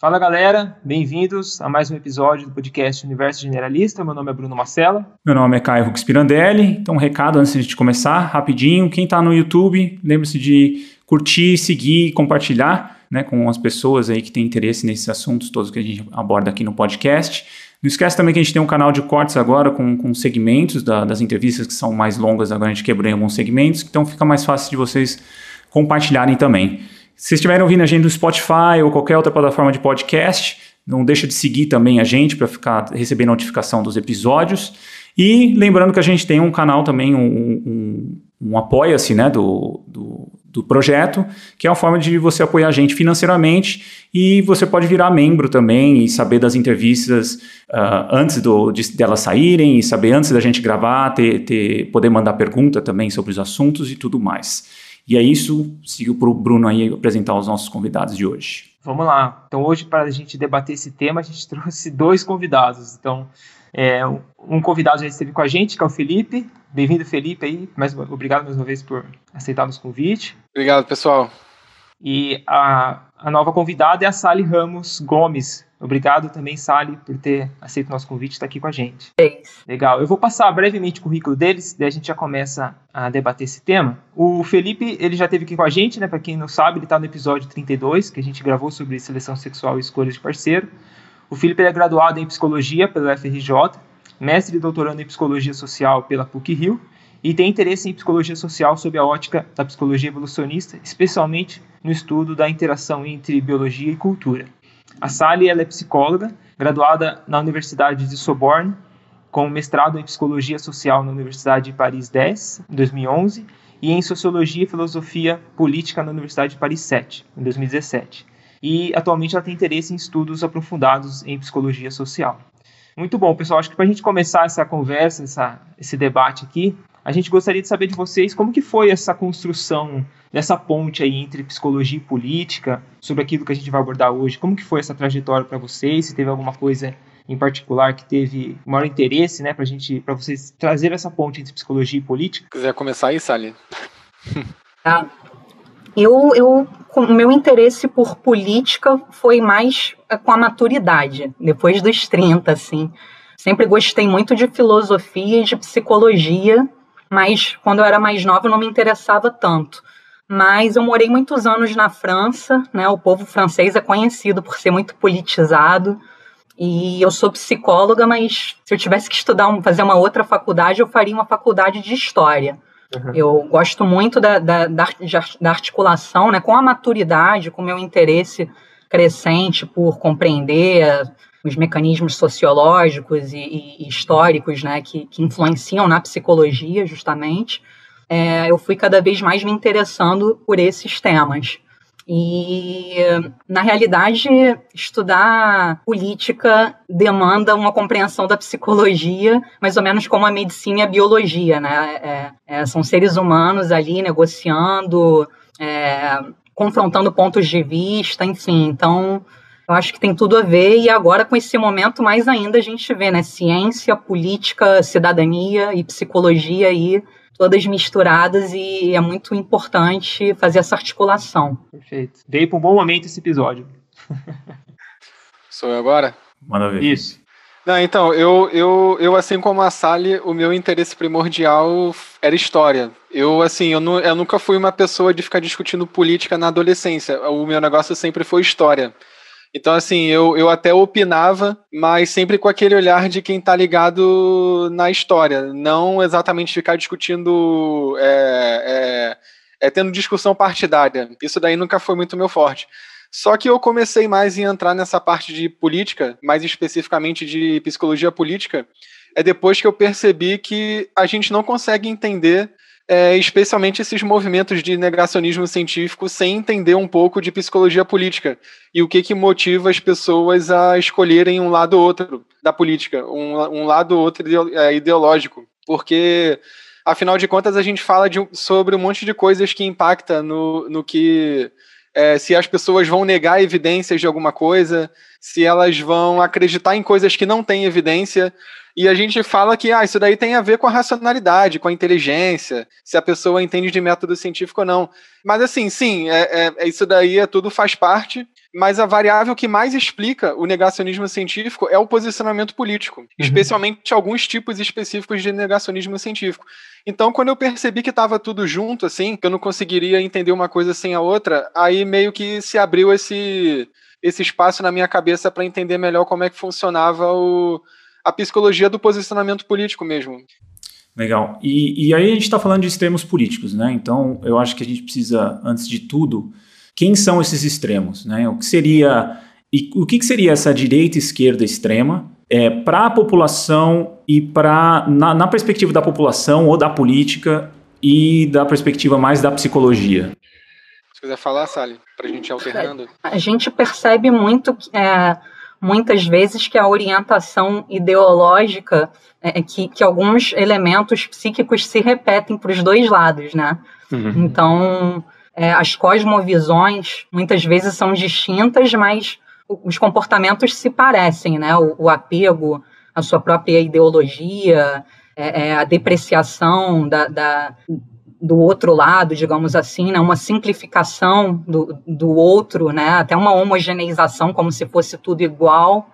Fala galera, bem-vindos a mais um episódio do podcast Universo Generalista. Meu nome é Bruno Marcela. Meu nome é Caio Rux Pirandelli. Então, um recado antes de começar, rapidinho. Quem está no YouTube, lembre-se de curtir, seguir e compartilhar né, com as pessoas aí que têm interesse nesses assuntos todos que a gente aborda aqui no podcast. Não esquece também que a gente tem um canal de cortes agora com, com segmentos da, das entrevistas que são mais longas, agora a gente quebrou em alguns segmentos, então fica mais fácil de vocês compartilharem também. Se estiverem ouvindo a gente no Spotify ou qualquer outra plataforma de podcast, não deixa de seguir também a gente para ficar receber notificação dos episódios. E lembrando que a gente tem um canal também, um, um, um apoia-se né, do, do, do, projeto, que é uma forma de você apoiar a gente financeiramente e você pode virar membro também e saber das entrevistas uh, antes do, de, delas saírem e saber antes da gente gravar, ter, ter, poder mandar pergunta também sobre os assuntos e tudo mais. E é isso, sigo para o Bruno aí apresentar os nossos convidados de hoje. Vamos lá. Então, hoje, para a gente debater esse tema, a gente trouxe dois convidados. Então, é, um convidado já esteve com a gente, que é o Felipe. Bem-vindo, Felipe, aí. Mais, obrigado mais uma vez por aceitar nosso convite. Obrigado, pessoal. E a, a nova convidada é a Sally Ramos Gomes. Obrigado também, Sally, por ter aceito o nosso convite e estar aqui com a gente. É Legal. Eu vou passar brevemente o currículo deles, daí a gente já começa a debater esse tema. O Felipe, ele já esteve aqui com a gente, né? Para quem não sabe, ele está no episódio 32, que a gente gravou sobre seleção sexual e escolhas de parceiro. O Felipe é graduado em psicologia pelo FRJ, mestre e doutorando em psicologia social pela PUC-Rio e tem interesse em psicologia social sob a ótica da psicologia evolucionista, especialmente no estudo da interação entre biologia e cultura. A Sally ela é psicóloga, graduada na Universidade de Sorbonne, com mestrado em Psicologia Social na Universidade de Paris 10, em 2011, e em Sociologia e Filosofia Política na Universidade de Paris 7, em 2017. E atualmente ela tem interesse em estudos aprofundados em psicologia social. Muito bom, pessoal. Acho que para a gente começar essa conversa, essa, esse debate aqui, a gente gostaria de saber de vocês como que foi essa construção dessa ponte aí entre psicologia e política, sobre aquilo que a gente vai abordar hoje. Como que foi essa trajetória para vocês? Se teve alguma coisa em particular que teve maior interesse, né, para gente, para vocês trazer essa ponte entre psicologia e política? Quiser começar aí, Sally? Tá. Eu, eu, o meu interesse por política foi mais é, com a maturidade, depois dos 30, assim. Sempre gostei muito de filosofia e de psicologia, mas quando eu era mais nova não me interessava tanto. Mas eu morei muitos anos na França, né? O povo francês é conhecido por ser muito politizado. E eu sou psicóloga, mas se eu tivesse que estudar, fazer uma outra faculdade, eu faria uma faculdade de história. Uhum. Eu gosto muito da, da, da, articulação, né, com a maturidade, com o meu interesse crescente por compreender os mecanismos sociológicos e, e históricos né, que, que, influenciam na psicologia, justamente, é, eu fui cada vez mais me interessando por esses temas. E, na realidade, estudar política demanda uma compreensão da psicologia, mais ou menos como a medicina e a biologia, né? É, é, são seres humanos ali negociando, é, confrontando pontos de vista, enfim. Então, eu acho que tem tudo a ver, e agora com esse momento, mais ainda a gente vê, né? Ciência, política, cidadania e psicologia aí, todas misturadas, e é muito importante fazer essa articulação. Perfeito. Veio para um bom momento esse episódio. Sou eu agora? Manda ver. Isso. Não, então, eu, eu, eu, assim como a Sally, o meu interesse primordial era história. Eu, assim, eu, nu, eu nunca fui uma pessoa de ficar discutindo política na adolescência. O meu negócio sempre foi história. Então, assim, eu, eu até opinava, mas sempre com aquele olhar de quem está ligado na história, não exatamente ficar discutindo, é, é, é, tendo discussão partidária. Isso daí nunca foi muito meu forte. Só que eu comecei mais em entrar nessa parte de política, mais especificamente de psicologia política, é depois que eu percebi que a gente não consegue entender é, especialmente esses movimentos de negacionismo científico sem entender um pouco de psicologia política e o que, que motiva as pessoas a escolherem um lado ou outro da política, um, um lado ou outro é, ideológico, porque afinal de contas a gente fala de, sobre um monte de coisas que impacta no, no que é, se as pessoas vão negar evidências de alguma coisa, se elas vão acreditar em coisas que não têm evidência, e a gente fala que ah, isso daí tem a ver com a racionalidade, com a inteligência, se a pessoa entende de método científico ou não. Mas assim, sim, é, é, é isso daí é tudo faz parte. mas a variável que mais explica o negacionismo científico é o posicionamento político, uhum. especialmente alguns tipos específicos de negacionismo científico. Então, quando eu percebi que estava tudo junto, assim, que eu não conseguiria entender uma coisa sem a outra, aí meio que se abriu esse, esse espaço na minha cabeça para entender melhor como é que funcionava o, a psicologia do posicionamento político mesmo. Legal. E, e aí a gente está falando de extremos políticos, né? Então, eu acho que a gente precisa, antes de tudo, quem são esses extremos, né? O que seria e o que, seria essa direita esquerda extrema é, para a população e para na, na, perspectiva da população ou da política e da perspectiva mais da psicologia? Se quiser falar, Sally, para a gente ir alternando. A gente percebe muito é, muitas vezes que a orientação ideológica é, é que, que alguns elementos psíquicos se repetem para os dois lados, né? Uhum. Então é, as cosmovisões muitas vezes são distintas, mas os comportamentos se parecem, né? O, o apego à sua própria ideologia, é, é, a depreciação da, da, do outro lado, digamos assim, né? uma simplificação do, do outro, né? até uma homogeneização, como se fosse tudo igual.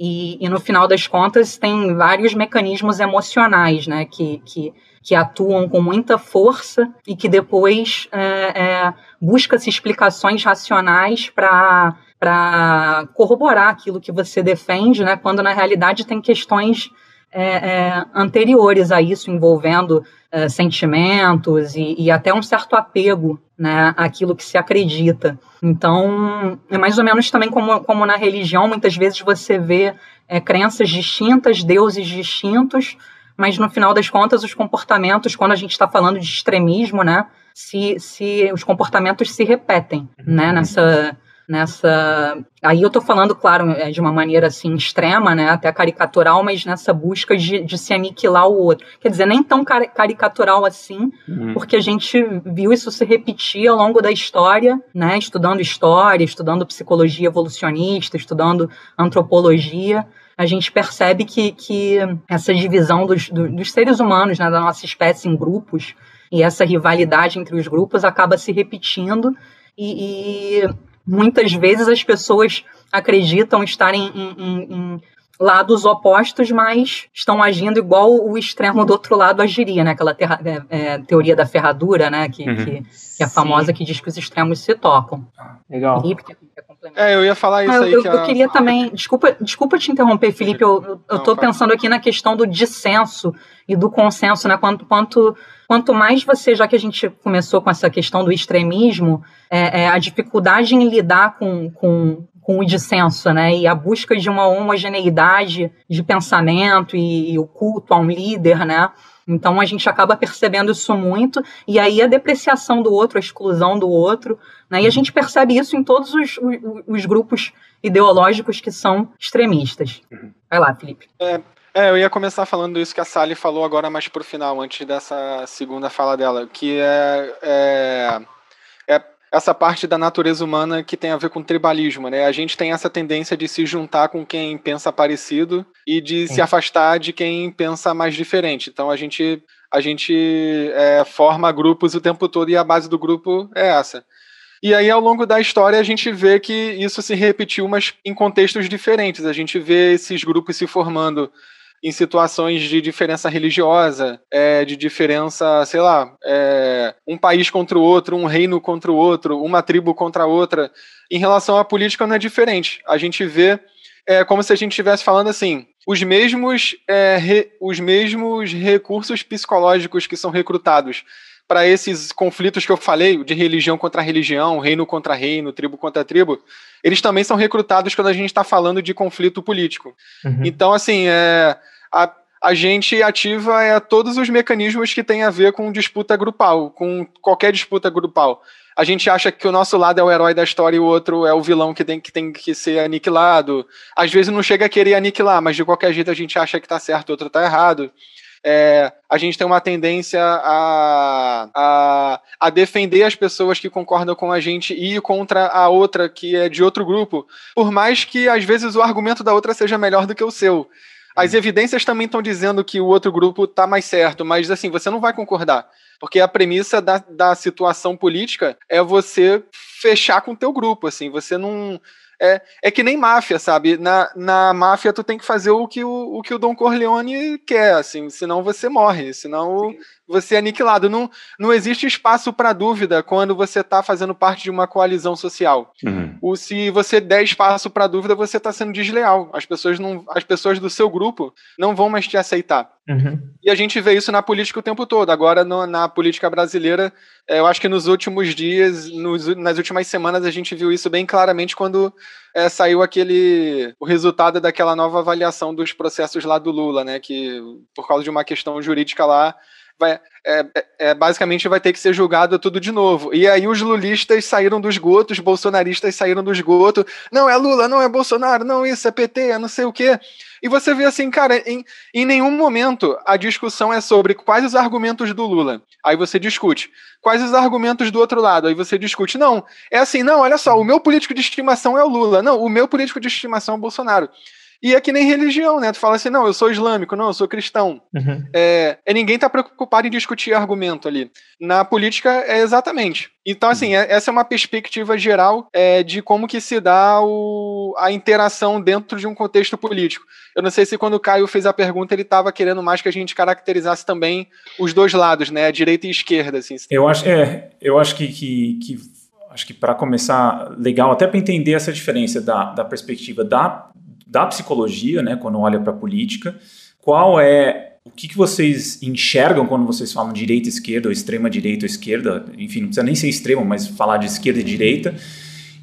E, e no final das contas, tem vários mecanismos emocionais né? que, que que atuam com muita força e que depois é, é, busca-se explicações racionais para para corroborar aquilo que você defende, né, quando na realidade tem questões é, é, anteriores a isso, envolvendo é, sentimentos e, e, até um certo apego né, àquilo que se acredita. Então, é mais ou menos também como, como na religião, muitas vezes você vê é, crenças distintas, deuses distintos, mas no final das contas, os comportamentos, quando a gente está falando de extremismo, né, se, se os comportamentos se repetem, né, nessa nessa aí eu estou falando claro é, de uma maneira assim extrema né até caricatural mas nessa busca de, de se aniquilar o outro quer dizer nem tão caricatural assim uhum. porque a gente viu isso se repetir ao longo da história né estudando história estudando psicologia evolucionista estudando antropologia a gente percebe que, que essa divisão dos, dos seres humanos, né, da nossa espécie em grupos, e essa rivalidade entre os grupos acaba se repetindo e, e muitas vezes as pessoas acreditam estarem em, em, em, lados opostos, mas estão agindo igual o extremo do outro lado agiria, né? Aquela terra, é, é, teoria da ferradura, né? Que, uhum. que, que, é famosa, que diz que os extremos se tocam. Legal. Felipe, quer, quer complementar? É, eu ia falar isso ah, aí. Eu, que eu a... queria também. Desculpa, desculpa te interromper, Felipe. Eu estou pensando aqui na questão do dissenso e do consenso, né? Quanto, quanto, quanto mais você, já que a gente começou com essa questão do extremismo, é, é, a dificuldade em lidar com, com, com o dissenso, né? E a busca de uma homogeneidade de pensamento e, e o culto a um líder, né? Então a gente acaba percebendo isso muito, e aí a depreciação do outro, a exclusão do outro, né? E a gente percebe isso em todos os, os, os grupos ideológicos que são extremistas. Vai lá, Felipe. É, é, eu ia começar falando isso que a Sally falou agora mais pro final, antes dessa segunda fala dela, que é, é, é essa parte da natureza humana que tem a ver com tribalismo, né? A gente tem essa tendência de se juntar com quem pensa parecido e de Sim. se afastar de quem pensa mais diferente. Então a gente a gente é, forma grupos o tempo todo e a base do grupo é essa. E aí, ao longo da história, a gente vê que isso se repetiu, mas em contextos diferentes. A gente vê esses grupos se formando em situações de diferença religiosa, é, de diferença, sei lá, é, um país contra o outro, um reino contra o outro, uma tribo contra a outra. Em relação à política, não é diferente. A gente vê é, como se a gente estivesse falando assim: os mesmos, é, re, os mesmos recursos psicológicos que são recrutados para esses conflitos que eu falei, de religião contra religião, reino contra reino, tribo contra tribo, eles também são recrutados quando a gente está falando de conflito político. Uhum. Então, assim, é, a, a gente ativa é, todos os mecanismos que têm a ver com disputa grupal, com qualquer disputa grupal. A gente acha que o nosso lado é o herói da história e o outro é o vilão que tem que, tem que ser aniquilado. Às vezes não chega a querer aniquilar, mas de qualquer jeito a gente acha que está certo, o outro está errado é, a gente tem uma tendência a, a, a, defender as pessoas que concordam com a gente e ir contra a outra que é de outro grupo, por mais que às vezes o argumento da outra seja melhor do que o seu. As uhum. evidências também estão dizendo que o outro grupo está mais certo, mas assim, você não vai concordar. Porque a premissa da, da situação política é você fechar com o teu grupo, assim, você não é, é que nem máfia, sabe? Na, na máfia tu tem que fazer o que o, o que o Don Corleone quer, assim, senão você morre, senão Sim. você é aniquilado. Não, não existe espaço para dúvida quando você está fazendo parte de uma coalizão social. Uhum. O, se você der espaço para dúvida, você está sendo desleal. As pessoas, não, as pessoas do seu grupo não vão mais te aceitar. Uhum. E a gente vê isso na política o tempo todo. Agora, no, na política brasileira, é, eu acho que nos últimos dias, nos, nas últimas semanas, a gente viu isso bem claramente quando é, saiu aquele o resultado daquela nova avaliação dos processos lá do Lula, né? Que por causa de uma questão jurídica lá vai, é, é, é, basicamente vai ter que ser julgado tudo de novo. E aí os lulistas saíram do esgoto, os bolsonaristas saíram do esgoto. Não é Lula, não é Bolsonaro, não isso é PT, é não sei o quê. E você vê assim, cara, em, em nenhum momento a discussão é sobre quais os argumentos do Lula. Aí você discute. Quais os argumentos do outro lado? Aí você discute. Não, é assim, não, olha só, o meu político de estimação é o Lula. Não, o meu político de estimação é o Bolsonaro. E é que nem religião, né? Tu fala assim, não, eu sou islâmico, não, eu sou cristão. Uhum. É, é, ninguém tá preocupado em discutir argumento ali. Na política é exatamente. Então, assim, é, essa é uma perspectiva geral é, de como que se dá o, a interação dentro de um contexto político. Eu não sei se quando o Caio fez a pergunta, ele estava querendo mais que a gente caracterizasse também os dois lados, né? Direita e esquerda, assim. Eu acho, é, eu acho que, que, que acho que para começar legal, até para entender essa diferença da, da perspectiva da, da psicologia, né, quando olha para a política, qual é o que, que vocês enxergam quando vocês falam direita, esquerda, ou extrema direita ou esquerda, enfim, não precisa nem ser extremo, mas falar de esquerda e direita,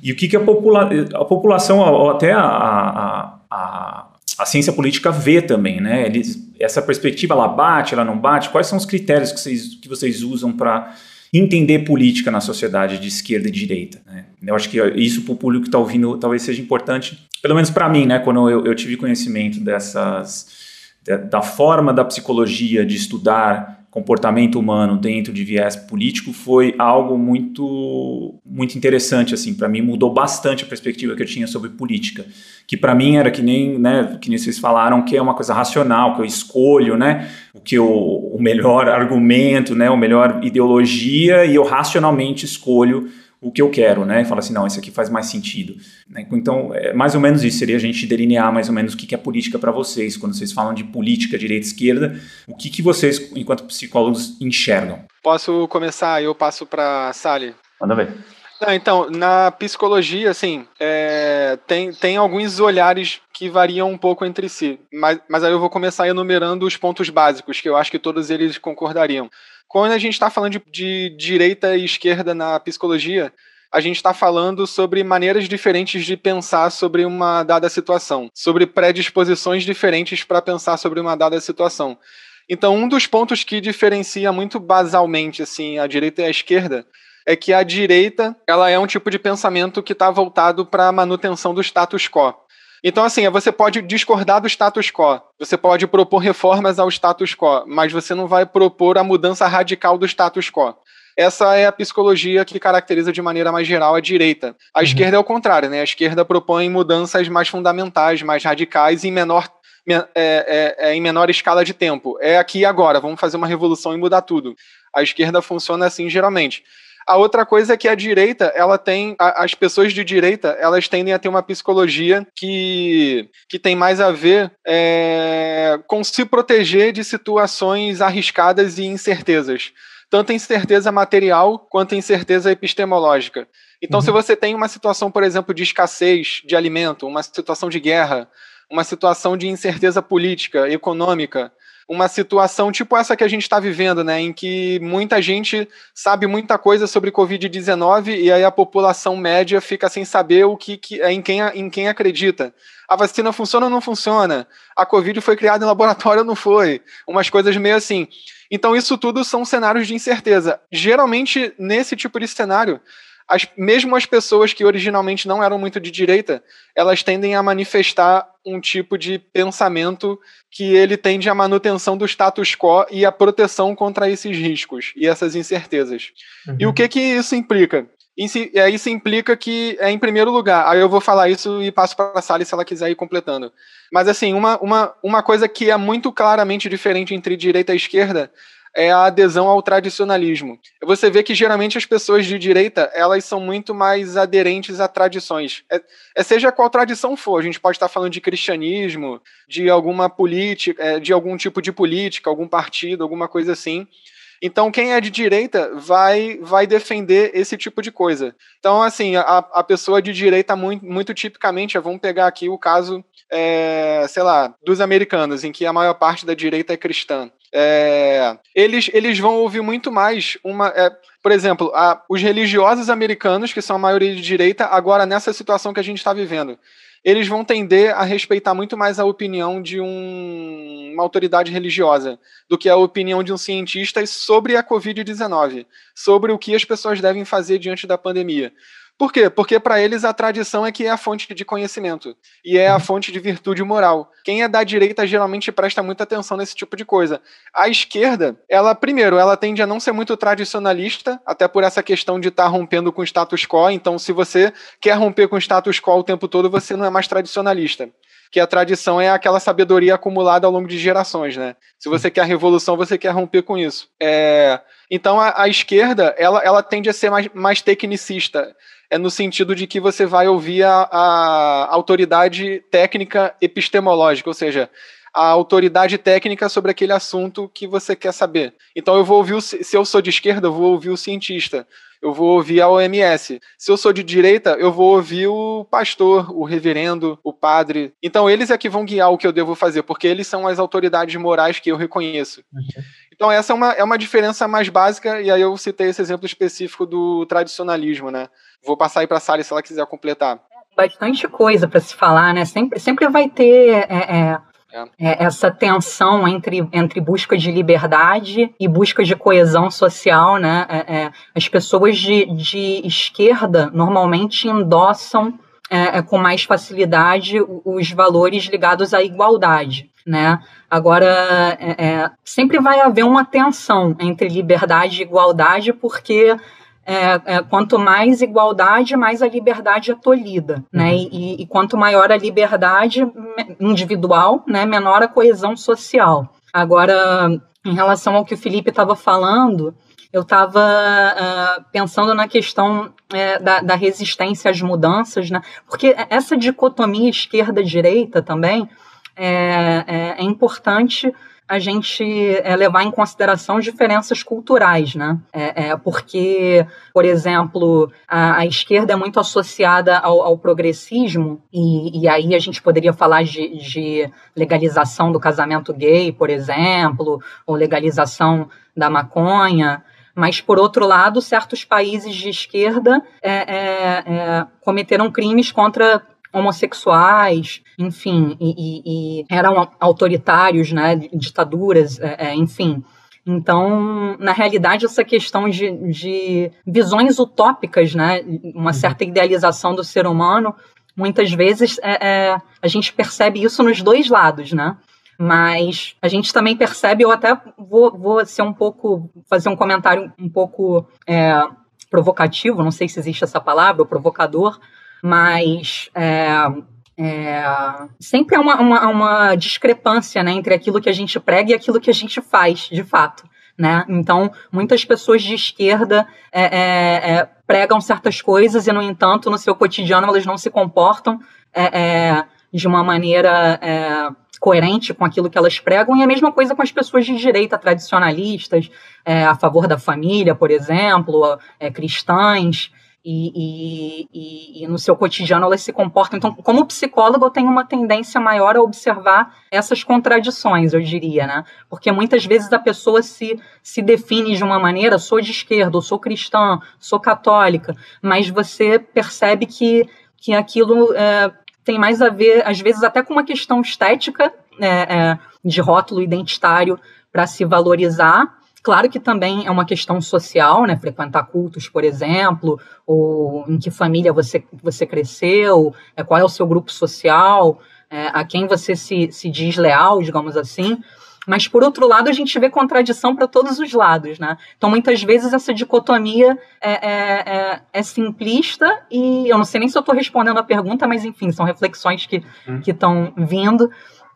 e o que, que a, popula a população, ou até a, a, a, a, ciência política vê também, né? Eles, essa perspectiva, ela bate, ela não bate? Quais são os critérios que vocês, que vocês usam para entender política na sociedade de esquerda e direita. Né? Eu acho que isso para o público que está ouvindo talvez seja importante, pelo menos para mim, né? Quando eu, eu tive conhecimento dessas da forma da psicologia de estudar comportamento humano dentro de viés político foi algo muito muito interessante assim. Para mim mudou bastante a perspectiva que eu tinha sobre política que para mim era que nem né que nem vocês falaram que é uma coisa racional que eu escolho né o que eu, o melhor argumento né o melhor ideologia e eu racionalmente escolho o que eu quero, né? E fala assim, não, esse aqui faz mais sentido. Né? Então, é mais ou menos isso, seria a gente delinear mais ou menos o que é política para vocês, quando vocês falam de política direita esquerda, o que, que vocês, enquanto psicólogos, enxergam? Posso começar? Eu passo para Sally. Manda ver. então, na psicologia, assim, é, tem, tem alguns olhares que variam um pouco entre si, mas, mas aí eu vou começar enumerando os pontos básicos, que eu acho que todos eles concordariam. Quando a gente está falando de, de direita e esquerda na psicologia, a gente está falando sobre maneiras diferentes de pensar sobre uma dada situação, sobre predisposições diferentes para pensar sobre uma dada situação. Então, um dos pontos que diferencia muito basalmente assim a direita e a esquerda é que a direita ela é um tipo de pensamento que está voltado para a manutenção do status quo. Então, assim, você pode discordar do status quo, você pode propor reformas ao status quo, mas você não vai propor a mudança radical do status quo. Essa é a psicologia que caracteriza de maneira mais geral a direita. A uhum. esquerda é o contrário, né? A esquerda propõe mudanças mais fundamentais, mais radicais e em menor é, é, é, em menor escala de tempo. É aqui e agora, vamos fazer uma revolução e mudar tudo. A esquerda funciona assim geralmente. A outra coisa é que a direita, ela tem. A, as pessoas de direita, elas tendem a ter uma psicologia que, que tem mais a ver é, com se proteger de situações arriscadas e incertezas. Tanto incerteza material quanto incerteza epistemológica. Então, uhum. se você tem uma situação, por exemplo, de escassez de alimento, uma situação de guerra, uma situação de incerteza política, econômica, uma situação tipo essa que a gente está vivendo, né, em que muita gente sabe muita coisa sobre Covid-19 e aí a população média fica sem saber o que, que em, quem, em quem acredita. A vacina funciona ou não funciona? A Covid foi criada em laboratório ou não foi? Umas coisas meio assim. Então, isso tudo são cenários de incerteza. Geralmente, nesse tipo de cenário, as, mesmo as pessoas que originalmente não eram muito de direita, elas tendem a manifestar um tipo de pensamento que ele tende à manutenção do status quo e à proteção contra esses riscos e essas incertezas. Uhum. E o que que isso implica? Isso, é, isso implica que, é, em primeiro lugar, aí eu vou falar isso e passo para a Sally se ela quiser ir completando. Mas, assim, uma, uma, uma coisa que é muito claramente diferente entre direita e esquerda é a adesão ao tradicionalismo. Você vê que geralmente as pessoas de direita elas são muito mais aderentes a tradições. É, é seja qual tradição for, a gente pode estar falando de cristianismo, de alguma política, é, de algum tipo de política, algum partido, alguma coisa assim. Então, quem é de direita vai, vai defender esse tipo de coisa. Então, assim, a, a pessoa de direita, muito, muito tipicamente, vamos pegar aqui o caso, é, sei lá, dos americanos, em que a maior parte da direita é cristã. É, eles, eles vão ouvir muito mais uma. É, por exemplo, a, os religiosos americanos, que são a maioria de direita, agora nessa situação que a gente está vivendo eles vão tender a respeitar muito mais a opinião de um, uma autoridade religiosa do que a opinião de um cientista sobre a Covid-19, sobre o que as pessoas devem fazer diante da pandemia. Por quê? Porque para eles a tradição é que é a fonte de conhecimento e é a uhum. fonte de virtude moral. Quem é da direita geralmente presta muita atenção nesse tipo de coisa. A esquerda, ela primeiro, ela tende a não ser muito tradicionalista, até por essa questão de estar tá rompendo com o status quo. Então, se você quer romper com o status quo o tempo todo, você não é mais tradicionalista que a tradição é aquela sabedoria acumulada ao longo de gerações, né? Se você quer a revolução, você quer romper com isso. É... Então a, a, esquerda, ela, ela tende a ser mais, mais tecnicista é no sentido de que você vai ouvir a, a autoridade técnica epistemológica, ou seja, a autoridade técnica sobre aquele assunto que você quer saber. Então eu vou ouvir, o, se eu sou de esquerda, eu vou ouvir o cientista, eu vou ouvir a OMS. Se eu sou de direita, eu vou ouvir o pastor, o reverendo, o padre. Então eles é que vão guiar o que eu devo fazer, porque eles são as autoridades morais que eu reconheço. Uhum. Então essa é uma, é uma diferença mais básica, e aí eu citei esse exemplo específico do tradicionalismo, né? Vou passar aí para a Sally se ela quiser completar. Bastante coisa para se falar, né? Sempre, sempre vai ter é, é, é. é, essa tensão entre, entre busca de liberdade e busca de coesão social, né? É, é, as pessoas de, de esquerda normalmente endossam é, com mais facilidade os valores ligados à igualdade. Né? Agora, é, sempre vai haver uma tensão entre liberdade e igualdade, porque é, é, quanto mais igualdade, mais a liberdade é tolhida, né? Uhum. E, e, quanto maior a liberdade individual, né, menor a coesão social. Agora, em relação ao que o Felipe estava falando, eu estava uh, ah, pensando na questão uh, da, da, resistência às mudanças, né? Porque essa dicotomia esquerda-direita também é, é, é importante a gente é, levar em consideração diferenças culturais, né? É, é porque, por exemplo, a, a, esquerda é muito associada ao, ao progressismo, e, e, aí a gente poderia falar de, de, legalização do casamento gay, por exemplo, ou legalização da maconha. Mas, por outro lado, certos países de esquerda é, é, é cometeram crimes contra homossexuais, enfim, e, e, e eram autoritários, né, ditaduras, é, é, enfim. Então, na realidade, essa questão de, de visões utópicas, né, uma uhum. certa idealização do ser humano, muitas vezes é, é, a gente percebe isso nos dois lados, né? Mas a gente também percebe, eu até vou, vou ser um pouco, fazer um comentário um pouco é, provocativo, não sei se existe essa palavra, ou provocador, mas é, é, sempre é uma, uma, uma, discrepância né, entre aquilo que a gente prega e aquilo que a gente faz, de fato. Né? Então, muitas pessoas de esquerda é, é, é pregam certas coisas e, no entanto, no seu cotidiano elas não se comportam é, de uma maneira coerente com aquilo que elas pregam, e a mesma coisa com as pessoas de direita tradicionalistas, é, a favor da família, por exemplo, é, cristãs e, e, e, no seu cotidiano elas se comportam. Então, como psicólogo, eu tenho uma tendência maior a observar essas contradições, eu diria, né? Porque muitas vezes a pessoa se, se define de uma maneira, sou de esquerda, sou cristã, sou católica, mas você percebe que, que aquilo é, tem mais a ver, às vezes, até com uma questão estética, é, é, de rótulo identitário para se valorizar, Claro que também é uma questão social, né? Frequentar cultos, por exemplo, ou em que família você, você cresceu, é, qual é o seu grupo social, é, a quem você se, se diz leal, digamos assim. Mas, por outro lado, a gente vê contradição para todos os lados, né? Então, muitas vezes, essa dicotomia é, é, é, é simplista e eu não sei nem se eu estou respondendo a pergunta, mas, enfim, são reflexões que hum. estão vindo.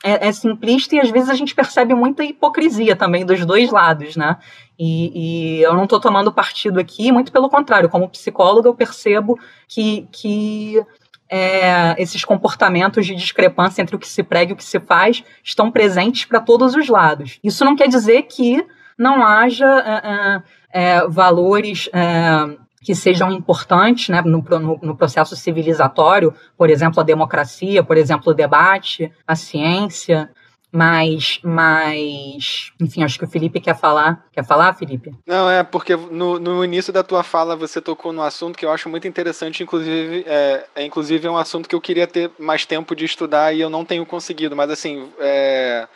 É, é, simplista e às vezes a gente percebe muita hipocrisia também dos dois lados, né? E, e eu não estou tomando partido aqui, muito pelo contrário, como psicóloga eu percebo que, que é, esses comportamentos de discrepância entre o que se prega e o que se faz estão presentes para todos os lados. Isso não quer dizer que não haja é, é, é valores é, que sejam importantes né, no, no, no, processo civilizatório, por exemplo, a democracia, por exemplo, o debate, a ciência, mas, mas, enfim, acho que o Felipe quer falar. Quer falar, Felipe? Não, é porque no, no início da tua fala você tocou no assunto que eu acho muito interessante, inclusive é, é, inclusive é um assunto que eu queria ter mais tempo de estudar e eu não tenho conseguido, mas assim, é,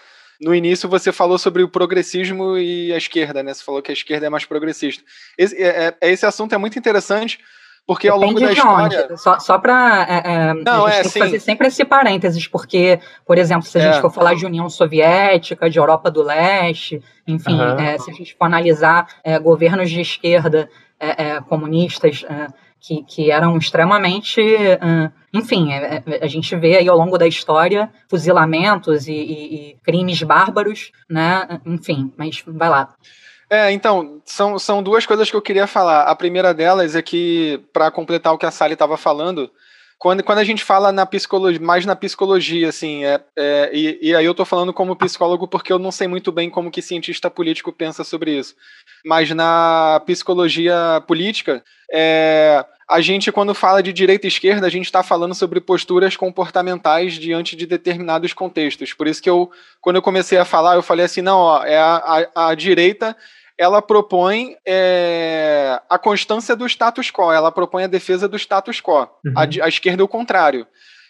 no início você falou sobre o progressismo e a esquerda, né? Você falou que a esquerda é mais progressista. Esse, é, é esse assunto é muito interessante porque Depende ao longo da história. Onde. Só, só para. É, é, Não, a gente é, tem que fazer sempre esse parênteses, porque, por exemplo, se a gente é. for falar de União Soviética, de Europa do Leste, enfim, uhum. se a gente for analisar é, governos de esquerda comunistas que, que eram extremamente. Uh, enfim, a, a, gente vê aí ao longo da história fuzilamentos e, e, e crimes bárbaros, né? Enfim, mas vai lá. É, então, são, são duas coisas que eu queria falar. A primeira delas é que, para completar o que a Sally estava falando, quando, quando a gente fala na psicologia, mais na psicologia, assim, é, é e, e, aí eu estou falando como psicólogo porque eu não sei muito bem como que cientista político pensa sobre isso. Mas na psicologia política, é, a gente, quando fala de direita e esquerda, a gente está falando sobre posturas comportamentais diante de determinados contextos. Por isso que eu, quando eu comecei a falar, eu falei assim, não, ó, é a, a, a direita ela propõe é, a constância do status quo, ela propõe a defesa do status quo. Uhum. A, a, esquerda é o contrário.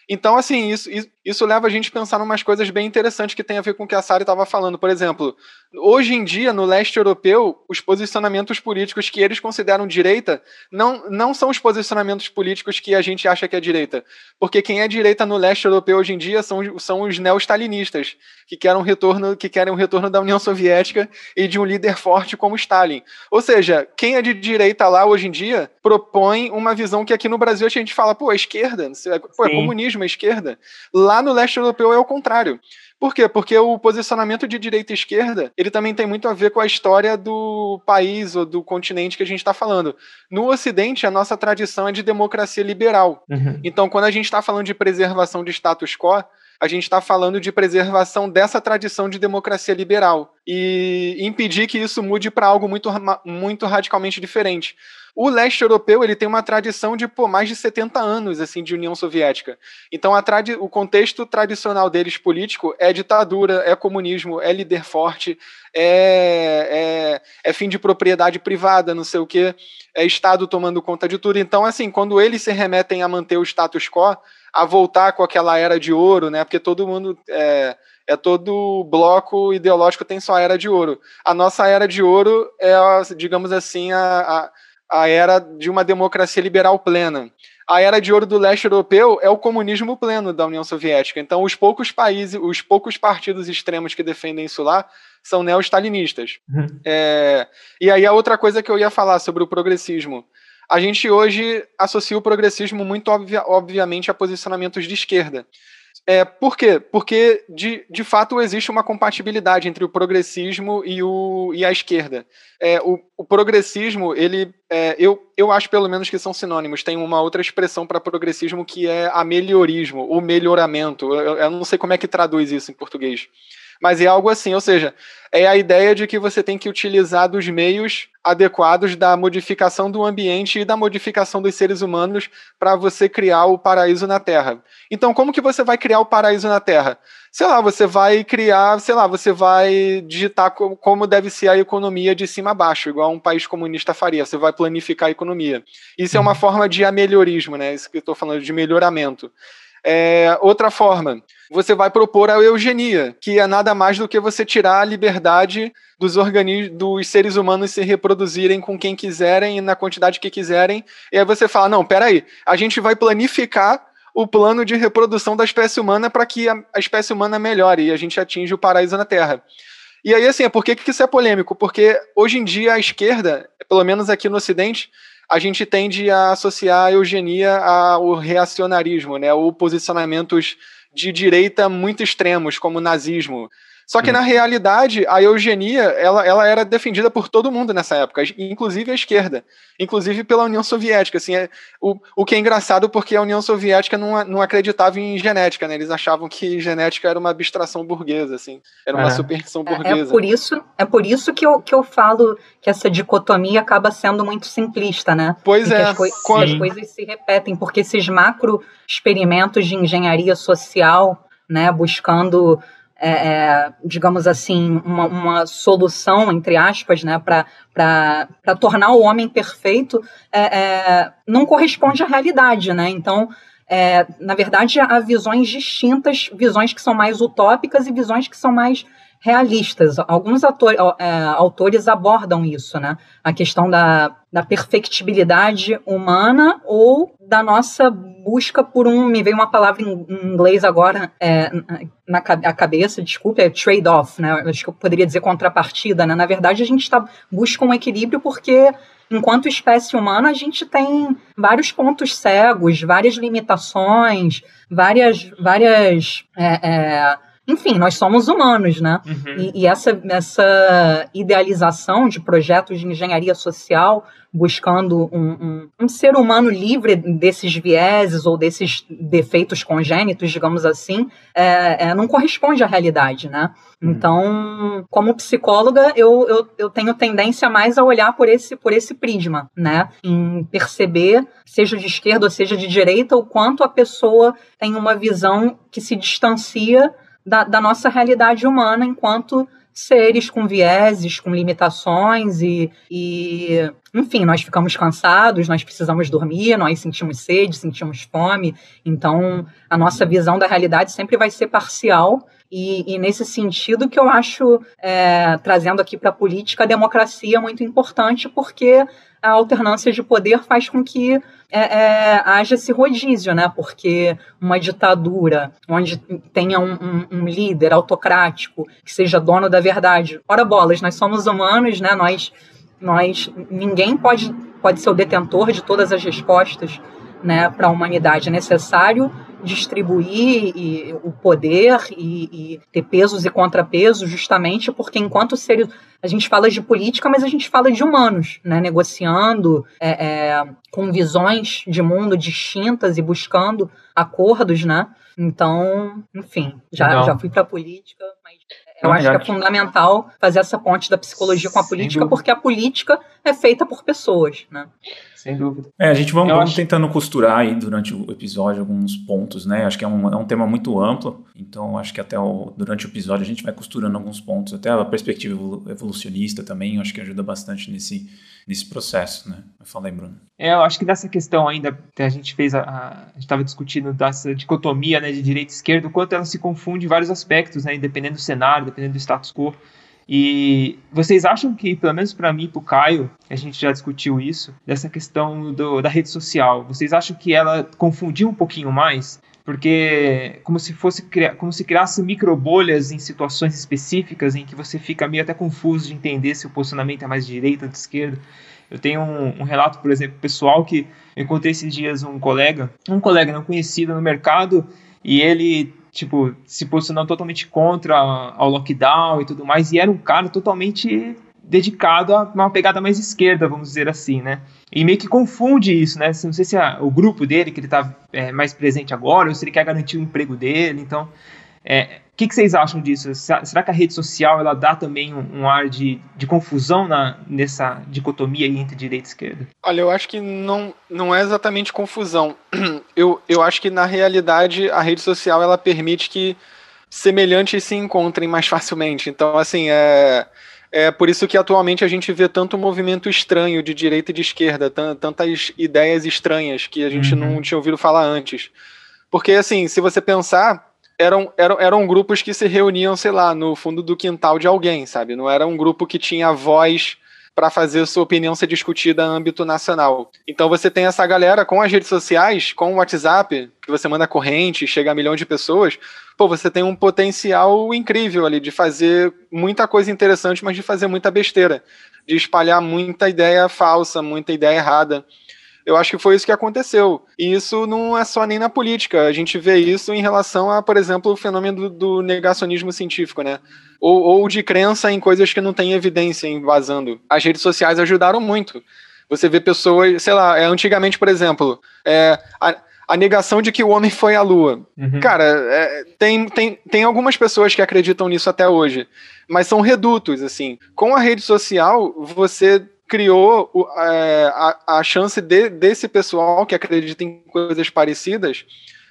Então, assim, isso, isso leva a gente a pensar em umas coisas bem interessantes que tem a ver com o que a Sari estava falando. Por exemplo, hoje em dia, no leste europeu, os posicionamentos políticos que eles consideram direita não, não são os posicionamentos políticos que a gente acha que é direita. Porque quem é direita no leste europeu hoje em dia são, são os neo-stalinistas, que querem, um retorno, que querem um retorno da União Soviética e de um líder forte como Stalin. Ou seja, quem é de direita lá hoje em dia propõe uma visão que aqui no Brasil a gente fala, pô, a esquerda, pô, é comunismo, a esquerda. Lá no leste europeu é o contrário. Por quê? Porque o posicionamento de direita e esquerda, ele também tem muito a ver com a história do país ou do continente que a gente está falando. No Ocidente, a nossa tradição é de democracia liberal. Uhum. Então, quando a gente está falando de preservação de status quo, a gente está falando de preservação dessa tradição de democracia liberal e impedir que isso mude para algo muito, muito radicalmente diferente. O leste europeu ele tem uma tradição de pô, mais de 70 anos assim de União Soviética. Então o contexto tradicional deles político é ditadura, é comunismo, é líder forte, é, é, é fim de propriedade privada, não sei o que, é Estado tomando conta de tudo. Então, assim, quando eles se remetem a manter o status quo, a voltar com aquela era de ouro, né? Porque todo mundo é, é todo bloco ideológico tem sua era de ouro. A nossa era de ouro é, digamos assim, a, a a era de uma democracia liberal plena. A era de ouro do leste europeu é o comunismo pleno da União Soviética. Então, os poucos países, os poucos partidos extremos que defendem isso lá são neo-stalinistas. Uhum. É, e aí, a outra coisa que eu ia falar sobre o progressismo. A gente hoje associa o progressismo muito obvia, obviamente a posicionamentos de esquerda. É, por quê? Porque, de, de fato, existe uma compatibilidade entre o progressismo e, o, e a esquerda. É, o, o progressismo, ele, é, eu, eu acho pelo menos que são sinônimos. Tem uma outra expressão para progressismo que é a melhorismo, o melhoramento. Eu, eu não sei como é que traduz isso em português mas é algo assim, ou seja, é a ideia de que você tem que utilizar dos meios adequados da modificação do ambiente e da modificação dos seres humanos para você criar o paraíso na Terra. Então, como que você vai criar o paraíso na Terra? Sei lá, você vai criar, sei lá, você vai digitar como deve ser a economia de cima a baixo, igual um país comunista faria. Você vai planificar a economia. Isso é uma forma de amelhorismo, né? Isso que eu estou falando de melhoramento. É, outra forma, você vai propor a eugenia, que é nada mais do que você tirar a liberdade dos dos seres humanos se reproduzirem com quem quiserem e na quantidade que quiserem. E aí você fala: não, peraí, a gente vai planificar o plano de reprodução da espécie humana para que a, a, espécie humana melhore e a gente atinja o paraíso na Terra. E aí, assim, por que, que isso é polêmico? Porque hoje em dia a esquerda, pelo menos aqui no Ocidente, a gente tende a associar a eugenia ao reacionarismo, né, ou posicionamentos de direita muito extremos, como o nazismo. Só que, hum. na realidade, a eugenia ela, ela era defendida por todo mundo nessa época, inclusive a esquerda, inclusive pela União Soviética. Assim, é, o, o que é engraçado porque a União Soviética não, não acreditava em genética, né? Eles achavam que genética era uma abstração burguesa, assim, era uma é. superstição burguesa. É, é, por isso, é por isso que eu, que eu falo que essa dicotomia acaba sendo muito simplista, né? Pois e é. As, coi as coisas se repetem, porque esses macro experimentos de engenharia social, né, buscando é, é, digamos assim, uma, uma, solução, entre aspas, né, para tornar o homem perfeito, é, é, não corresponde à realidade. Né? Então, é, na verdade, há visões distintas, visões que são mais utópicas e visões que são mais realistas. Alguns ator, é, autores abordam isso, né? A questão da, da perfectibilidade humana ou da nossa busca por um. Me veio uma palavra em inglês agora é, na a cabeça, desculpa, é trade-off, né? Acho que eu poderia dizer contrapartida, né? Na verdade, a gente tá, busca um equilíbrio porque enquanto espécie humana, a gente tem vários pontos cegos, várias limitações, várias, várias é, é, enfim, nós somos humanos, né? Uhum. E, e, essa, essa idealização de projetos de engenharia social buscando um, um, um, ser humano livre desses vieses ou desses defeitos congênitos, digamos assim, é, é, não corresponde à realidade, né? Uhum. Então, como psicóloga, eu, eu, eu tenho tendência mais a olhar por esse, por esse prisma, né? Em perceber, seja de esquerda ou seja de direita, o quanto a pessoa tem uma visão que se distancia da, da nossa realidade humana enquanto seres com vieses, com limitações e, e, enfim, nós ficamos cansados, nós precisamos dormir, nós sentimos sede, sentimos fome, então a nossa visão da realidade sempre vai ser parcial e, e nesse sentido que eu acho, é, trazendo aqui para a política, a democracia é muito importante porque a alternância de poder faz com que é, é, haja esse rodízio, né? Porque uma ditadura onde tenha um, um, um, líder autocrático que seja dono da verdade. Ora bolas, nós somos humanos, né? Nós, nós ninguém pode, pode ser o detentor de todas as respostas né, para a humanidade. É necessário distribuir e, o poder e, e, ter pesos e contrapesos, justamente porque enquanto seres a gente fala de política, mas a gente fala de humanos, né, negociando é, é, com visões de mundo distintas e buscando acordos, né? Então, enfim, já, já fui para a política, mas eu acho que é fundamental fazer essa ponte da psicologia com a política, porque a política é feita por pessoas, né? Sem dúvida. É, a gente vamos, vamos acho... tentando costurar aí durante o episódio alguns pontos, né? Acho que é um, é um tema muito amplo, então acho que até o, durante o episódio a gente vai costurando alguns pontos, até a perspectiva evolucionista também, acho que ajuda bastante nesse, nesse processo, né? Fala aí, Bruno. É, eu acho que dessa questão ainda, a gente fez a, a, a gente estava discutindo dessa dicotomia né, de direita e esquerda, o quanto ela se confunde em vários aspectos, né? Dependendo do cenário, dependendo do status quo. E vocês acham que, pelo menos para mim e para o Caio, a gente já discutiu isso, dessa questão do, da rede social, vocês acham que ela confundiu um pouquinho mais? Porque como se fosse como se criasse microbolhas em situações específicas em que você fica meio até confuso de entender se o posicionamento é mais de direita ou de esquerda. Eu tenho um, um, relato, por exemplo, pessoal que eu encontrei esses dias um colega, um colega não conhecido no mercado, e ele tipo, se posicionando totalmente contra ao lockdown e tudo mais, e era um cara totalmente dedicado a uma pegada mais esquerda, vamos dizer assim, né? E meio que confunde isso, né? Não sei se é o grupo dele, que ele está é, mais presente agora, ou se ele quer garantir o emprego dele, então... É, o que, que, vocês acham disso? Será que a rede social ela dá também um, um ar de, de confusão na, nessa dicotomia entre direita e esquerda? Olha, eu acho que não, não é exatamente confusão. Eu, eu acho que na realidade a rede social ela permite que semelhantes se encontrem mais facilmente. Então, assim, é, é por isso que atualmente a gente vê tanto movimento estranho de direita e de esquerda, tantas ideias estranhas que a gente uhum. não tinha ouvido falar antes. Porque, assim, se você pensar eram, eram, eram grupos que se reuniam, sei lá, no fundo do quintal de alguém, sabe? Não era um grupo que tinha voz para fazer sua opinião ser discutida a âmbito nacional. Então você tem essa galera com as redes sociais, com o WhatsApp, que você manda corrente, chega a milhão de pessoas, pô, você tem um potencial incrível ali de fazer muita coisa interessante, mas de fazer muita besteira, de espalhar muita ideia falsa, muita ideia errada. Eu acho que foi isso que aconteceu. E isso não é só nem na política. A gente vê isso em relação a, por exemplo, o fenômeno do, do negacionismo científico, né? Ou, ou, de crença em coisas que não têm evidência vazando. As redes sociais ajudaram muito. Você vê pessoas, sei lá, é, antigamente, por exemplo, é, a, a negação de que o homem foi à Lua. Uhum. Cara, é, tem, tem, tem algumas pessoas que acreditam nisso até hoje, mas são redutos, assim. Com a rede social, você criou é, a, a chance de, desse pessoal que acredita em coisas parecidas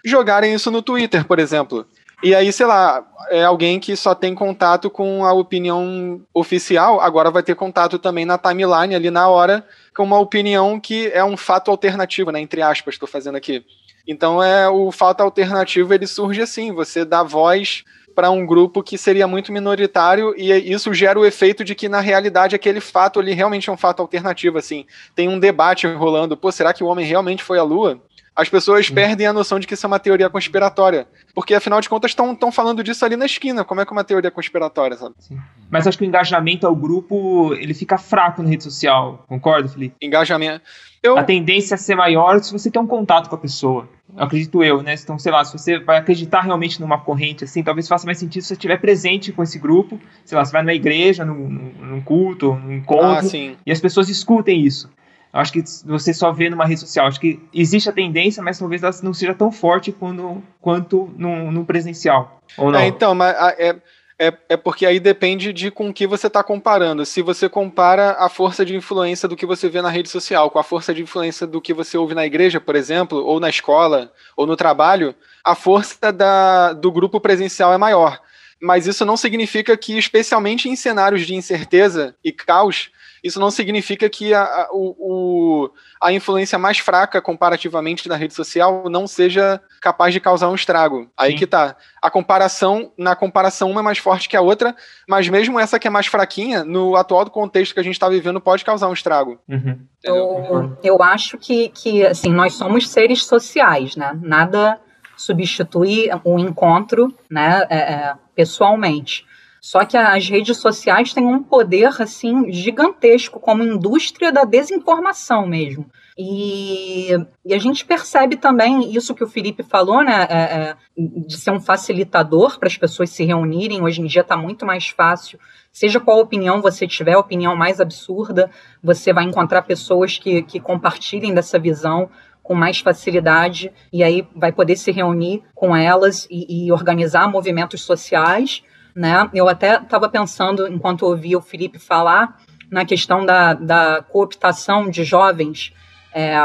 jogarem isso no Twitter, por exemplo. E aí, sei lá, é alguém que só tem contato com a opinião oficial, agora vai ter contato também na timeline ali na hora com uma opinião que é um fato alternativo, né? Entre aspas, estou fazendo aqui. Então é o fato alternativo ele surge assim, você dá voz para um grupo que seria muito minoritário e isso gera o efeito de que na realidade aquele fato ali realmente é um fato alternativo assim. Tem um debate rolando, pô, será que o homem realmente foi à lua? As pessoas perdem a noção de que isso é uma teoria conspiratória. Porque, afinal de contas, estão falando disso ali na esquina. Como é que é uma teoria conspiratória, sabe? Sim. Mas acho que o engajamento ao grupo, ele fica fraco na rede social. Concorda, Felipe? Engajamento. Eu... A tendência é ser maior se você tem um contato com a pessoa. Acredito eu, né? Então, sei lá, se você vai acreditar realmente numa corrente assim, talvez faça mais sentido se você estiver presente com esse grupo. Sei lá, você vai numa igreja, num, num culto, num encontro, ah, e as pessoas escutem isso. Eu acho que você só vê numa rede social. Acho que existe a tendência, mas talvez ela não seja tão forte quando, quanto no, no presencial. Ou não? É, então, mas é, é, é porque aí depende de com que você está comparando. Se você compara a força de influência do que você vê na rede social com a força de influência do que você ouve na igreja, por exemplo, ou na escola, ou no trabalho, a força da, do grupo presencial é maior. Mas isso não significa que, especialmente em cenários de incerteza e caos, isso não significa que a, a, o, a influência mais fraca comparativamente da rede social não seja capaz de causar um estrago. Aí Sim. que tá. A comparação, na comparação, uma é mais forte que a outra, mas mesmo essa que é mais fraquinha, no atual contexto que a gente está vivendo, pode causar um estrago. Uhum. Eu, eu acho que, que assim, nós somos seres sociais, né? Nada substitui o encontro né, é, é, pessoalmente. Só que as redes sociais têm um poder assim gigantesco como indústria da desinformação mesmo. E, e a gente percebe também isso que o Felipe falou, né, é, é, de ser um facilitador para as pessoas se reunirem. Hoje em dia está muito mais fácil. Seja qual opinião você tiver, a opinião mais absurda, você vai encontrar pessoas que, que compartilhem dessa visão com mais facilidade e aí vai poder se reunir com elas e, e organizar movimentos sociais né? Eu até estava pensando, enquanto ouvia o Felipe falar, na questão da, da cooptação de jovens. É,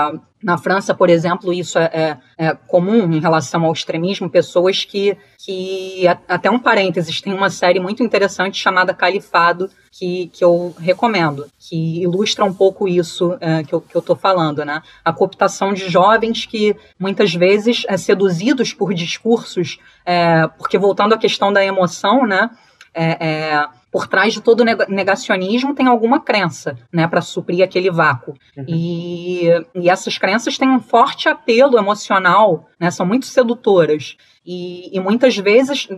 na França, por exemplo, isso é, é, é, comum em relação ao extremismo, pessoas que, que, até um parênteses, tem uma série muito interessante chamada Califado, que, que eu recomendo, que ilustra um pouco isso é, que eu estou falando, né? A cooptação de jovens que muitas vezes é seduzidos por discursos, é, porque voltando à questão da emoção, né? É, é, por trás de todo negacionismo tem alguma crença, né, para suprir aquele vácuo. Uhum. E, e essas crenças têm um forte apelo emocional, né, são muito sedutoras. E, e, muitas vezes,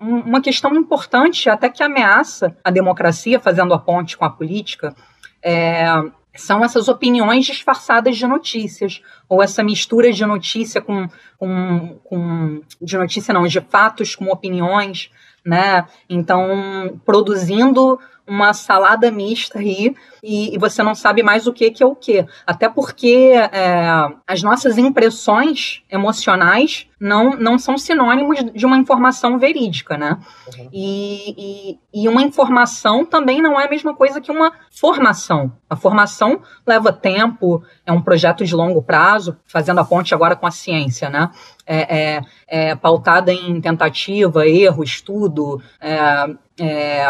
uma questão importante, até que ameaça a democracia, fazendo a ponte com a política, é, são essas opiniões disfarçadas de notícias, ou essa mistura de notícia com, com, com de notícia não, de fatos com opiniões né? Então, produzindo uma salada mista aí e, e, você não sabe mais o que, que é o que. Até porque é, as nossas impressões emocionais não, não são sinônimos de uma informação verídica, né? Uhum. E, e, e, uma informação também não é a mesma coisa que uma formação. A formação leva tempo, é um projeto de longo prazo, fazendo a ponte agora com a ciência, né? É, é, é pautada em tentativa, erro, estudo, é, é,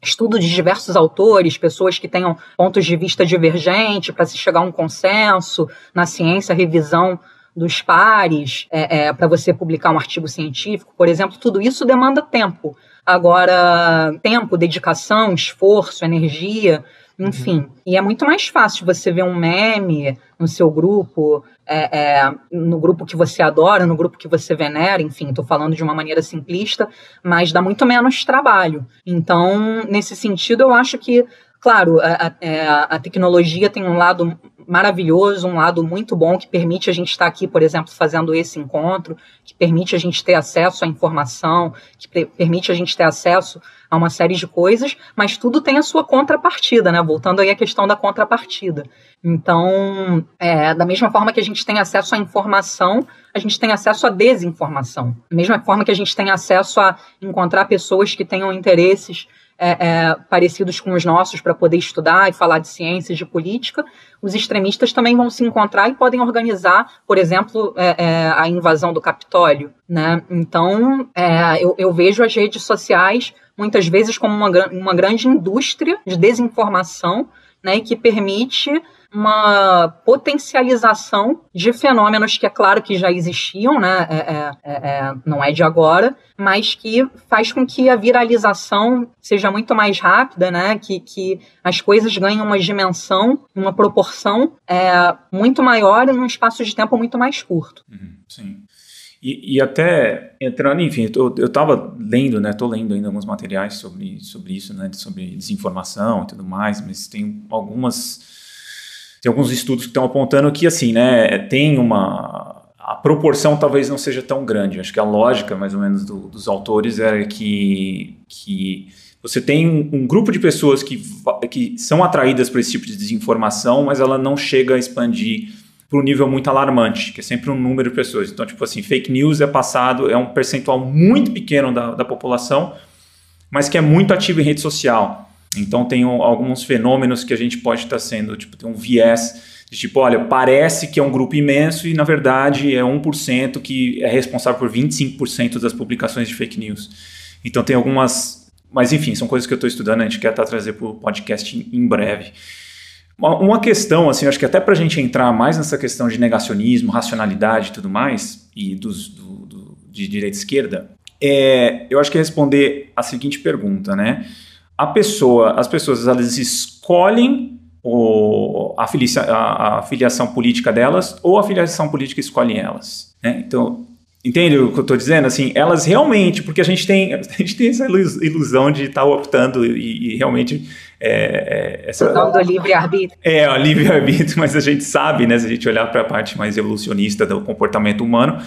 estudo de diversos autores, pessoas que tenham pontos de vista divergentes para se chegar a um consenso na ciência, revisão dos pares, é, é, para você publicar um artigo científico, por exemplo, tudo isso demanda tempo. Agora, tempo, dedicação, esforço, energia, enfim. Uhum. E é muito mais fácil você ver um meme no seu grupo, é, é, no grupo que você adora, no grupo que você venera, enfim, estou falando de uma maneira simplista, mas dá muito menos trabalho. Então, nesse sentido, eu acho que, claro, a, a, é, a tecnologia tem um lado maravilhoso, um lado muito bom que permite a gente estar aqui, por exemplo, fazendo esse encontro, que permite a gente ter acesso à informação, que permite a gente ter acesso a uma série de coisas, mas tudo tem a sua contrapartida, né? Voltando aí à questão da contrapartida. Então, é, da mesma forma que a gente tem acesso à informação, a gente tem acesso à desinformação. Da mesma forma que a gente tem acesso a encontrar pessoas que tenham interesses é, é, parecidos com os nossos para poder estudar e falar de ciências, de política, os extremistas também vão se encontrar e podem organizar, por exemplo, é, é a invasão do Capitólio. Né? Então, é, eu, eu, vejo as redes sociais muitas vezes como uma, uma grande indústria de desinformação né, que permite uma potencialização de fenômenos que é claro que já existiam, né? É, é, é, é, não é de agora, mas que faz com que a viralização seja muito mais rápida, né? Que, que as coisas ganham uma dimensão, uma proporção é, muito maior em um espaço de tempo muito mais curto. Uhum, sim. E, e, até entrando, enfim, eu, eu tava lendo, né? Tô lendo ainda alguns materiais sobre, sobre isso, né? Sobre desinformação e tudo mais, mas tem algumas tem alguns estudos que estão apontando que, assim, né, tem uma. A proporção talvez não seja tão grande. Acho que a lógica, mais ou menos, do, dos autores era que, que você tem um, um, grupo de pessoas que, que são atraídas para esse tipo de desinformação, mas ela não chega a expandir para um nível muito alarmante, que é sempre um número de pessoas. Então, tipo assim, fake news é passado, é um percentual muito pequeno da, da população, mas que é muito ativo em rede social. Então tem um, alguns fenômenos que a gente pode estar sendo, tipo, tem um viés de tipo, olha, parece que é um grupo imenso e na verdade é 1% que é responsável por 25% das publicações de fake news. Então tem algumas, mas enfim, são coisas que eu estou estudando, a gente quer estar trazer para o podcast em, em breve. Uma, questão, assim, acho que até para a gente entrar mais nessa questão de negacionismo, racionalidade e tudo mais, e dos, do, do, de direita e esquerda, é, eu acho que é responder a seguinte pergunta, né? a pessoa, as pessoas elas escolhem o, a, filia, a, a, filiação política delas ou a filiação política escolhe elas. Né? Então, entende o que eu estou dizendo? Assim, elas realmente, porque a gente tem, a gente tem essa ilusão de estar tá optando e, e realmente é, é, essa, do livre-arbítrio. É, o livre-arbítrio, mas a gente sabe, né, se a gente olhar para a parte mais evolucionista do comportamento humano,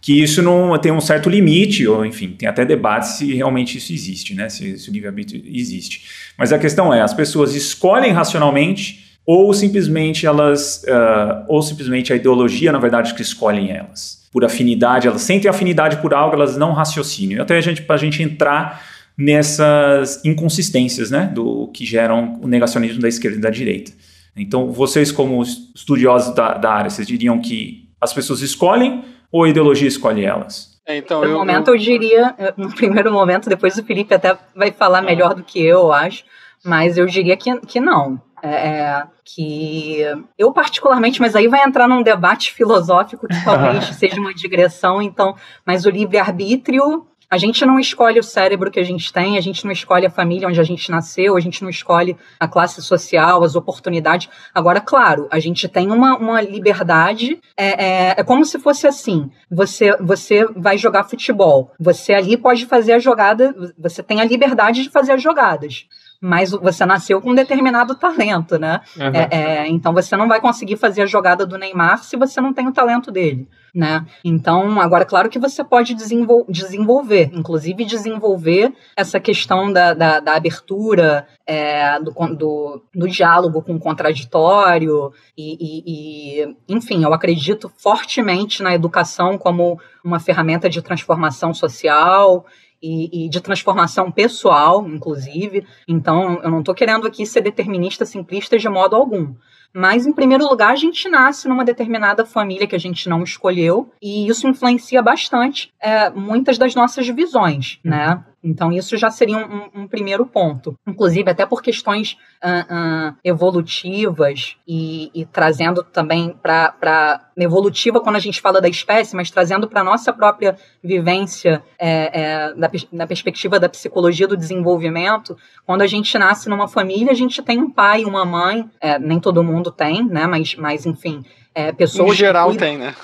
que isso não tem um certo limite, ou enfim, tem até debate se realmente isso existe, né? Se, se o livre-arbítrio existe. Mas a questão é, as pessoas escolhem racionalmente ou simplesmente elas, uh, ou simplesmente a ideologia, na verdade, que escolhem elas. Por afinidade, elas sentem afinidade por algo, elas não raciocinam. Até a gente, para a gente entrar nessas inconsistências, né? Do que geram o negacionismo da esquerda e da direita. Então, vocês como estudiosos da, da área, vocês diriam que as pessoas escolhem ou a ideologia escolhe elas? É, então, no eu, momento eu... eu diria, no primeiro momento, depois o Felipe até vai falar melhor do que eu, eu acho, mas eu diria que, que não. É, é que eu particularmente, mas aí vai entrar num debate filosófico que talvez seja uma digressão, então, mas o livre-arbítrio a gente não escolhe o cérebro que a gente tem, a gente não escolhe a família onde a gente nasceu, a gente não escolhe a classe social, as oportunidades. Agora, claro, a gente tem uma, uma liberdade, é, é, é como se fosse assim: você, você vai jogar futebol, você ali pode fazer a jogada, você tem a liberdade de fazer as jogadas mas você nasceu com um determinado talento, né? Uhum. É, é, então você não vai conseguir fazer a jogada do Neymar se você não tem o talento dele, né? Então, agora, claro que você pode desenvol desenvolver, inclusive desenvolver essa questão da, da, da abertura, é, do, do, do, diálogo com o contraditório, e, e, e, enfim, eu acredito fortemente na educação como uma ferramenta de transformação social e, e, de transformação pessoal, inclusive. Então, eu não estou querendo aqui ser determinista simplista de modo algum. Mas, em primeiro lugar, a gente nasce numa determinada família que a gente não escolheu, e isso influencia bastante é, muitas das nossas visões, né? Então, isso já seria um, um primeiro ponto. Inclusive, até por questões uh, uh, evolutivas e, e, trazendo também para evolutiva quando a gente fala da espécie, mas trazendo para a nossa própria vivência é, é, da, na perspectiva da psicologia do desenvolvimento. Quando a gente nasce numa família, a gente tem um pai uma mãe, é, nem todo mundo tem, né? Mas, mas enfim, é, pessoas. Em geral, tem, né?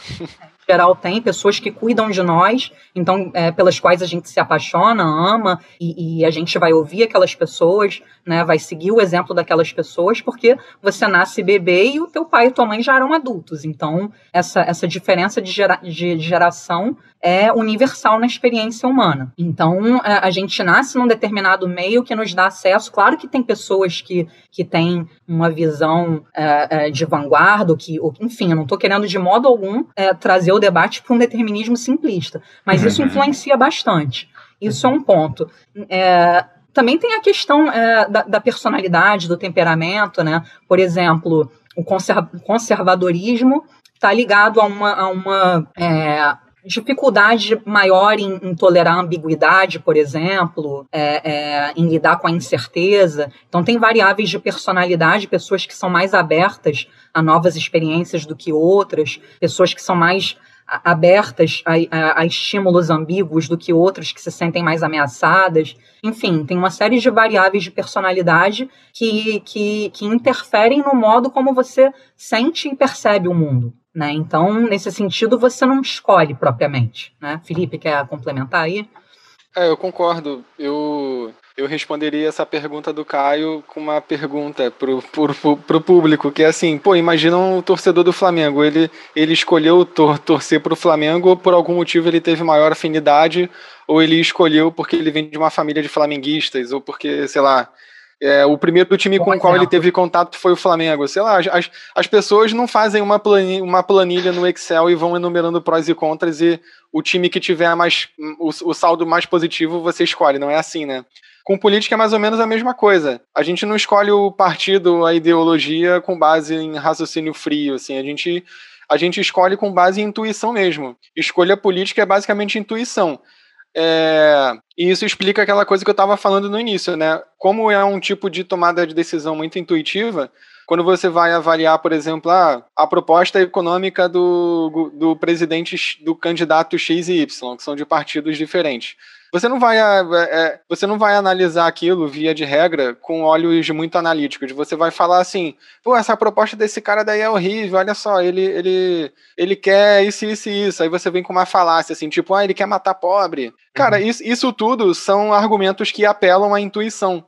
Geral tem, pessoas que cuidam de nós, então é, pelas quais a gente se apaixona, ama e, e, a gente vai ouvir aquelas pessoas, né, vai seguir o exemplo daquelas pessoas, porque você nasce bebê e o teu pai e tua mãe já eram adultos. Então essa, essa diferença de, gera, de, de geração é universal na experiência humana. Então, a gente nasce num determinado meio que nos dá acesso. Claro que tem pessoas que, que têm uma visão é, é de vanguarda, que, enfim, eu não estou querendo de modo algum é, trazer o debate para um determinismo simplista, mas isso uhum. influencia bastante. Isso é um ponto. É, também tem a questão é, da, da, personalidade, do temperamento, né? Por exemplo, o conservadorismo está ligado a uma, a uma é, dificuldade maior em, em, tolerar ambiguidade, por exemplo, é, é, em lidar com a incerteza. Então, tem variáveis de personalidade, pessoas que são mais abertas a novas experiências do que outras, pessoas que são mais abertas a, a, a, estímulos ambíguos do que outras que se sentem mais ameaçadas. Enfim, tem uma série de variáveis de personalidade que, que, que interferem no modo como você sente e percebe o mundo. Né? Então, nesse sentido, você não escolhe propriamente. Né? Felipe, quer complementar aí? É, eu concordo. Eu, eu responderia essa pergunta do Caio com uma pergunta pro, pro, pro público, que é assim, pô, imagina um torcedor do Flamengo, ele, ele escolheu tor torcer pro Flamengo por algum motivo ele teve maior afinidade, ou ele escolheu porque ele vem de uma família de flamenguistas, ou porque, sei lá, é, o primeiro time com o qual ele teve contato foi o Flamengo. Sei lá, as, as pessoas não fazem uma planilha, uma planilha no Excel e vão enumerando prós e contras e o time que tiver mais o, o saldo mais positivo você escolhe. Não é assim, né? Com política é mais ou menos a mesma coisa. A gente não escolhe o partido, a ideologia com base em raciocínio frio, assim. A gente a gente escolhe com base em intuição mesmo. Escolha política é basicamente intuição. É, e isso explica aquela coisa que eu estava falando no início, né? Como é um tipo de tomada de decisão muito intuitiva, quando você vai avaliar, por exemplo, a, a proposta econômica do, do presidente, do candidato X e Y, que são de partidos diferentes. Você não vai, é, é, você não vai analisar aquilo, via de regra, com olhos muito analíticos. Você vai falar assim, pô, essa proposta desse cara daí é horrível, olha só, ele, ele, ele quer isso, isso e isso. Aí você vem com uma falácia, assim, tipo, ah, ele quer matar pobre. Cara, uhum. isso, isso tudo são argumentos que apelam à intuição.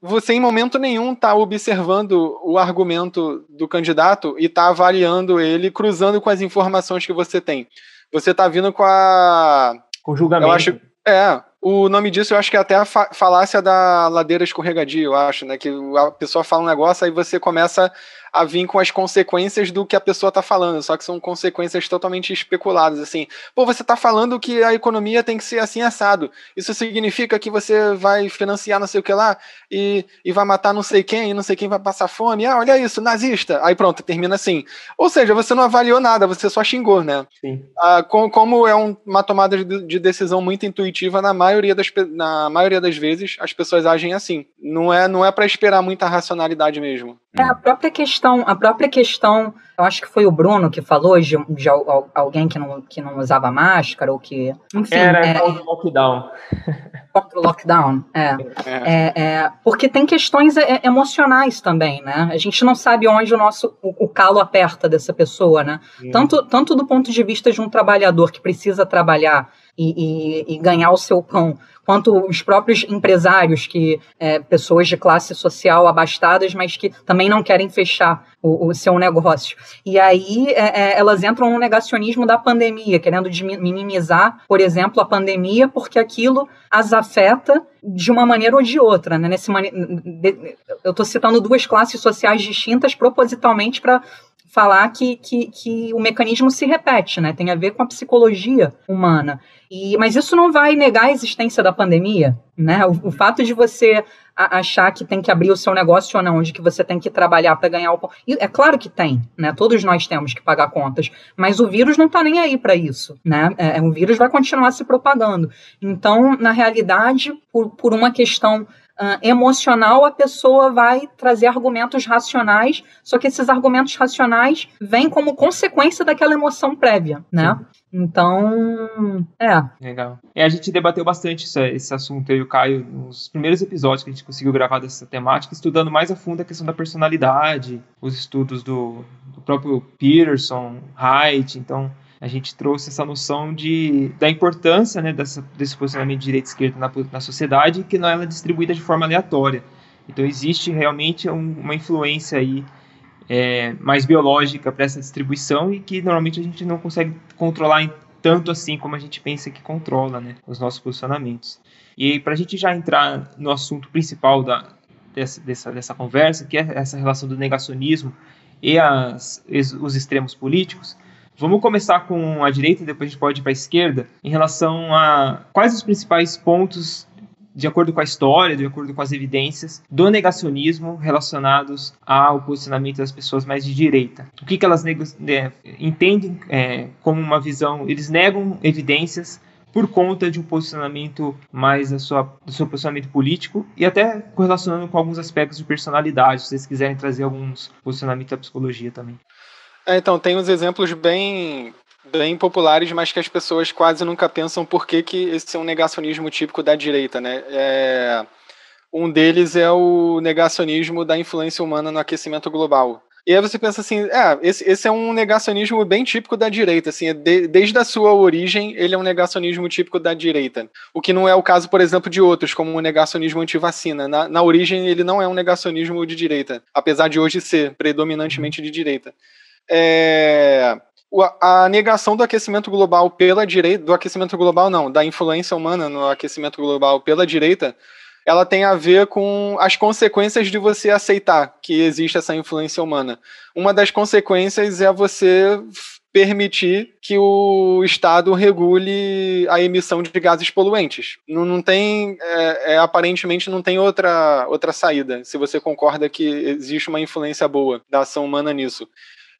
Você, em momento nenhum, está observando o argumento do candidato e está avaliando ele, cruzando com as informações que você tem. Você está vindo com a. Com julgamento. Eu acho, é, o nome disso eu acho que é até a fa falácia da ladeira escorregadia, eu acho, né? Que a pessoa fala um negócio, aí você começa a vir com as consequências do que a pessoa está falando, só que são consequências totalmente especuladas, assim. Pô, você está falando que a economia tem que ser assim assado. Isso significa que você vai financiar não sei o que lá e, e vai matar não sei quem, e não sei quem vai passar fome. Ah, olha isso, nazista. Aí pronto, termina assim. Ou seja, você não avaliou nada, você só xingou, né? Sim. Ah, com, como é um, uma tomada de, de, decisão muito intuitiva, na maioria, das, na maioria das vezes as pessoas agem assim. Não é, não é para esperar muita racionalidade mesmo. É a própria questão, a própria questão, eu acho que foi o Bruno que falou de, de alguém que não, que não usava máscara ou que. Enfim, Era é, contra o lockdown. Contra o lockdown, é. É. é, é porque tem questões é, emocionais também, né? A gente não sabe onde o nosso o, o calo aperta dessa pessoa, né? Tanto, tanto do ponto de vista de um trabalhador que precisa trabalhar e, e, e, ganhar o seu pão, quanto os próprios empresários, que é, pessoas de classe social abastadas, mas que também não querem fechar o, o seu negócio. E aí é, é, elas entram no negacionismo da pandemia, querendo minimizar, por exemplo, a pandemia, porque aquilo as afeta de uma maneira ou de outra. Né? Nesse. Eu estou citando duas classes sociais distintas propositalmente para falar que, que, que, o mecanismo se repete, né? Tem a ver com a psicologia humana. E, mas isso não vai negar a existência da pandemia, né? O, o fato de você achar que tem que abrir o seu negócio ou não, de que você tem que trabalhar para ganhar o É claro que tem, né? Todos nós temos que pagar contas, mas o vírus não está nem aí para isso, né? É, o vírus vai continuar se propagando. Então, na realidade, por, por uma questão uh, emocional, a pessoa vai trazer argumentos racionais, só que esses argumentos racionais vêm como consequência daquela emoção prévia, né? Sim. Então, é. Legal. E a gente debateu bastante esse, esse assunto, eu e o Caio, nos primeiros episódios que a gente conseguiu gravar dessa temática, estudando mais a fundo a questão da personalidade, os estudos do, do próprio Peterson, Haidt, então a gente trouxe essa noção de, da importância né, dessa, desse posicionamento de direita e esquerda na, na sociedade, que não é distribuída de forma aleatória. Então existe realmente um, uma influência aí é, mais biológica para essa distribuição e que normalmente a gente não consegue controlar em, tanto assim como a gente pensa que controla né, os nossos posicionamentos. E para a gente já entrar no assunto principal da, dessa, dessa, dessa conversa, que é essa relação do negacionismo e as, os extremos políticos, Vamos começar com a direita e depois a gente pode ir para a esquerda em relação a quais os principais pontos de acordo com a história, de acordo com as evidências, do negacionismo relacionados ao posicionamento das pessoas mais de direita. O que, que elas né, entendem é, como uma visão, eles negam evidências por conta de um posicionamento mais da sua, do seu posicionamento político e até correlacionando com alguns aspectos de personalidade, se vocês quiserem trazer alguns posicionamentos da psicologia também. É, então, tem uns exemplos bem, bem populares, mas que as pessoas quase nunca pensam por que, que esse é um negacionismo típico da direita, né? É, um deles é o negacionismo da influência humana no aquecimento global. E aí você pensa assim, é, esse, esse é um negacionismo bem típico da direita, assim, é de, desde a sua origem ele é um negacionismo típico da direita. O que não é o caso, por exemplo, de outros, como o negacionismo antivacina. Na, na origem ele não é um negacionismo de direita, apesar de hoje ser predominantemente de direita é, a negação do aquecimento global pela direita, do aquecimento global não, da influência humana no aquecimento global pela direita, ela tem a ver com as consequências de você aceitar que existe essa influência humana. Uma das consequências é você permitir que o Estado regule a emissão de gases poluentes. Não, não tem, é, é, aparentemente, não tem outra, outra saída, se você concorda que existe uma influência boa da ação humana nisso.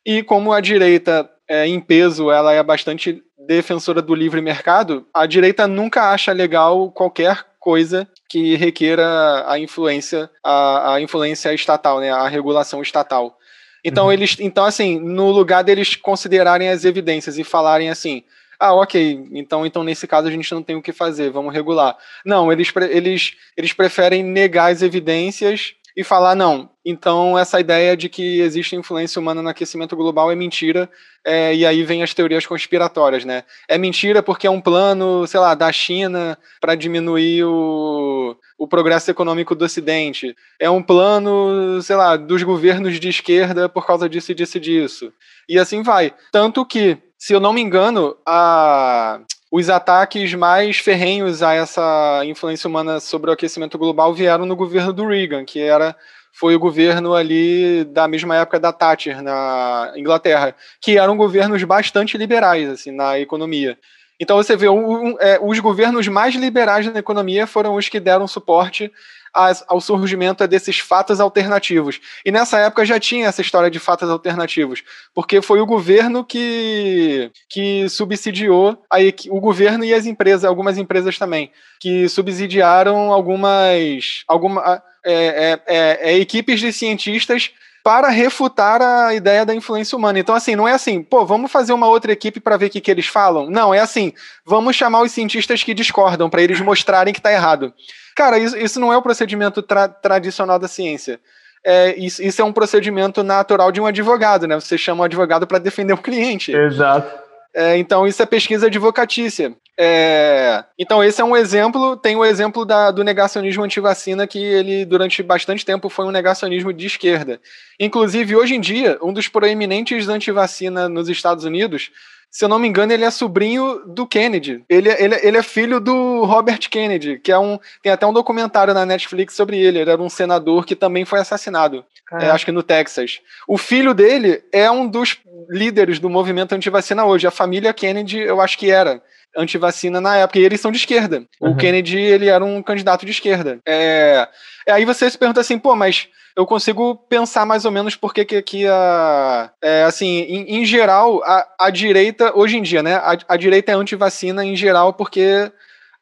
E como a direita, é, em peso, ela é bastante defensora do livre mercado, a direita nunca acha legal qualquer coisa que requeira a influência, a, a influência estatal, né, a regulação estatal. Então uhum. eles, então assim, no lugar deles considerarem as evidências e falarem assim, ah, ok, então, então nesse caso a gente não tem o que fazer, vamos regular. Não, eles, eles, eles preferem negar as evidências e falar, não, então essa ideia de que existe influência humana no aquecimento global é mentira, é, e aí vem as teorias conspiratórias, né? É mentira porque é um plano, sei lá, da China para diminuir o, o progresso econômico do Ocidente. É um plano, sei lá, dos governos de esquerda por causa disso e disso e disso. E assim vai. Tanto que, se eu não me engano, a os ataques mais ferrenhos a essa influência humana sobre o aquecimento global vieram no governo do Reagan, que era foi o governo ali da mesma época da Thatcher na Inglaterra, que eram governos bastante liberais assim na economia. Então você vê um, é, os governos mais liberais na economia foram os que deram suporte ao surgimento desses fatos alternativos. E nessa época já tinha essa história de fatos alternativos, porque foi o governo que, que subsidiou a, o governo e as empresas, algumas empresas também, que subsidiaram algumas, alguma, é, é, é, é equipes de cientistas para refutar a ideia da influência humana. Então, assim, não é assim, pô, vamos fazer uma outra equipe para ver o que, que eles falam. Não, é assim, vamos chamar os cientistas que discordam para eles mostrarem que está errado. Cara, isso, isso não é o procedimento tra tradicional da ciência. É, isso, isso, é um procedimento natural de um advogado, né? Você chama o advogado para defender o cliente. Exato. É, então, isso é pesquisa advocatícia. É, então, esse é um exemplo. Tem o exemplo da, do negacionismo antivacina, que ele, durante bastante tempo, foi um negacionismo de esquerda. Inclusive, hoje em dia, um dos proeminentes antivacina nos Estados Unidos se eu não me engano, ele é sobrinho do Kennedy. Ele, é, ele, é, ele é filho do Robert Kennedy, que é um. Tem até um documentário na Netflix sobre ele. Ele era um senador que também foi assassinado. É, acho que no Texas. O filho dele é um dos líderes do movimento antivacina hoje. A família Kennedy, eu acho que era antivacina na época. E eles são de esquerda. Uhum. O Kennedy, ele era um candidato de esquerda. É, aí você se pergunta assim, pô, mas eu consigo pensar mais ou menos porque que aqui a. É, assim, em, em geral, a, a, direita, hoje em dia, né? A, a direita é anti-vacina em geral porque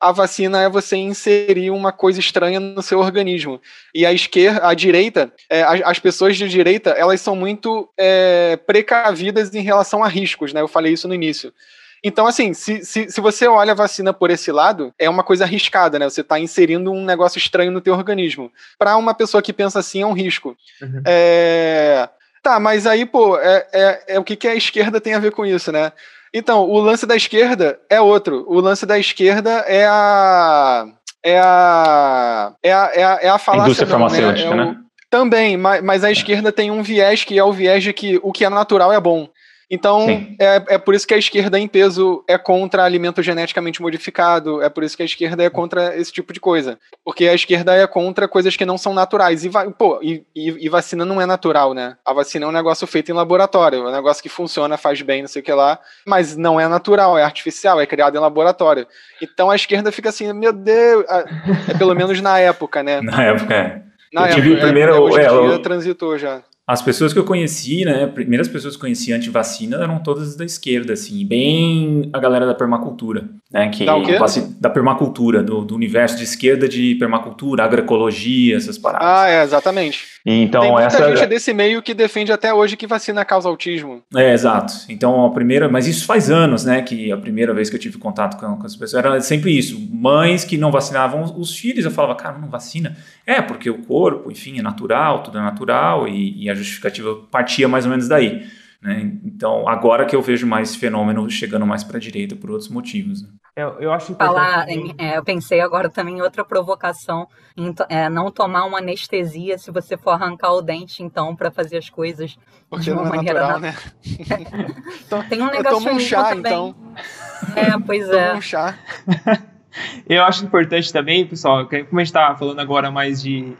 a vacina é você inserir uma coisa estranha no seu organismo. E a esquerda, a direita, é, as, as, pessoas de direita, elas são muito é, precavidas em relação a riscos, né? Eu falei isso no início. Então, assim, se, se, se você olha a vacina por esse lado, é uma coisa arriscada, né? Você está inserindo um negócio estranho no teu organismo. Para uma pessoa que pensa assim, é um risco. Uhum. É... Tá, mas aí, pô, é, é, é, o que, que a esquerda tem a ver com isso, né? Então, o lance da esquerda é outro. O lance da esquerda é a. É a. É a, é a, é a falácia. Indústria não, farmacêutica, né? É o, né? Também, mas, mas a esquerda tem um viés que é o viés de que o que é natural é bom. Então, é, é por isso que a esquerda em peso é contra alimento geneticamente modificado, é por isso que a esquerda é contra esse tipo de coisa. Porque a esquerda é contra coisas que não são naturais. E, pô, e, e, e vacina não é natural, né? A vacina é um negócio feito em laboratório, é um negócio que funciona, faz bem, não sei o que lá, mas não é natural, é artificial, é criado em laboratório. Então a esquerda fica assim, meu Deus, é pelo menos na época, né? Na época, é. Na eu época, tive primeiro, é, hoje é, dia transitou já. As pessoas que eu conheci, né, primeiras pessoas que eu conheci anti-vacina eram todas da esquerda, assim, bem a galera da permacultura, né, que da, quê? da permacultura, do, do, universo de esquerda de permacultura, agroecologia, essas paradas. Ah, é, exatamente. Então, Tem muita essa gente desse meio que defende até hoje que vacina causa autismo. É, exato. Então, a primeira, mas isso faz anos, né, que a primeira vez que eu tive contato com, com as pessoas era sempre isso, mães que não vacinavam os filhos, eu falava, cara, não vacina. É, porque o corpo, enfim, é natural, tudo é natural e, e a justificativa partia mais ou menos daí. Né? Então, agora que eu vejo mais fenômeno chegando mais para a direita por outros motivos. Né? Eu, eu acho Falar, é, eu pensei agora também em outra provocação, em é, não tomar uma anestesia se você for arrancar o dente, então, para fazer as coisas Porque de uma não é maneira natural, né? então, Tem um Eu tomo um chá, também. então. É, pois Tomo é. um chá. Eu acho importante também, pessoal, que como a gente está falando agora mais de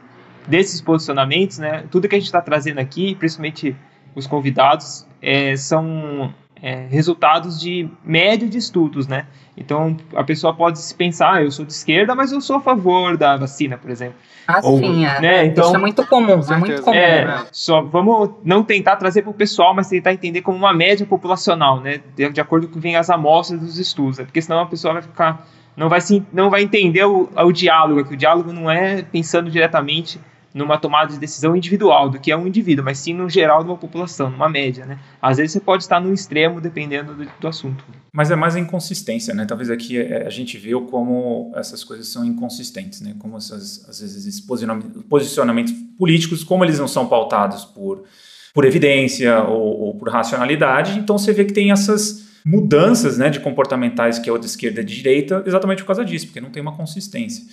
desses posicionamentos, né? Tudo que a gente está trazendo aqui, principalmente os convidados, é, são é, resultados de média de estudos, né? Então a pessoa pode se pensar, ah, eu sou de esquerda, mas eu sou a favor da vacina, por exemplo. Ah, Ou, sim, é. né, então- Isso é muito comum, é muito comum. É, né? só vamos não tentar trazer para o pessoal, mas tentar entender como uma média populacional, né? De, de acordo com que vem as amostras dos estudos, né? porque senão a pessoa vai ficar não vai se, não vai entender o, o diálogo, que o diálogo não é pensando diretamente numa tomada de decisão individual do que é um indivíduo, mas sim no geral de uma população, numa média, né? Às vezes você pode estar num extremo dependendo do, do assunto. Mas é mais a inconsistência, né? Talvez aqui é, a gente vê como essas coisas são inconsistentes, né? Como essas, às vezes, esses posicionamentos políticos, como eles não são pautados por, por evidência ou, ou por racionalidade, então você vê que tem essas mudanças né, de comportamentais que é o de esquerda e de direita exatamente por causa disso, porque não tem uma consistência.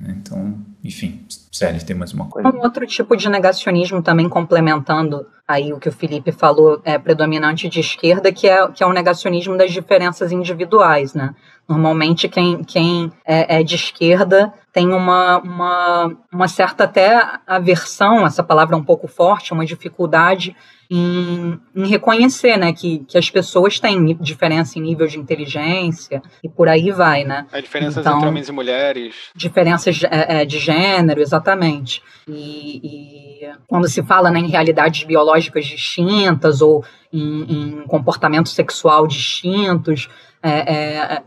Né? Então, enfim, Célia, tem mais uma coisa? Um outro tipo de negacionismo também complementando aí o que o Felipe falou, é predominante de esquerda, que é, que é o negacionismo das diferenças individuais, né? Normalmente quem, quem é, é de esquerda tem uma, uma, uma certa até aversão, essa palavra é um pouco forte, uma dificuldade em, em reconhecer, né, que, que as pessoas têm diferença em nível de inteligência e por aí vai, né? A diferença Então- entre homens e mulheres. diferenças é, é, de gênero, exatamente. E, e quando se fala né, em realidades biológicas distintas ou em, em comportamento sexual distintos, é, é,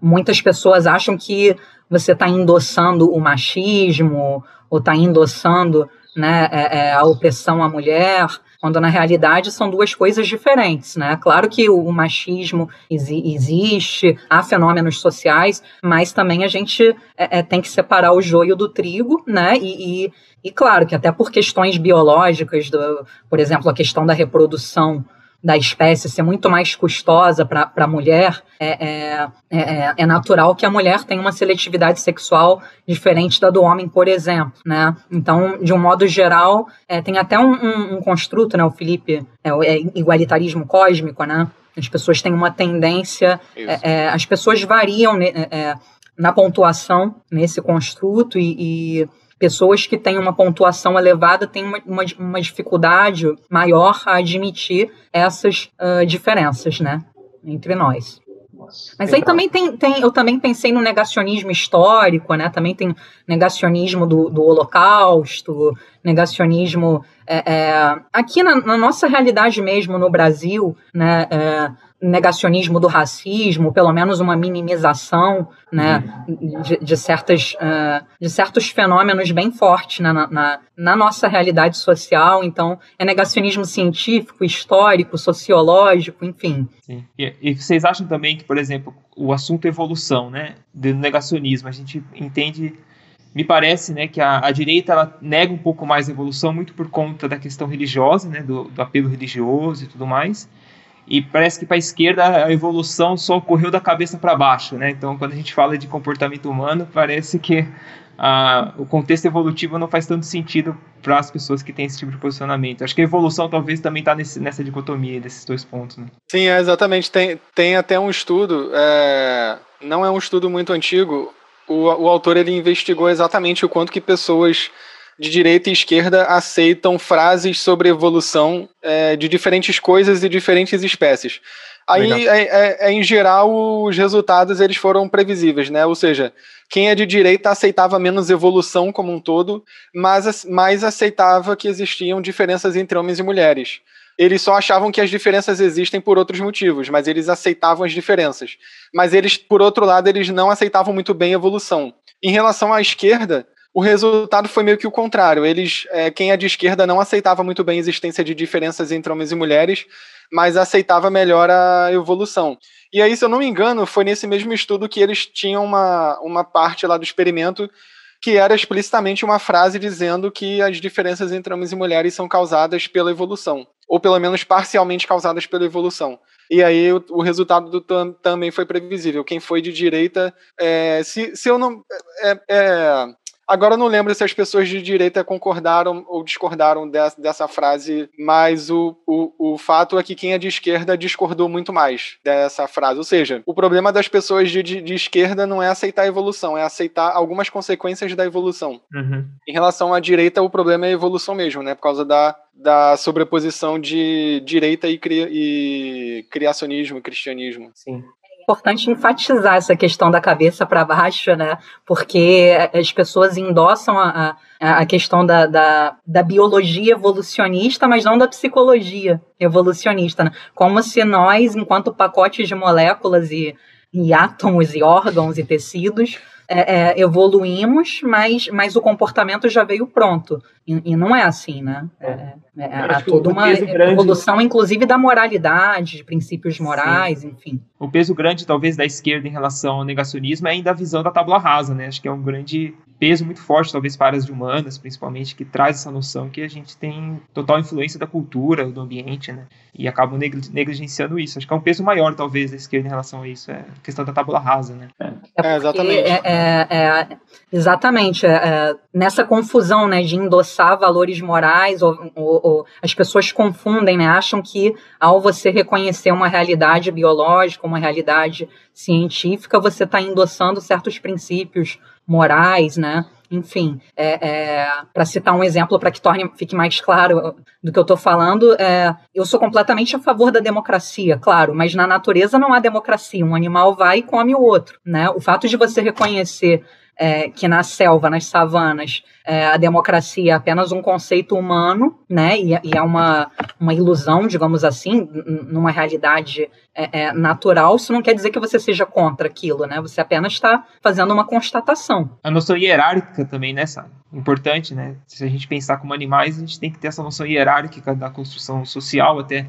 muitas pessoas acham que você está endossando o machismo ou está endossando né, é, é, a opressão à mulher, quando na realidade são duas coisas diferentes, né? Claro que o, machismo exi- existe, há fenômenos sociais, mas também a gente é, é, tem que separar o joio do trigo, né? E, e, e claro que até por questões biológicas, do, por exemplo, a questão da reprodução da espécie ser muito mais custosa para a mulher, é, é, é, é natural que a mulher tenha uma seletividade sexual diferente da do homem, por exemplo. Né? Então, de um modo geral, é, tem até um, um, um construto, né? o Felipe, é, o- é igualitarismo cósmico, né? as pessoas têm uma tendência, é, é, as pessoas variam né, é, é, na pontuação nesse construto e, e pessoas que têm uma pontuação elevada têm uma, uma, uma dificuldade maior a admitir essas ah, diferenças, né, entre nós. Mas aí também tem, tem, eu também pensei no negacionismo histórico, né? Também tem negacionismo do, do Holocausto, negacionismo é, é, aqui na, na nossa realidade mesmo no Brasil, né? é, negacionismo do racismo, pelo menos uma minimização, né? De, de certas, é, de certos fenômenos bem fortes na, na, na nossa realidade social. Então, é negacionismo científico, histórico, sociológico, enfim. E, e vocês acham também que, por exemplo, o assunto evolução, né, do negacionismo, a gente entende, me parece, né, que a, a direita ela nega um pouco mais a evolução muito por conta da questão religiosa, né, do, do apelo religioso e tudo mais. E parece que para a esquerda a evolução só ocorreu da cabeça para baixo, né? Então, quando a gente fala de comportamento humano, parece que ah, o contexto evolutivo não faz tanto sentido para as pessoas que têm esse tipo de posicionamento. Acho que a evolução talvez também está nessa dicotomia desses dois pontos. Né? Sim, é, exatamente. Tem, tem até um estudo, é, não é um estudo muito antigo, o, o autor ele investigou exatamente o quanto que pessoas de direita e esquerda aceitam frases sobre evolução é, de diferentes coisas e diferentes espécies. Aí, é, é, é, em geral, os resultados eles foram previsíveis, né? Ou seja, quem é de direita aceitava menos evolução como um todo, mas mais aceitava que existiam diferenças entre homens e mulheres. Eles só achavam que as diferenças existem por outros motivos, mas eles aceitavam as diferenças. Mas eles, por outro lado, eles não aceitavam muito bem a evolução. Em relação à esquerda, o resultado foi meio que o contrário. Eles, é, quem é de esquerda não aceitava muito bem a existência de diferenças entre homens e mulheres, mas aceitava melhor a evolução. E aí, se eu não me engano, foi nesse mesmo estudo que eles tinham uma, uma parte lá do experimento que era explicitamente uma frase dizendo que as diferenças entre homens e mulheres são causadas pela evolução, ou pelo menos parcialmente causadas pela evolução. E aí o, o resultado do, também foi previsível. Quem foi de direita, é, se, se eu não. É, é, Agora eu não lembro se as pessoas de direita concordaram ou discordaram dessa, dessa frase, mas o, o, o fato é que quem é de esquerda discordou muito mais dessa frase. Ou seja, o problema das pessoas de, de, de esquerda não é aceitar a evolução, é aceitar algumas consequências da evolução. Uhum. Em relação à direita, o problema é a evolução mesmo, né? Por causa da, da sobreposição de direita e, cri, e criacionismo e cristianismo. Sim importante enfatizar essa questão da cabeça para baixo, né? Porque as pessoas endossam a, a, a questão da, da, da, biologia evolucionista, mas não da psicologia evolucionista, né? Como se nós, enquanto pacotes de moléculas e, e átomos e órgãos e tecidos, é, é, evoluímos, mas, mas o comportamento já veio pronto. E, e não é assim, né? É, é, é há toda uma evolução, inclusive, da moralidade, de princípios morais, Sim. enfim. O peso grande, talvez, da esquerda em relação ao negacionismo é ainda a visão da tábua rasa, né? Acho que é um grande peso muito forte, talvez para áreas de humanas, principalmente, que traz essa noção que a gente tem total influência da cultura, do ambiente, né? E acabam negligenciando isso. Acho que é um peso maior, talvez, da esquerda em relação a isso, é a questão da tábua rasa, né? É, é exatamente. É, é, é exatamente. É, nessa confusão, né, de endossar valores morais, ou, ou, ou, as pessoas confundem, né? Acham que ao você reconhecer uma realidade biológica, uma realidade científica, você está endossando certos princípios morais, né? Enfim, é, é, para citar um exemplo para que torne, fique mais claro do que eu estou falando, é, eu sou completamente a favor da democracia, claro, mas na natureza não há democracia. Um animal vai e come o outro. Né? O fato de você reconhecer é, que na selva, nas savanas, é, a democracia é apenas um conceito humano, né, e, e é uma, uma ilusão, digamos assim, numa realidade é, é, natural, isso não quer dizer que você seja contra aquilo, né, você apenas está fazendo uma constatação. A noção hierárquica também, né? Importante, né, se a gente pensar como animais, a gente tem que ter essa noção hierárquica da construção social até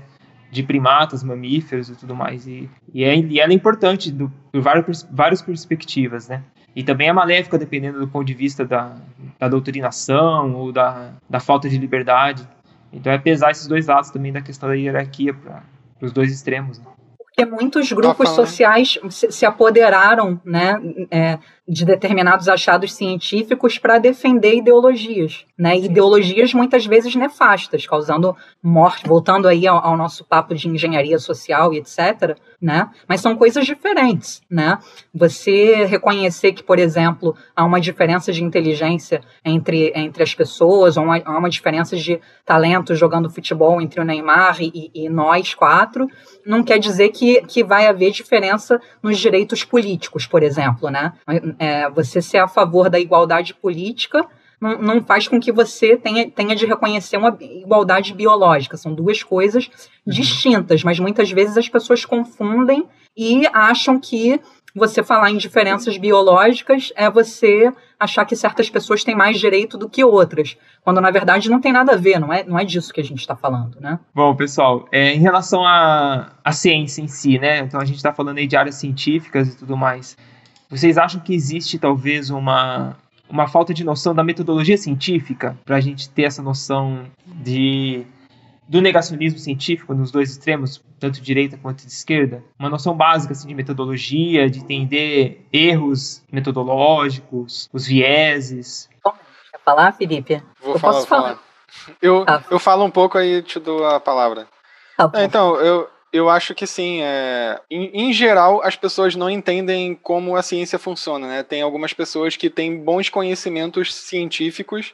de primatas, mamíferos e tudo mais. E, e, é, e ela é importante do, por várias, várias perspectivas, né? E também é maléfica, dependendo do ponto de vista da, da doutrinação ou da, da falta de liberdade. Então é pesar esses dois lados também da questão da hierarquia para os dois extremos. Né? Porque muitos grupos sociais se, se apoderaram né, é, de determinados achados científicos para defender ideologias, né? Ideologias muitas vezes nefastas, causando morte, voltando aí ao, ao, nosso papo de engenharia social e etc, né? Mas são coisas diferentes, né? Você reconhecer que, por exemplo, há uma diferença de inteligência entre, entre as pessoas, ou uma, há uma diferença de talento jogando futebol entre o Neymar e, e nós quatro, não quer dizer que, que vai haver diferença nos direitos políticos, por exemplo, né? é, você ser a favor da igualdade política não, não, faz com que você tenha, tenha de reconhecer uma igualdade biológica. São duas coisas uhum. distintas, mas muitas vezes as pessoas confundem e acham que você falar em diferenças biológicas é você achar que certas pessoas têm mais direito do que outras, quando na verdade não tem nada a ver, não é, não é disso que a gente está falando, né? Bom, pessoal, é, em relação à, à ciência em si, né? Então a gente está falando aí de áreas científicas e tudo mais. Vocês acham que existe talvez uma, uma falta de noção da metodologia científica para a gente ter essa noção de do negacionismo científico nos dois extremos, tanto de direita quanto de esquerda, uma noção básica assim, de metodologia, de entender erros metodológicos, os vieses. Quer falar, Felipe? Vou eu falar, posso falar. falar. Eu, ah. eu falo um pouco aí te dou a palavra. Tá então, eu, eu acho que sim. É, em, em, geral, as pessoas não entendem como a ciência funciona. Né? Tem algumas pessoas que têm bons conhecimentos científicos,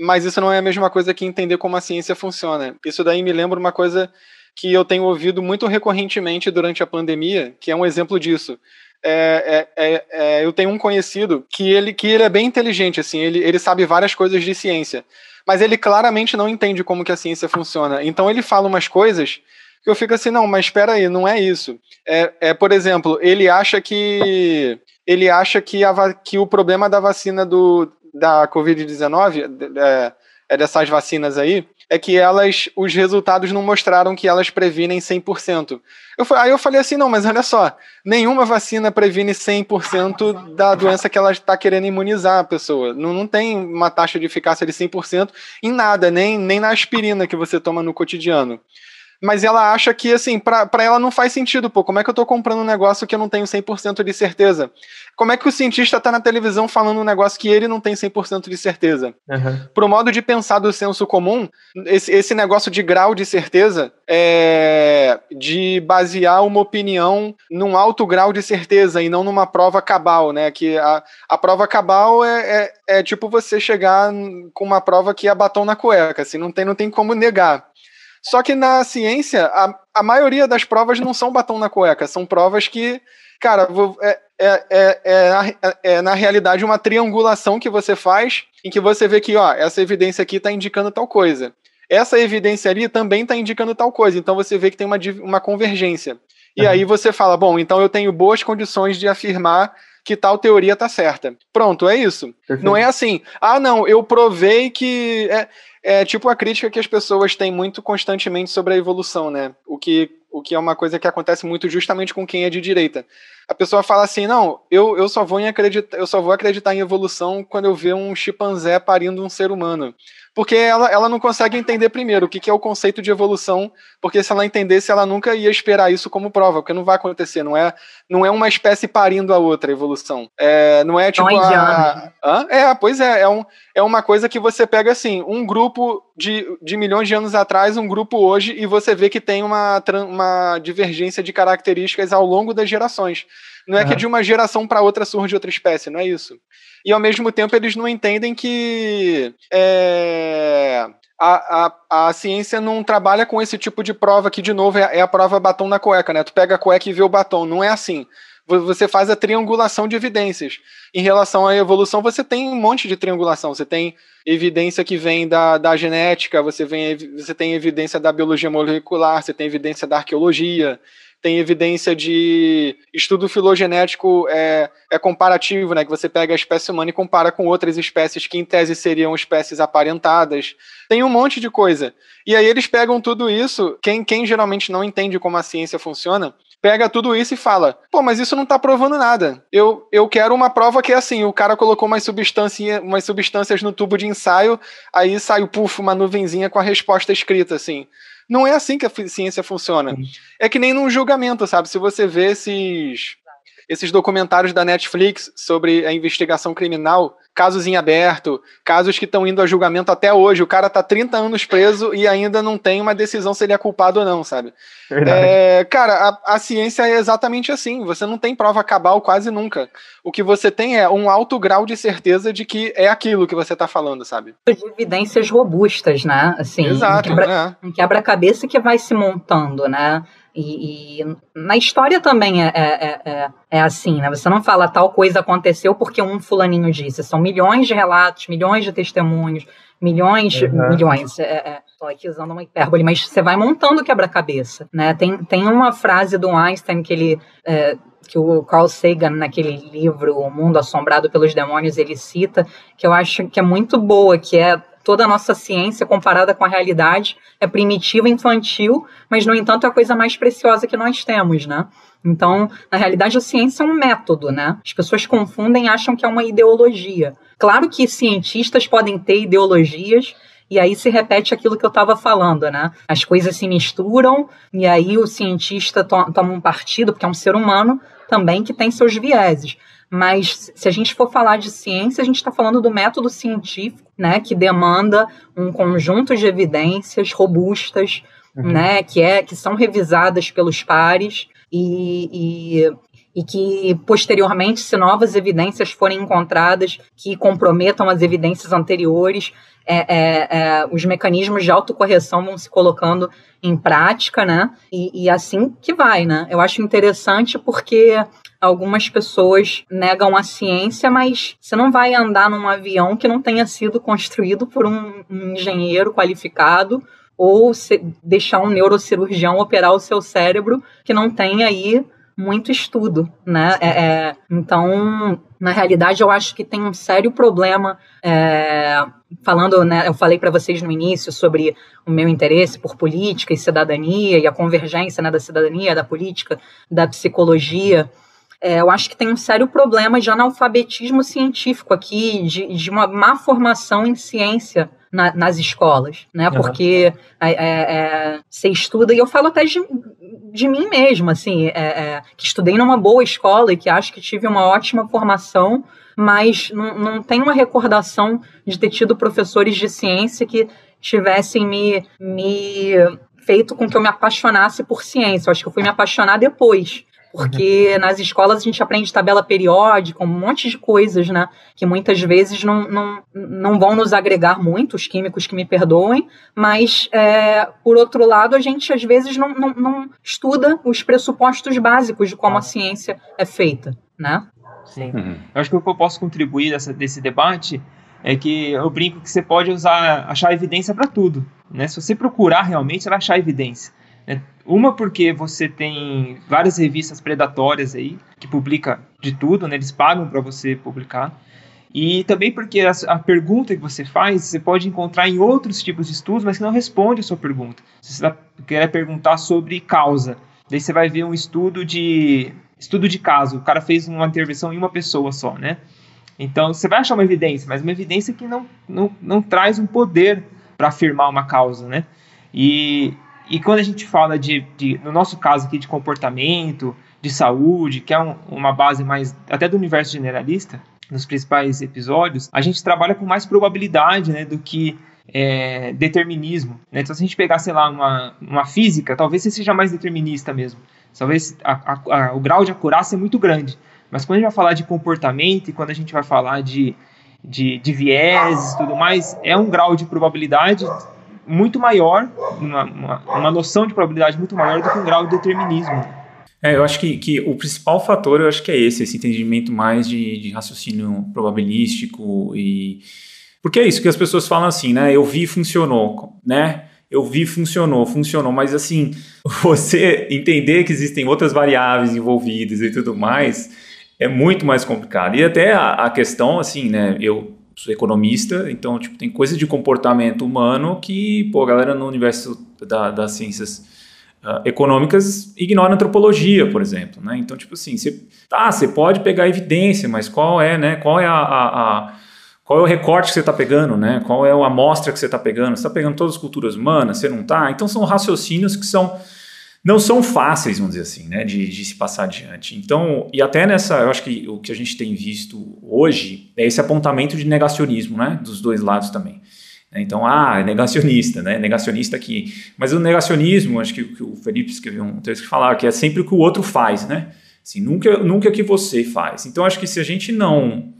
mas isso não é a mesma coisa que entender como a ciência funciona. Isso daí me lembra uma coisa que eu tenho ouvido muito recorrentemente durante a pandemia, que é um exemplo disso. É, é, é, é, eu tenho um conhecido que ele, que ele é bem inteligente, assim, ele, ele sabe várias coisas de ciência, mas ele claramente não entende como que a ciência funciona. Então ele fala umas coisas que eu fico assim, não, mas espera aí, não é isso. É, é, por exemplo, ele acha que ele acha que, a, que o problema da vacina do, da Covid-19, é, é dessas vacinas aí, é que elas, os resultados não mostraram que elas previnem 100%. Eu, aí eu falei assim, não, mas olha só, nenhuma vacina previne 100% da doença que ela está querendo imunizar a pessoa. Não, não tem uma taxa de eficácia de 100% em nada, nem, nem na aspirina que você toma no cotidiano mas ela acha que, assim, para ela não faz sentido, pô. Como é que eu tô comprando um negócio que eu não tenho 100% de certeza? Como é que o cientista tá na televisão falando um negócio que ele não tem 100% de certeza? Uhum. Pro modo de pensar do senso comum, esse, esse negócio de grau de certeza é de basear uma opinião num alto grau de certeza e não numa prova cabal, né? Que a, a prova cabal é, é, é tipo você chegar com uma prova que é batom na cueca, assim, não tem, não tem como negar. Só que na ciência, a, a maioria das provas não são batom na cueca, são provas que, cara, é, é, é, é, é na realidade uma triangulação que você faz em que você vê que, ó, essa evidência aqui está indicando tal coisa. Essa evidência ali também está indicando tal coisa. Então você vê que tem uma, uma convergência. E uhum. aí você fala, bom, então eu tenho boas condições de afirmar que tal teoria tá certa. Pronto, é isso. Perfeito. Não é assim, ah, não, eu provei que. É, é tipo a crítica que as pessoas têm muito constantemente sobre a evolução, né? O que, o que é uma coisa que acontece muito justamente com quem é de direita. A pessoa fala assim: não, eu, eu, só, vou acreditar, eu só vou acreditar em evolução quando eu ver um chimpanzé parindo um ser humano porque ela, ela não consegue entender primeiro o que, que é o conceito de evolução, porque se ela entendesse, ela nunca ia esperar isso como prova, porque não vai acontecer, não é, não é uma espécie parindo a outra evolução. É, não é tipo a, a, É, pois é, é, um, é uma coisa que você pega assim, um grupo de, de milhões de anos atrás, um grupo hoje, e você vê que tem uma, uma divergência de características ao longo das gerações. Não é uhum. que de uma geração para outra surge outra espécie, não é isso. E ao mesmo tempo eles não entendem que é, a, a, a ciência não trabalha com esse tipo de prova que, de novo, é, é a prova batom na cueca, né? Tu pega a cueca e vê o batom. Não é assim você faz a triangulação de evidências. Em relação à evolução, você tem um monte de triangulação. Você tem evidência que vem da, da genética, você, vem, você tem evidência da biologia molecular, você tem evidência da arqueologia, tem evidência de estudo filogenético é, é comparativo, né? Que você pega a espécie humana e compara com outras espécies que, em tese, seriam espécies aparentadas. Tem um monte de coisa. E aí eles pegam tudo isso, quem, quem geralmente não entende como a ciência funciona, pega tudo isso e fala: pô, mas isso não está provando nada. Eu, eu quero uma prova que é assim: o cara colocou umas, substância, umas substâncias no tubo de ensaio, aí sai, puf, uma nuvenzinha com a resposta escrita, assim. Não é assim que a ciência funciona. É que nem num julgamento, sabe? Se você vê esses, esses documentários da Netflix sobre a investigação criminal, casos em aberto, casos que estão indo a julgamento até hoje. O cara tá 30 anos preso e ainda não tem uma decisão se ele é culpado ou não, sabe? É, cara, a, a, ciência é exatamente assim. Você não tem prova cabal quase nunca. O que você tem é um alto grau de certeza de que é aquilo que você tá falando, sabe? Evidências robustas, né? Assim, Exato. Um quebra-cabeça é. um quebra que vai se montando, né? E, e, na história também é, é, é, é, assim, né? Você não fala tal coisa aconteceu porque um fulaninho disse. São milhões de relatos, milhões de testemunhos, milhões, uhum. milhões. Estou é, é, aqui usando uma hipérbole, mas você vai montando quebra-cabeça, né? Tem, tem uma frase do Einstein que ele é, que o Carl Sagan, naquele livro O Mundo Assombrado pelos Demônios, ele cita, que eu acho que é muito boa, que é toda a nossa ciência comparada com a realidade é primitiva, infantil, mas no entanto é a coisa mais preciosa que nós temos, né? Então, na realidade, a ciência é um método, né? As pessoas confundem e acham que é uma ideologia. Claro que cientistas podem ter ideologias e aí se repete aquilo que eu estava falando, né? As coisas se misturam e aí o cientista to toma um partido, porque é um ser humano também que tem seus vieses. Mas se a gente for falar de ciência, a gente está falando do método científico, né, que demanda um conjunto de evidências robustas, uhum. né, que, é, que são revisadas pelos pares e, e, e que posteriormente, se novas evidências forem encontradas que comprometam as evidências anteriores, é, é, é, os mecanismos de autocorreção vão se colocando em prática, né? E, e, assim que vai, né? Eu acho interessante porque algumas pessoas negam a ciência, mas você não vai andar num avião que não tenha sido construído por um, um engenheiro qualificado ou se, deixar um neurocirurgião operar o seu cérebro que não tem aí muito estudo, né? É, é, então, na realidade, eu acho que tem um sério problema. É, falando, né, eu falei para vocês no início sobre o meu interesse por política e cidadania e a convergência né, da cidadania, da política, da psicologia. É, eu acho que tem um sério problema de analfabetismo científico aqui, de, de uma má formação em ciência na, nas escolas, né? Uhum. Porque é, é, você estuda, e eu falo até de, de mim mesma, assim, é, é, que estudei numa boa escola e que acho que tive uma ótima formação, mas não, não tenho uma recordação de ter tido professores de ciência que tivessem me, me feito com que eu me apaixonasse por ciência. Eu acho que eu fui me apaixonar depois porque nas escolas a gente aprende tabela periódica, um monte de coisas, né? Que muitas vezes não, não, não vão nos agregar muito, os químicos que me perdoem, mas, é, por outro lado, a gente às vezes não, não, não estuda os pressupostos básicos de como a ciência é feita, né? Sim. Uhum. Eu acho que o que eu posso contribuir dessa, desse debate é que eu brinco que você pode usar, achar evidência para tudo. Né? Se você procurar realmente, você vai achar evidência. Né? Uma porque você tem várias revistas predatórias aí que publica de tudo, né? Eles pagam para você publicar. E também porque a, a, pergunta que você faz, você pode encontrar em outros tipos de estudos, mas que não responde a sua pergunta. Se você quer perguntar sobre causa, daí você vai ver um estudo de estudo de caso. O cara fez uma intervenção em uma pessoa só, né? Então você vai achar uma evidência, mas uma evidência que não, não, não traz um poder para afirmar uma causa, né? E e quando a gente fala de, de, no nosso caso aqui, de comportamento, de saúde, que é um, uma base mais até do universo generalista, nos principais episódios, a gente trabalha com mais probabilidade né, do que é, determinismo. Né? Então, se a gente pegar, sei lá, uma, uma física, talvez você seja mais determinista mesmo. Talvez a, a, a, o grau de acurácia é muito grande. Mas quando a gente vai falar de comportamento e quando a gente vai falar de, de, de e tudo mais, é um grau de probabilidade muito maior, uma, uma, uma noção de probabilidade muito maior do que um grau de determinismo. É, eu acho que, que o principal fator, eu acho que é esse, esse entendimento mais de, de raciocínio probabilístico e... Porque é isso que as pessoas falam assim, né? Eu vi funcionou, né? Eu vi funcionou, funcionou, mas assim, você entender que existem outras variáveis envolvidas e tudo mais é muito mais complicado. E até a, a questão, assim, né? Eu sou economista, então tipo, tem coisas de comportamento humano que pô, a galera no universo da, das ciências uh, econômicas ignora antropologia, por exemplo. Né? Então, tipo assim, você, tá, você pode pegar evidência, mas qual é, né? Qual é a, a, a qual é o recorte que você está pegando, né? Qual é a amostra que você está pegando? Você está pegando todas as culturas humanas? Você não está? Então são raciocínios que são não são fáceis, vamos dizer assim, né, de, de, se passar adiante. Então, e até nessa, eu acho que o que a gente tem visto hoje é esse apontamento de negacionismo, né, dos dois lados também. Então, ah, é negacionista, né, negacionista aqui. Mas o negacionismo, acho que, que o Felipe escreveu um texto que falava que é sempre o que o outro faz, né, assim, nunca, nunca que você faz. Então, acho que se a gente não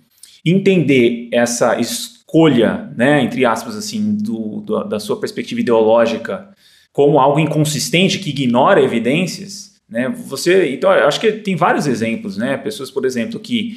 entender essa escolha, né, entre aspas, assim, do, do da sua perspectiva ideológica como algo inconsistente que ignora evidências, né? Você, então, eu acho que tem vários exemplos, né? Pessoas, por exemplo, que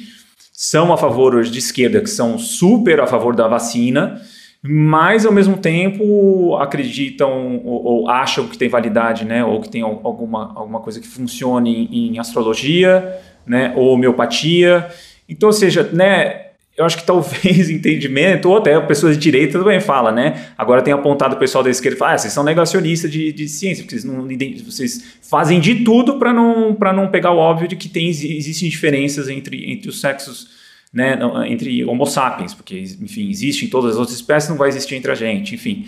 são a favor hoje de esquerda, que são super a favor da vacina, mas ao mesmo tempo acreditam ou, ou acham que tem validade, né? Ou que tem alguma, alguma coisa que funcione em, em astrologia, né? Ou homeopatia. Então, ou seja, né? Eu acho que talvez entendimento, ou até pessoas de direita também fala, né? Agora tem apontado o pessoal da esquerda e fala, ah, vocês são negacionistas de, de ciência, porque vocês, não, vocês fazem de tudo para não, não pegar o óbvio de que tem, existem diferenças entre, entre os sexos né, entre Homo sapiens, porque, enfim, existe em todas as outras espécies, não vai existir entre a gente, enfim.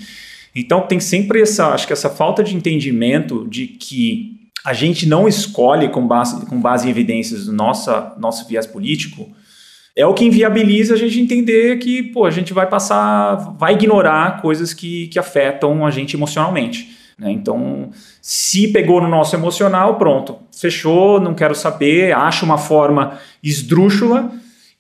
Então tem sempre essa, acho que essa falta de entendimento de que a gente não escolhe com base, com base em evidências nossa, nosso viés político, é o que inviabiliza a gente entender que, pô, a gente vai passar, vai ignorar coisas que, que afetam a gente emocionalmente. Né? Então, se pegou no nosso emocional, pronto, fechou, não quero saber, acho uma forma esdrúxula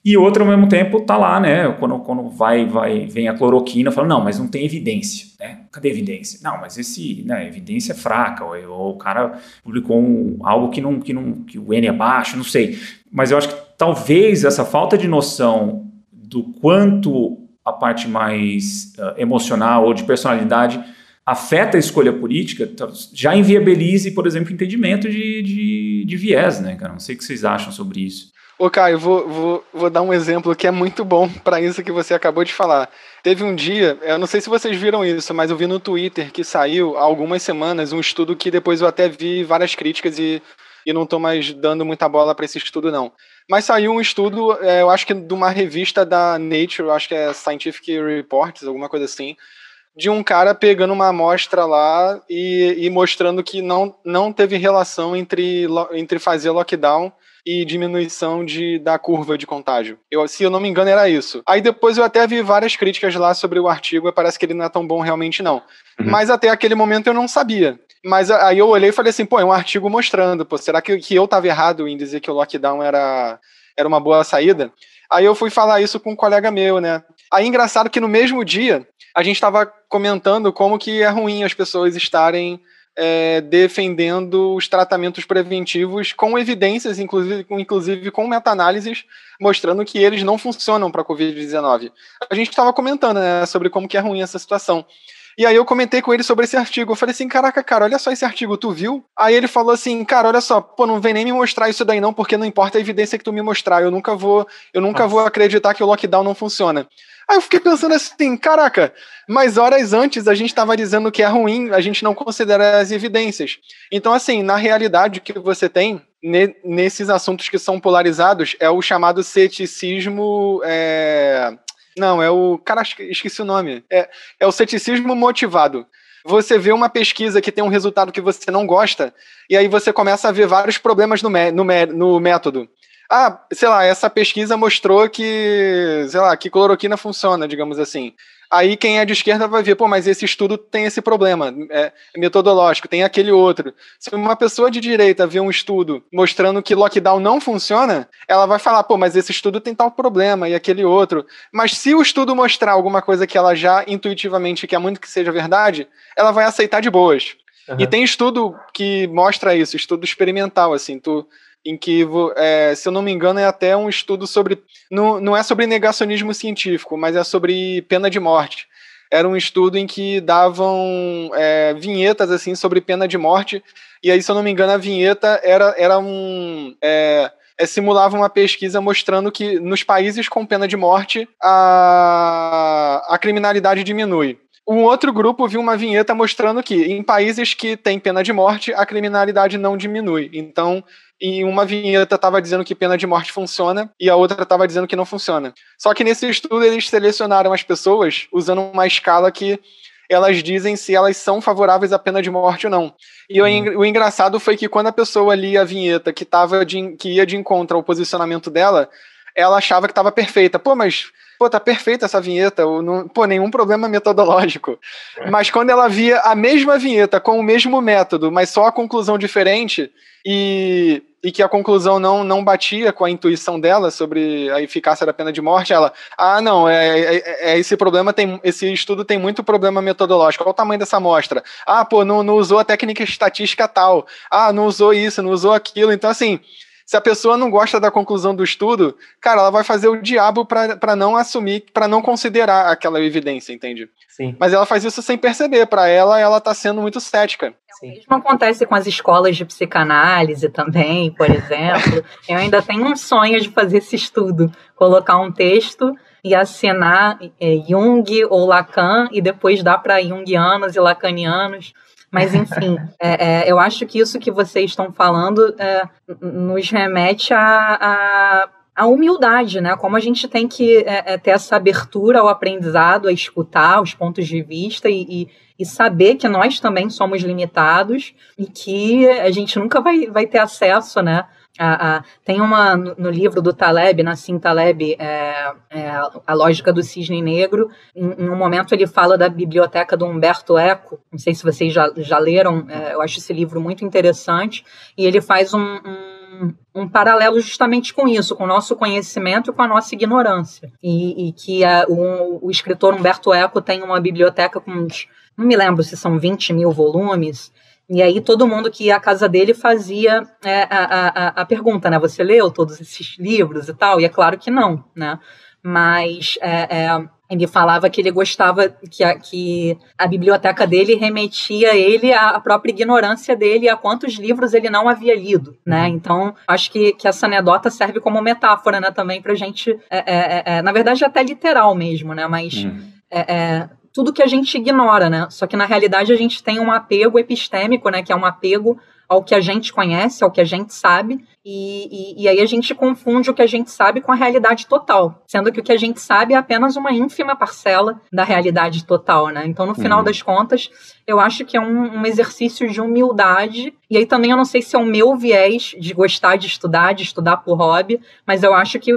e outra ao mesmo tempo tá lá, né? Quando, quando vai, vai, vem a cloroquina, fala, não, mas não tem evidência, né? Cadê evidência? Não, mas esse, né, evidência é fraca, ou, ou o cara publicou um, algo que não, que não, que o N é baixo, não sei. Mas eu acho que talvez essa falta de noção do quanto a parte mais uh, emocional ou de personalidade afeta a escolha política, já inviabilize, por exemplo, o entendimento de, de, de viés, né, cara? Não sei o que vocês acham sobre isso. Ô, Caio, vou, vou, vou dar um exemplo que é muito bom para isso que você acabou de falar. Teve um dia, eu não sei se vocês viram isso, mas eu vi no Twitter que saiu há algumas semanas um estudo que depois eu até vi várias críticas e, e não estou mais dando muita bola para esse estudo, não. Mas saiu um estudo, é, eu acho que de uma revista da Nature, acho que é Scientific Reports, alguma coisa assim, de um cara pegando uma amostra lá e, e, mostrando que não, não teve relação entre, entre fazer lockdown e diminuição de, da curva de contágio. Eu, se eu não me engano, era isso. Aí depois eu até vi várias críticas lá sobre o artigo e parece que ele não é tão bom realmente, não. Uhum. Mas até aquele momento eu não sabia. Mas aí eu olhei e falei assim, pô, é um artigo mostrando, pô, será que, que eu estava errado em dizer que o lockdown era, era uma boa saída? Aí eu fui falar isso com um colega meu, né? Aí engraçado que no mesmo dia a gente estava comentando como que é ruim as pessoas estarem é, defendendo os tratamentos preventivos com evidências, inclusive, inclusive com meta-análises, mostrando que eles não funcionam para a Covid-19. A gente estava comentando né, sobre como que é ruim essa situação. E aí eu comentei com ele sobre esse artigo. Eu falei assim, caraca, cara, olha só esse artigo, tu viu? Aí ele falou assim, cara, olha só, pô, não vem nem me mostrar isso daí não, porque não importa a evidência que tu me mostrar, eu nunca vou, eu nunca vou acreditar que o lockdown não funciona. Aí eu fiquei pensando assim, caraca, mas horas antes a gente estava dizendo que é ruim, a gente não considera as evidências. Então, assim, na realidade, o que você tem ne nesses assuntos que são polarizados é o chamado ceticismo. É... Não, é o. Cara, esqueci o nome. É, é o ceticismo motivado você vê uma pesquisa que tem um resultado que você não gosta, e aí você começa a ver vários problemas no, no, no método. Ah, sei lá, essa pesquisa mostrou que, sei lá, que cloroquina funciona, digamos assim. Aí quem é de esquerda vai ver, pô, mas esse estudo tem esse problema é, metodológico, tem aquele outro. Se uma pessoa de direita vê um estudo mostrando que lockdown não funciona, ela vai falar, pô, mas esse estudo tem tal problema e aquele outro. Mas se o estudo mostrar alguma coisa que ela já intuitivamente quer muito que seja verdade, ela vai aceitar de boas. Uhum. E tem estudo que mostra isso, estudo experimental, assim, tu em que, é, se eu não me engano, é até um estudo sobre. Não, não é sobre negacionismo científico, mas é sobre pena de morte. Era um estudo em que davam é, vinhetas assim sobre pena de morte, e aí, se eu não me engano, a vinheta era, era um. É, é, simulava uma pesquisa mostrando que nos países com pena de morte a, a criminalidade diminui. Um outro grupo viu uma vinheta mostrando que em países que têm pena de morte a criminalidade não diminui. Então e uma vinheta estava dizendo que pena de morte funciona e a outra estava dizendo que não funciona. Só que nesse estudo eles selecionaram as pessoas usando uma escala que elas dizem se elas são favoráveis à pena de morte ou não. E o, o, engraçado foi que quando a pessoa lia a vinheta que, tava de, que ia de encontro ao posicionamento dela, ela achava que estava perfeita. Pô, mas pô, tá perfeita essa vinheta, não, pô, nenhum problema metodológico. Mas quando ela via a mesma vinheta com o mesmo método, mas só a conclusão diferente, e, e que a conclusão não, não batia com a intuição dela sobre a eficácia da pena de morte, ela, ah, não, é, é, é esse problema tem, esse estudo tem muito problema metodológico. Qual o tamanho dessa amostra? Ah, pô, não, não usou a técnica estatística tal. Ah, não usou isso, não usou aquilo. Então, assim, se a pessoa não gosta da conclusão do estudo, cara, ela vai fazer o diabo para não assumir, para não considerar aquela evidência, entende? Sim. Mas ela faz isso sem perceber. Para ela, ela tá sendo muito cética. Sim. O mesmo acontece com as escolas de psicanálise também, por exemplo. Eu ainda tenho um sonho de fazer esse estudo, colocar um texto e assinar é, Jung ou Lacan e depois dar para Jungianos e Lacanianos mas, enfim, é, é, eu acho que isso que vocês estão falando é, nos remete a, a a humildade, né? Como a gente tem que é, é, ter essa abertura ao aprendizado, a escutar os pontos de vista e, e, e, saber que nós também somos limitados e que a gente nunca vai, vai ter acesso, né? Tem uma no, no, livro do Taleb, Nassim Taleb, é, é, A Lógica do Cisne Negro. Em, em, um momento ele fala da biblioteca do Humberto Eco. Não sei se vocês já, já leram, é, eu acho esse livro muito interessante. E ele faz um, um um, paralelo justamente com isso, com o nosso conhecimento e com a nossa ignorância. E, e que a, o, o, escritor Humberto Eco tem uma biblioteca com uns, não me lembro se são 20 mil volumes, e aí todo mundo que ia à casa dele fazia é, a, a, a pergunta, né? Você leu todos esses livros e tal? E é claro que não, né? Mas é, é, ele falava que ele gostava que a, que a biblioteca dele remetia ele à própria ignorância dele, a quantos livros ele não havia lido, né? Uhum. Então, acho que, que essa anedota serve como metáfora, né, também pra gente, é, é, é, na verdade, até literal mesmo, né? Mas uhum. É, é, tudo que a gente ignora, né? Só que na realidade a gente tem um apego epistêmico, né? Que é um apego ao que a gente conhece, ao que a gente sabe, e, e, e, aí a gente confunde o que a gente sabe com a realidade total, sendo que o que a gente sabe é apenas uma ínfima parcela da realidade total, né? Então, no final uhum. das contas, eu acho que é um, um, exercício de humildade, e aí também eu não sei se é o meu viés de gostar de estudar, de estudar por hobby, mas eu acho que,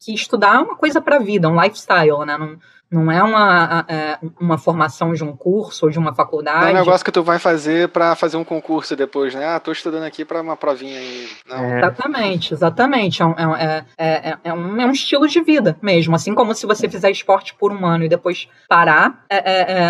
que estudar é uma coisa para a vida, um lifestyle, né? Não, não é uma, é, uma formação de um curso ou de uma faculdade. É um negócio que tu vai fazer para fazer um concurso depois, né? Ah, tô estudando aqui para uma provinha aí. É. Exatamente, exatamente. É, é, é, é, um, é um estilo de vida mesmo. Assim como se você fizer esporte por um ano e depois parar,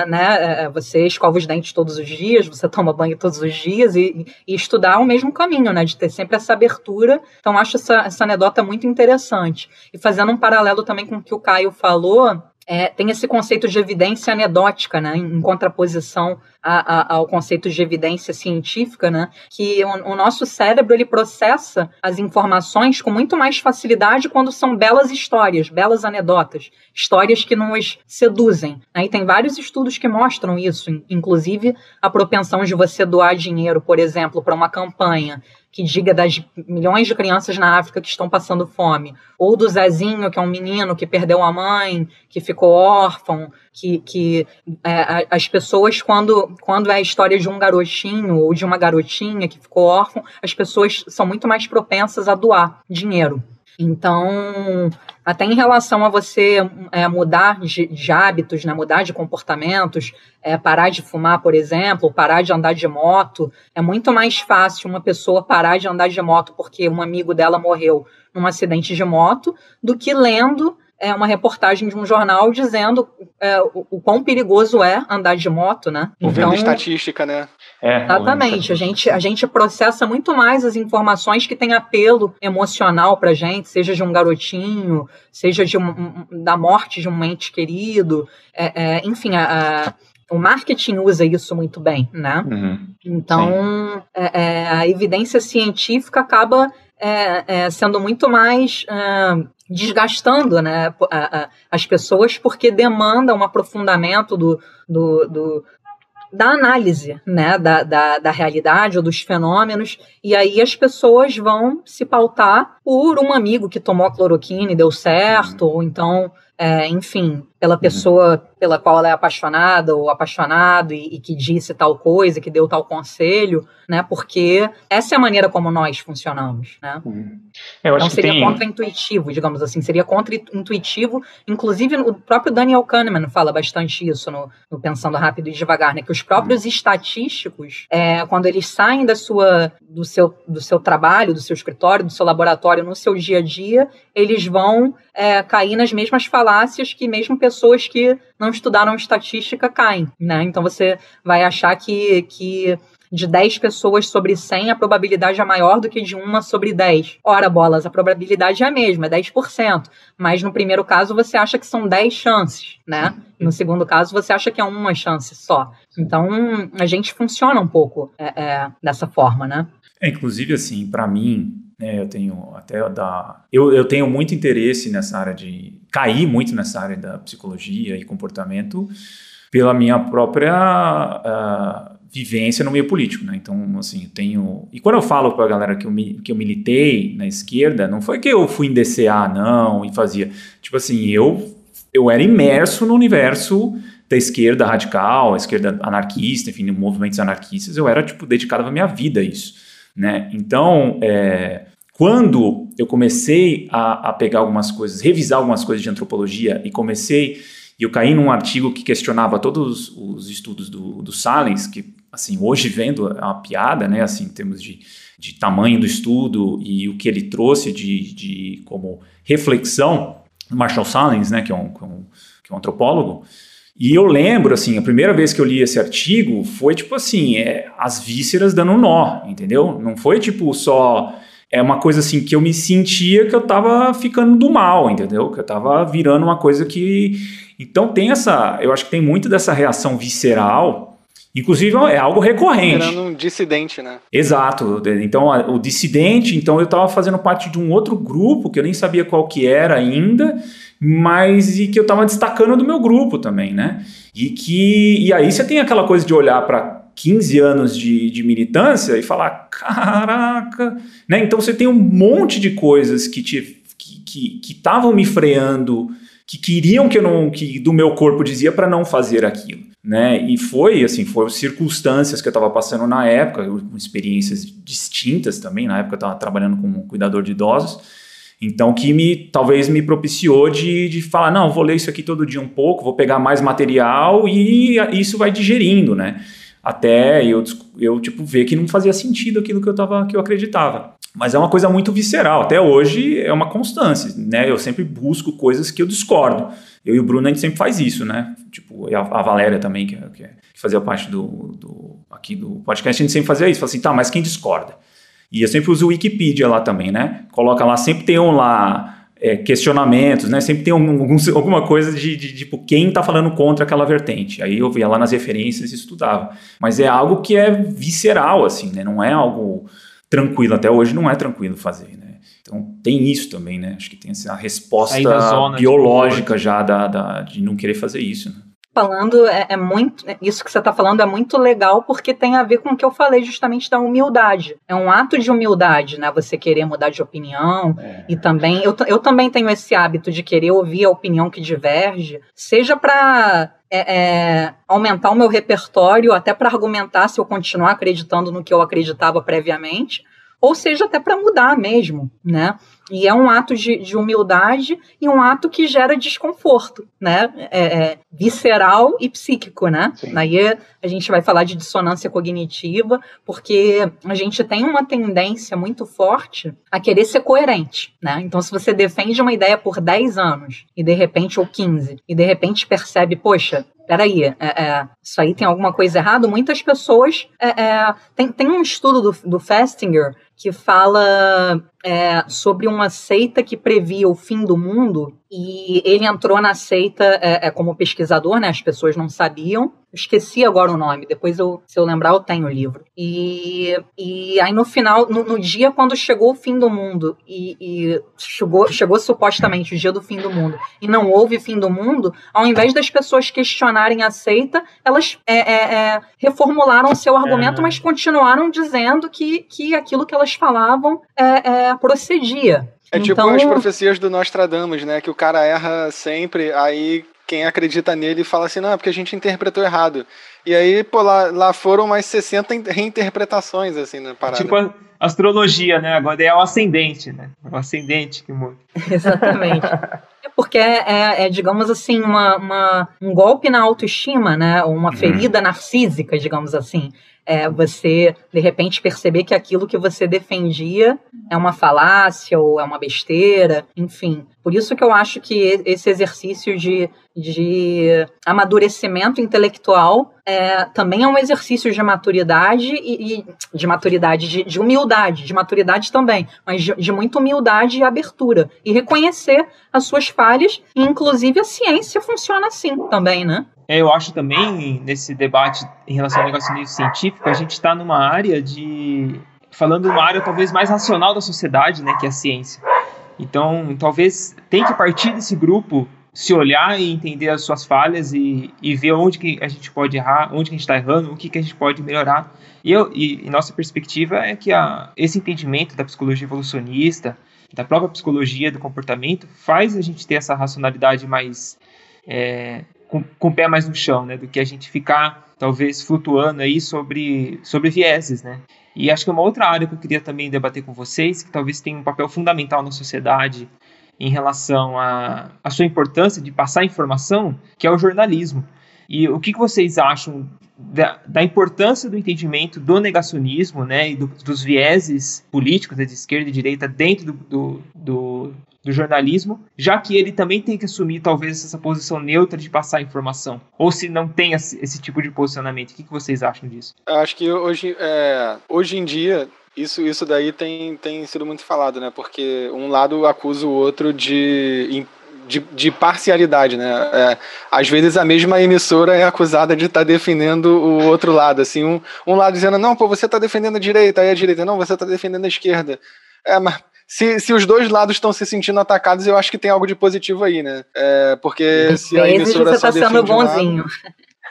né? você escova os dentes todos os dias, você toma banho todos os dias e, e estudar o mesmo caminho, né? De ter sempre essa abertura. Então, acho essa, essa anedota muito interessante. E fazendo um paralelo também com o que o Caio falou, é, tem esse conceito de evidência anedótica, né, em, contraposição a, a, ao conceito de evidência científica, né, que o, o, nosso cérebro ele processa as informações com muito mais facilidade quando são belas histórias, belas anedotas, histórias que nos seduzem. Né, e tem vários estudos que mostram isso, inclusive a propensão de você doar dinheiro, por exemplo, para uma campanha que diga das milhões de crianças na África que estão passando fome, ou do Zezinho, que é um menino que perdeu a mãe, que ficou órfão, que, que é, as pessoas, quando, quando é a história de um garotinho ou de uma garotinha que ficou órfão, as pessoas são muito mais propensas a doar dinheiro. Então, até em relação a você é, mudar de, de, hábitos, né, mudar de comportamentos, é, parar de fumar, por exemplo, parar de andar de moto, é muito mais fácil uma pessoa parar de andar de moto porque um amigo dela morreu num acidente de moto do que lendo é, uma reportagem de um jornal dizendo é, o, o, quão perigoso é andar de moto, né? Então, estatística, né? É, exatamente. A gente, a gente processa muito mais as informações que têm apelo emocional pra gente, seja de um garotinho, seja de um, da morte de um ente querido. É, é, enfim, a, a o marketing usa isso muito bem, né? Uhum. Então, é, é, a evidência científica acaba é, é, sendo muito mais é, desgastando né, as pessoas porque demanda um aprofundamento do, do, do da análise né, da, da, da, realidade ou dos fenômenos, e aí as pessoas vão se pautar por um amigo que tomou cloroquina e deu certo, ou então, é, enfim, pela pessoa pela qual ela é apaixonada ou apaixonado e, e, que disse tal coisa, que deu tal conselho, né? Porque essa é a maneira como nós funcionamos, né? Uhum. então seria tem... contra-intuitivo, digamos assim, seria contra-intuitivo. Inclusive o próprio Daniel Kahneman fala bastante isso no, no Pensando Rápido e Devagar, né? Que os próprios uhum. estatísticos, é, quando eles saem da sua, do seu, do seu trabalho, do seu escritório, do seu laboratório, no seu dia a dia, eles vão é, cair nas mesmas falácias que mesmo pessoas que não estudaram estatística caem, né? Então você vai achar que, que de 10 pessoas sobre 100, a probabilidade é maior do que de uma sobre 10. Ora, bolas, a probabilidade é a mesma, é 10%. Mas no primeiro caso você acha que são 10 chances, né? No segundo caso você acha que é uma chance só. Então a gente funciona um pouco é, é, dessa forma, né? É, inclusive, assim, para mim, né, eu tenho até da. Eu, eu tenho muito interesse nessa área de. cair muito nessa área da psicologia e comportamento pela minha própria uh, vivência no meio político, né? Então, assim, eu tenho. E quando eu falo para a galera que eu, que eu militei na esquerda, não foi que eu fui em DCA, não, e fazia. Tipo assim, eu, eu era imerso no universo da esquerda radical, a esquerda anarquista, enfim, movimentos anarquistas, eu era, tipo, dedicado a minha vida a isso, né? Então, é, quando eu comecei a, a pegar algumas coisas, revisar algumas coisas de antropologia e comecei e eu caí num artigo que questionava todos os estudos do, do Salens, que, assim, hoje vendo é uma piada, né, assim, em termos de, de tamanho do estudo e o que ele trouxe de, de como reflexão, Marshall Salens, né, que é um, que é um, que é um antropólogo, e eu lembro, assim, a primeira vez que eu li esse artigo foi tipo assim, é, as vísceras dando um nó, entendeu? Não foi tipo só é uma coisa assim que eu me sentia que eu tava ficando do mal, entendeu? Que eu tava virando uma coisa que então tem essa, eu acho que tem muito dessa reação visceral, inclusive é algo recorrente. Virando um dissidente, né? Exato. Então o dissidente, então eu estava fazendo parte de um outro grupo que eu nem sabia qual que era ainda, mas e que eu estava destacando do meu grupo também, né? E que e aí você tem aquela coisa de olhar para 15 anos de, de, militância e falar, caraca, né? Então você tem um monte de coisas que te que estavam me freando que queriam que eu não que do meu corpo dizia para não fazer aquilo, né? E foi assim, foram circunstâncias que eu estava passando na época, com experiências distintas também. Na época eu estava trabalhando como cuidador de idosos, então que me talvez me propiciou de, de falar não, vou ler isso aqui todo dia um pouco, vou pegar mais material e isso vai digerindo, né? Até eu, eu tipo ver que não fazia sentido aquilo que eu tava que eu acreditava. Mas é uma coisa muito visceral. Até hoje é uma constância, né? Eu sempre busco coisas que eu discordo. Eu e o Bruno a gente sempre faz isso, né? Tipo, a, a Valéria também, que, que, que, fazia parte do, do, aqui do podcast, a gente sempre fazia isso. Fala assim, tá, mas quem discorda? E eu sempre uso o Wikipedia lá também, né? Coloca lá, sempre tem um lá é, questionamentos, né? Sempre tem um, algum, alguma coisa de, de, tipo quem está falando contra aquela vertente. Aí eu via lá nas referências e estudava. Mas é algo que é visceral, assim, né? Não é algo tranquilo. Até hoje não é tranquilo fazer, né? Então tem isso também, né? Acho que tem essa resposta biológica já da, da, de não querer fazer isso. Né? Falando é, é, muito isso que você está falando é muito legal porque tem a ver com o que eu falei justamente da humildade. É um ato de humildade, né? Você querer mudar de opinião é. e também eu, eu também tenho esse hábito de querer ouvir a opinião que diverge, seja para é, é, aumentar o meu repertório, até para argumentar se eu continuar acreditando no que eu acreditava previamente, ou seja, até para mudar mesmo, né? E é um ato de, de, humildade e um ato que gera desconforto, né? É, é, visceral e psíquico, né? Sim. Aí a gente vai falar de dissonância cognitiva, porque a gente tem uma tendência muito forte a querer ser coerente, né? Então, se você defende uma ideia por 10 anos, e de repente, ou 15, e de repente percebe, poxa, peraí, é, é, isso aí tem alguma coisa errada. Muitas pessoas. É, é, tem, tem um estudo do, do Festinger que fala é, sobre uma seita que previa o fim do mundo e ele entrou na seita é, é, como pesquisador, né? As pessoas não sabiam. esqueci agora o nome, depois eu, se eu lembrar eu tenho o livro. E, e aí no final, no, no dia quando chegou o fim do mundo e, e, chegou, chegou supostamente o dia do fim do mundo e não houve fim do mundo, ao invés das pessoas questionarem a seita, elas é, é, é reformularam o seu argumento, mas continuaram dizendo que, que aquilo que elas falavam procedia. É tipo então... as profecias do Nostradamus, né? Que o cara erra sempre, aí quem acredita nele fala assim, não, é porque a gente interpretou errado. E aí, pô, lá, lá foram mais 60 reinterpretações, assim, na parada. Tipo a astrologia, né? Agora é o ascendente, né? O ascendente que muda. Exatamente. É porque é, é, é, digamos assim, uma, uma, um golpe na autoestima, né? Uma uhum. ferida uhum. narcísica, digamos assim é você, de repente, perceber que aquilo que você defendia é uma falácia ou é uma besteira, enfim. Por isso que eu acho que esse exercício de, de amadurecimento intelectual é, também é um exercício de maturidade e, e de maturidade, de, de, humildade, de maturidade também, mas de, de muita humildade e abertura. E reconhecer as suas falhas, e inclusive a ciência funciona assim também, né? É, eu acho também, nesse debate em relação ao negacionismo científico, a gente está numa área de. falando uma área talvez mais racional da sociedade, né, que é a ciência. Então, talvez tem que partir desse grupo se olhar e entender as suas falhas e, e ver onde que a gente pode errar, onde que a gente está errando, o que, que a gente pode melhorar. E, eu, e, e nossa perspectiva é que a, esse entendimento da psicologia evolucionista, da própria psicologia do comportamento, faz a gente ter essa racionalidade mais é, com, com o pé mais no chão, né, do que a gente ficar talvez flutuando aí sobre, sobre vieses, né. E acho que é uma outra área que eu queria também debater com vocês, que talvez tenha um papel fundamental na sociedade em relação à, sua importância de passar informação, que é o jornalismo. E o que, que vocês acham da, da, importância do entendimento do negacionismo né, e do, dos vieses políticos né, de esquerda e direita dentro do, do, do, do, jornalismo, já que ele também tem que assumir talvez essa posição neutra de passar informação, ou se não tem esse, esse tipo de posicionamento. O que, que vocês acham disso? Eu acho que hoje, é, hoje em dia isso, isso daí tem, tem sido muito falado, né? Porque um lado acusa o outro de, de, de parcialidade, né? É, às vezes a mesma emissora é acusada de estar tá defendendo o outro lado, assim, um, um lado dizendo, não, pô, você está defendendo a direita, aí a direita, não, você está defendendo a esquerda. É, mas se, se os dois lados estão se sentindo atacados, eu acho que tem algo de positivo aí, né? É, porque se a emissora você está sendo bonzinho.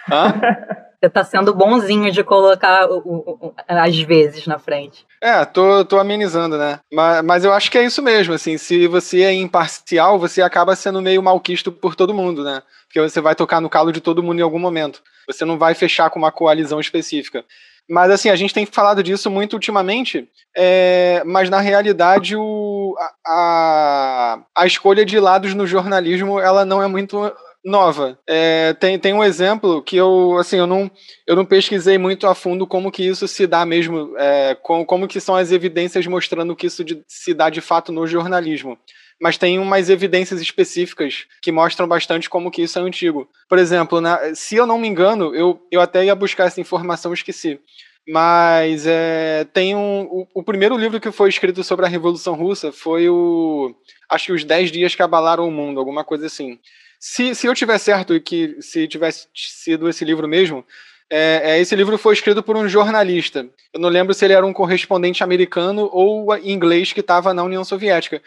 Lado... Hã? Você tá sendo bonzinho de colocar o, o, às vezes na frente. É, tô, tô amenizando, né? Mas, mas eu acho que é isso mesmo, assim, se você é imparcial, você acaba sendo meio malquisto por todo mundo, né? Porque você vai tocar no calo de todo mundo em algum momento. Você não vai fechar com uma coalizão específica. Mas assim, a gente tem falado disso muito ultimamente, é, mas na realidade o, a, a escolha de lados no jornalismo ela não é muito nova. É, tem, tem um exemplo que eu, assim, eu não, eu não pesquisei muito a fundo como que isso se dá mesmo, é, com, como que são as evidências mostrando que isso de, se dá de fato no jornalismo. Mas tem umas evidências específicas que mostram bastante como que isso é antigo. Por exemplo, na, se eu não me engano, eu, eu até ia buscar essa informação, esqueci. Mas é, tem um. O, o, primeiro livro que foi escrito sobre a Revolução Russa foi o. Acho que os 10 dias que abalaram o mundo, alguma coisa assim. Se, se eu tiver certo que se tivesse sido esse livro mesmo, é, é, esse livro foi escrito por um jornalista. Eu não lembro se ele era um correspondente americano ou inglês que estava na União Soviética.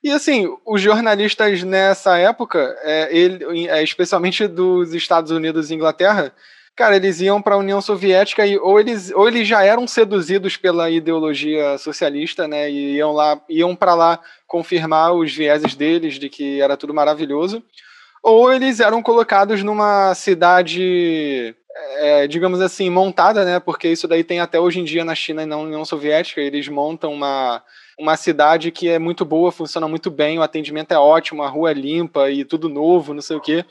E assim, os jornalistas nessa época, é, ele, é, especialmente dos Estados Unidos e Inglaterra, cara, eles iam para a União Soviética e ou eles, ou eles já eram seduzidos pela ideologia socialista, né, e iam lá, iam para lá confirmar os vieses deles de que era tudo maravilhoso, ou eles eram colocados numa cidade, é, digamos assim, montada, né? Porque isso daí tem até hoje em dia na China e na União Soviética. Eles montam uma, uma cidade que é muito boa, funciona muito bem, o atendimento é ótimo, a rua é limpa e tudo novo, não sei o quê.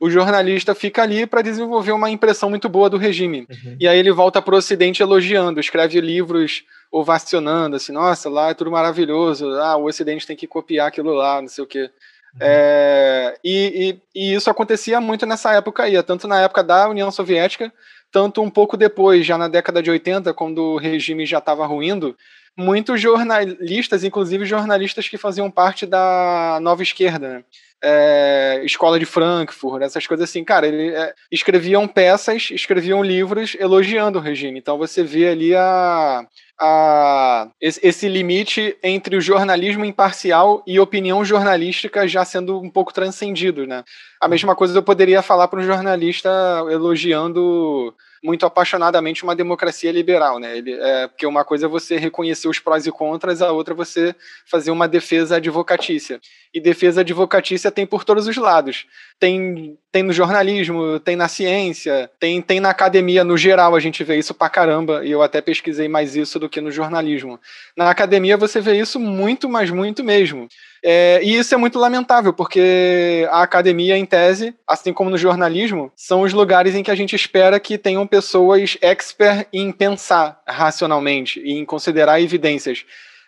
O jornalista fica ali para desenvolver uma impressão muito boa do regime. Uhum. E aí ele volta para o Ocidente elogiando, escreve livros ovacionando, assim, nossa, lá é tudo maravilhoso, ah, o Ocidente tem que copiar aquilo lá, não sei o quê. É, e, e, e, isso acontecia muito nessa época aí, tanto na época da União Soviética, tanto um pouco depois, já na década de 80, quando o regime já estava ruindo, muitos jornalistas, inclusive jornalistas que faziam parte da nova esquerda, né? é, escola de Frankfurt, essas coisas assim, cara, ele é, escreviam peças, escreviam livros elogiando o regime. Então você vê ali a, a, esse limite entre o jornalismo imparcial e opinião jornalística já sendo um pouco transcendido, né? A mesma coisa eu poderia falar para um jornalista elogiando muito apaixonadamente uma democracia liberal, né? Ele, é, porque uma coisa é você reconhecer os prós e contras, a outra é você fazer uma defesa advocatícia. E defesa advocatícia tem por todos os lados. Tem, tem no jornalismo, tem na ciência, tem, tem na academia no geral, a gente vê isso pra caramba, e eu até pesquisei mais isso do que no jornalismo. Na academia você vê isso muito, mas muito mesmo. É, e isso é muito lamentável, porque a academia, em tese, assim como no jornalismo, são os lugares em que a gente espera que tenham pessoas expert em pensar racionalmente e em considerar evidências.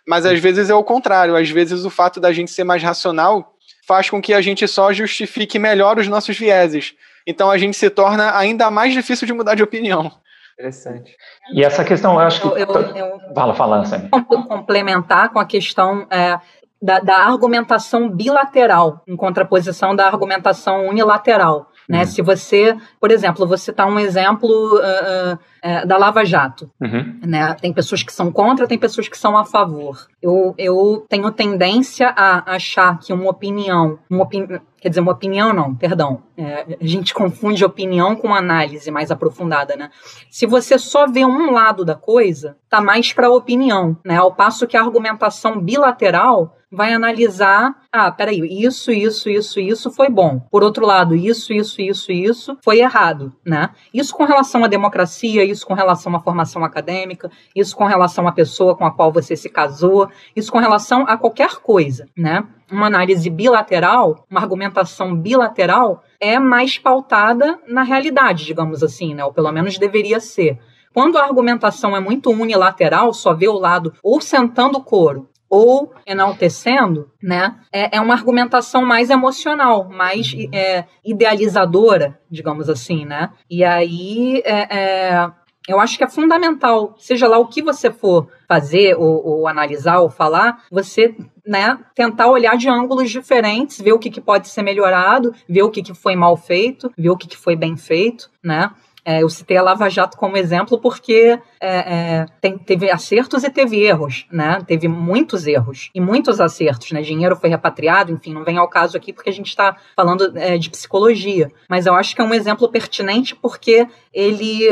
Mas às vezes é o contrário, às vezes o fato da gente ser mais racional faz com que a gente só justifique melhor os nossos vieses. Então a gente se torna ainda mais difícil de mudar de opinião. Interessante. E essa questão, eu acho que. Eu, eu, eu fala, fala, Sammy. Complementar com a questão. É, da, da, argumentação bilateral, em contraposição da argumentação unilateral. Né? Uhum. Se você, por exemplo, vou citar um exemplo uh, uh, é, da Lava Jato. Uhum. Né? Tem pessoas que são contra, tem pessoas que são a favor. Eu, eu tenho tendência a achar que uma opinião, uma opini quer dizer, uma opinião não, perdão. É, a gente confunde opinião com análise mais aprofundada, né? Se você só vê um lado da coisa, tá mais para opinião, né? Ao passo que a argumentação bilateral vai analisar, ah, peraí, isso, isso, isso, isso foi bom. Por outro lado, isso, isso, isso, isso foi errado, né? Isso com relação à democracia, isso com relação à formação acadêmica, isso com relação à pessoa com a qual você se casou, isso com relação a qualquer coisa, né? Uma análise bilateral, uma argumentação bilateral é mais pautada na realidade, digamos assim, né? Ou pelo menos deveria ser. Quando a argumentação é muito unilateral, só vê o lado ou sentando o couro ou enaltecendo, né, é, é uma argumentação mais emocional, mais é, idealizadora, digamos assim, né? E aí é, é, eu acho que é fundamental, seja lá o que você for fazer, ou, ou analisar, ou falar, você né, tentar olhar de ângulos diferentes, ver o que, que pode ser melhorado, ver o que, que foi mal feito, ver o que, que foi bem feito, né? É, eu citei a Lava Jato como exemplo porque é, é, tem, teve acertos e teve erros, né? Teve muitos erros e muitos acertos, né? Dinheiro foi repatriado, enfim, não vem ao caso aqui porque a gente está falando é, de psicologia, mas eu acho que é um exemplo pertinente porque ele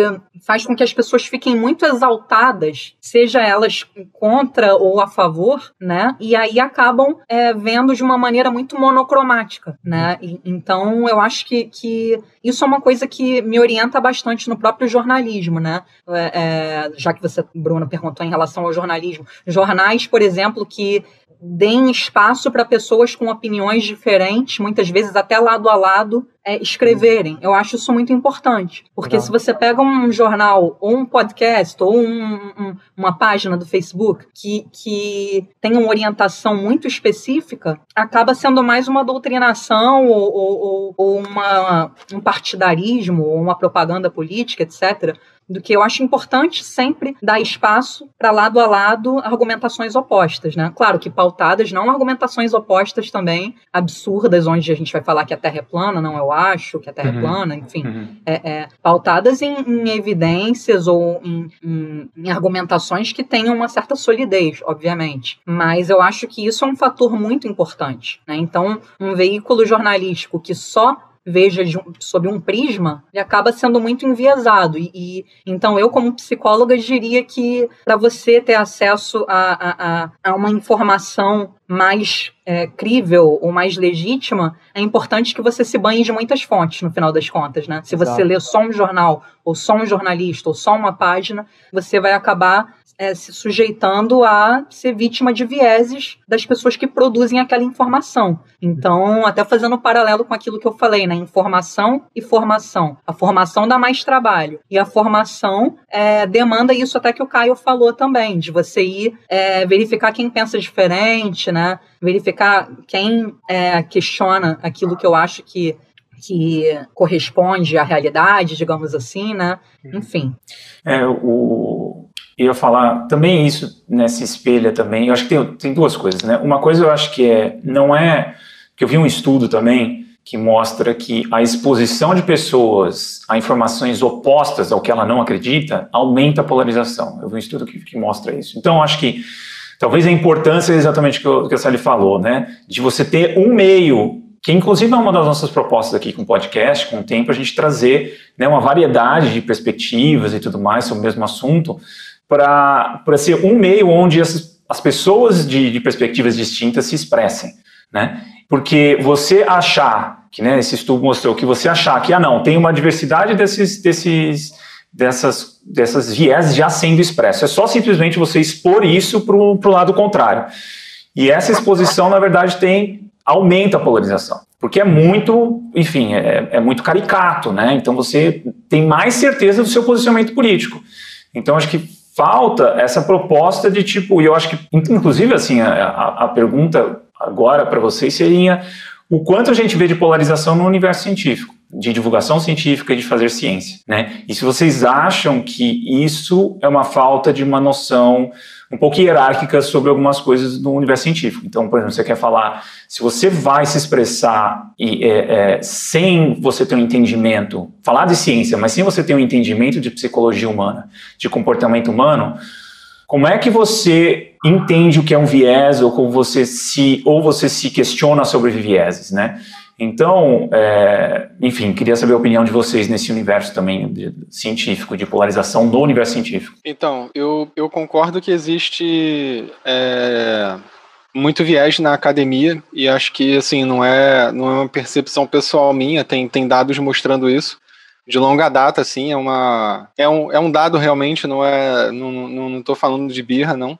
faz com que as pessoas fiquem muito exaltadas, seja elas contra ou a favor, né? E aí acabam é, vendo de uma maneira muito monocromática, né? E, então eu acho que, que isso é uma coisa que me orienta bastante bastante no próprio jornalismo, né? É, é, já que você, Bruna, perguntou em relação ao jornalismo. Jornais, por exemplo, que deem espaço para pessoas com opiniões diferentes, muitas vezes até lado a lado, é, escreverem. Eu acho isso muito importante. Porque se você pega um jornal, ou um podcast, ou um, um, uma página do Facebook que, que tem uma orientação muito específica, acaba sendo mais uma doutrinação ou, ou, ou uma, um partidarismo, ou uma propaganda política, etc., do que eu acho importante sempre dar espaço para lado a lado argumentações opostas, né? Claro que pautadas, não argumentações opostas também absurdas, onde a gente vai falar que a Terra é plana, não eu acho, que a Terra é uhum. é plana, enfim, uhum. é, é, pautadas em, em, evidências ou em, em, em argumentações que tenham uma certa solidez, obviamente. Mas eu acho que isso é um fator muito importante. Né? Então, um veículo jornalístico que só veja um, sob um prisma, ele acaba sendo muito enviesado. E, e então eu, como psicóloga, diria que para você ter acesso a, a, a uma informação mais é, crível ou mais legítima, é importante que você se banhe de muitas fontes, no final das contas, né? Se você Exato. lê só um jornal, ou só um jornalista, ou só uma página, você vai acabar é, se sujeitando a ser vítima de vieses das pessoas que produzem aquela informação. Então, até fazendo um paralelo com aquilo que eu falei, né? Informação e formação. A formação dá mais trabalho. E a formação é, demanda isso até que o Caio falou também, de você ir é, verificar quem pensa diferente, né? Verificar quem é, questiona aquilo que eu acho que que corresponde à realidade, digamos assim, né? Enfim. É, o, eu ia falar também isso nessa espelha também. Eu acho que tem, tem duas coisas, né? Uma coisa eu acho que é não é que eu vi um estudo também que mostra que a exposição de pessoas a informações opostas ao que ela não acredita aumenta a polarização. Eu vi um estudo que, que mostra isso. Então, acho que talvez a importância é exatamente o que, a Sally falou, né? De você ter um meio que inclusive é uma das nossas propostas aqui com o podcast, com o tempo, a gente trazer né, uma variedade de perspectivas e tudo mais sobre o mesmo assunto, para ser um meio onde essas, as pessoas de, de, perspectivas distintas se expressem, né? Porque você achar, que né, esse estudo mostrou, que você achar que, ah não, tem uma diversidade desses, desses, dessas, dessas viés já sendo expresso, é só simplesmente você expor isso para o lado contrário. E essa exposição, na verdade, tem aumenta a polarização, porque é muito, enfim, é, é muito caricato, né? Então você tem mais certeza do seu posicionamento político. Então acho que falta essa proposta de tipo, e eu acho que, inclusive, assim, a, a, pergunta agora para vocês seria o quanto a gente vê de polarização no universo científico. de divulgação científica e de fazer ciência, né? E se vocês acham que isso é uma falta de uma noção um pouco hierárquica sobre algumas coisas no universo científico. Então, por exemplo, você quer falar, se você vai se expressar e, é, é, sem você ter um entendimento, falar de ciência, mas sem você ter um entendimento de psicologia humana, de comportamento humano, como é que você entende o que é um viés ou como você se ou você se questiona sobre vieses, né? Então, é, enfim, queria saber a opinião de vocês nesse universo também de, científico, de polarização do universo científico. Então, eu, eu concordo que existe é, muito viés na academia e acho que assim não é não é uma percepção pessoal minha, tem, tem dados mostrando isso de longa data, assim, é uma é um, é um dado realmente, não é não, não, não falando de birra, não.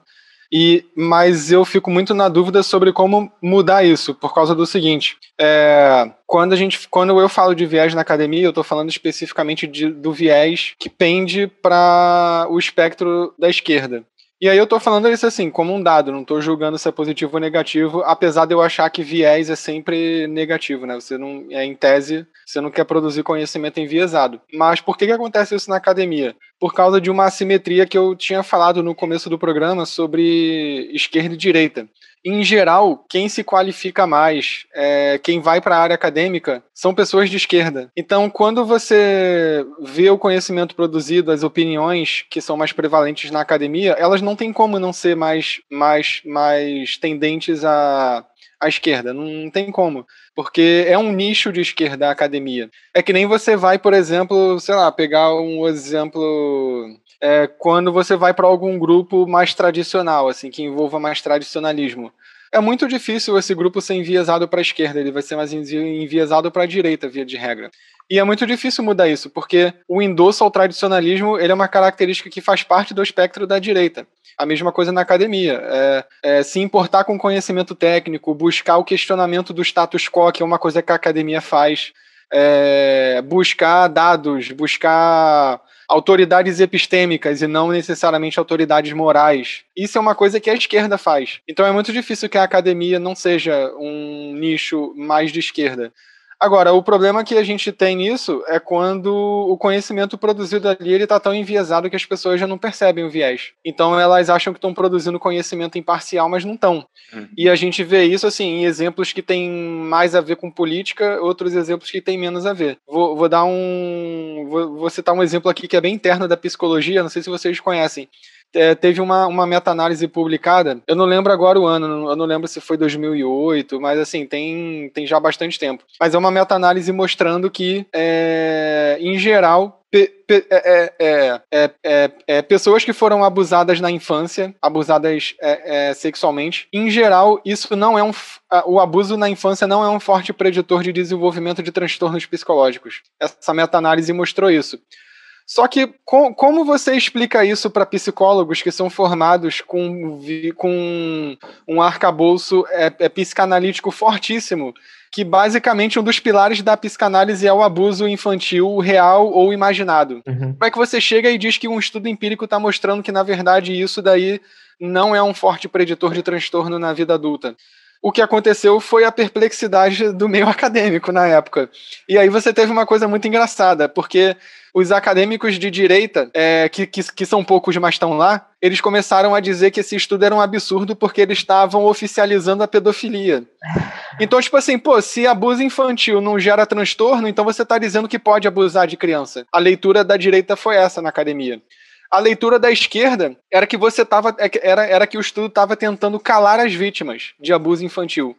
E, mas eu fico muito na dúvida sobre como mudar isso, por causa do seguinte: é, quando a gente, quando eu falo de viés na academia, eu estou falando especificamente de, do viés que pende para o espectro da esquerda. E aí eu tô falando isso assim, como um dado, não tô julgando se é positivo ou negativo, apesar de eu achar que viés é sempre negativo, né? Você não, é em tese, você não quer produzir conhecimento enviesado. Mas por que que acontece isso na academia? Por causa de uma assimetria que eu tinha falado no começo do programa sobre esquerda e direita em geral, quem se qualifica mais, é, quem vai para a área acadêmica, são pessoas de esquerda. Então, quando você vê o conhecimento produzido, as opiniões que são mais prevalentes na academia, elas não têm como não ser mais, mais, mais tendentes à, à esquerda. Não tem como. Porque é um nicho de esquerda a academia. É que nem você vai, por exemplo, sei lá, pegar um exemplo é, quando você vai para algum grupo mais tradicional, assim, que envolva mais tradicionalismo. É muito difícil esse grupo ser enviesado para a esquerda, ele vai ser mais enviesado para a direita, via de regra. E é muito difícil mudar isso, porque o endosso ao tradicionalismo ele é uma característica que faz parte do espectro da direita. A mesma coisa na academia. É, é, se importar com conhecimento técnico, buscar o questionamento do status quo, que é uma coisa que a academia faz, é, buscar dados, buscar autoridades epistêmicas e não necessariamente autoridades morais. Isso é uma coisa que a esquerda faz. Então é muito difícil que a academia não seja um nicho mais de esquerda. Agora, o problema que a gente tem nisso é quando o conhecimento produzido ali ele está tão enviesado que as pessoas já não percebem o viés. Então elas acham que estão produzindo conhecimento imparcial, mas não estão. Uhum. E a gente vê isso assim em exemplos que têm mais a ver com política, outros exemplos que têm menos a ver. Vou, vou dar um, vou, vou citar um exemplo aqui que é bem interno da psicologia. Não sei se vocês conhecem é, teve uma, uma meta-análise publicada, eu não lembro agora o ano, eu não lembro se foi 2008, mas assim, tem, tem já bastante tempo. Mas é uma meta-análise mostrando que, é, em geral, é, é, é, é, pessoas que foram abusadas na infância, abusadas sexualmente, em geral, isso não é um. O abuso na infância não é um forte preditor de desenvolvimento de transtornos psicológicos. Essa meta-análise mostrou isso. Só que com, como você explica isso para psicólogos que são formados com, com um arcabouço é, é, psicanalítico fortíssimo, que basicamente um dos pilares da psicanálise é o abuso infantil real ou imaginado. Uhum. Como é que você chega e diz que um estudo empírico está mostrando que, na verdade, isso daí não é um forte preditor de transtorno na vida adulta? O que aconteceu foi a perplexidade do meio acadêmico na época. E aí você teve uma coisa muito engraçada, porque os acadêmicos de direita, é, que, que, que, são poucos, mas estão lá, eles começaram a dizer que esse estudo era um absurdo porque eles estavam oficializando a pedofilia. Então, tipo assim, pô, se abuso infantil não gera transtorno, então você está dizendo que pode abusar de criança. A leitura da direita foi essa na academia. A leitura da esquerda era que você tava, é era, era que o estudo estava tentando calar as vítimas de abuso infantil.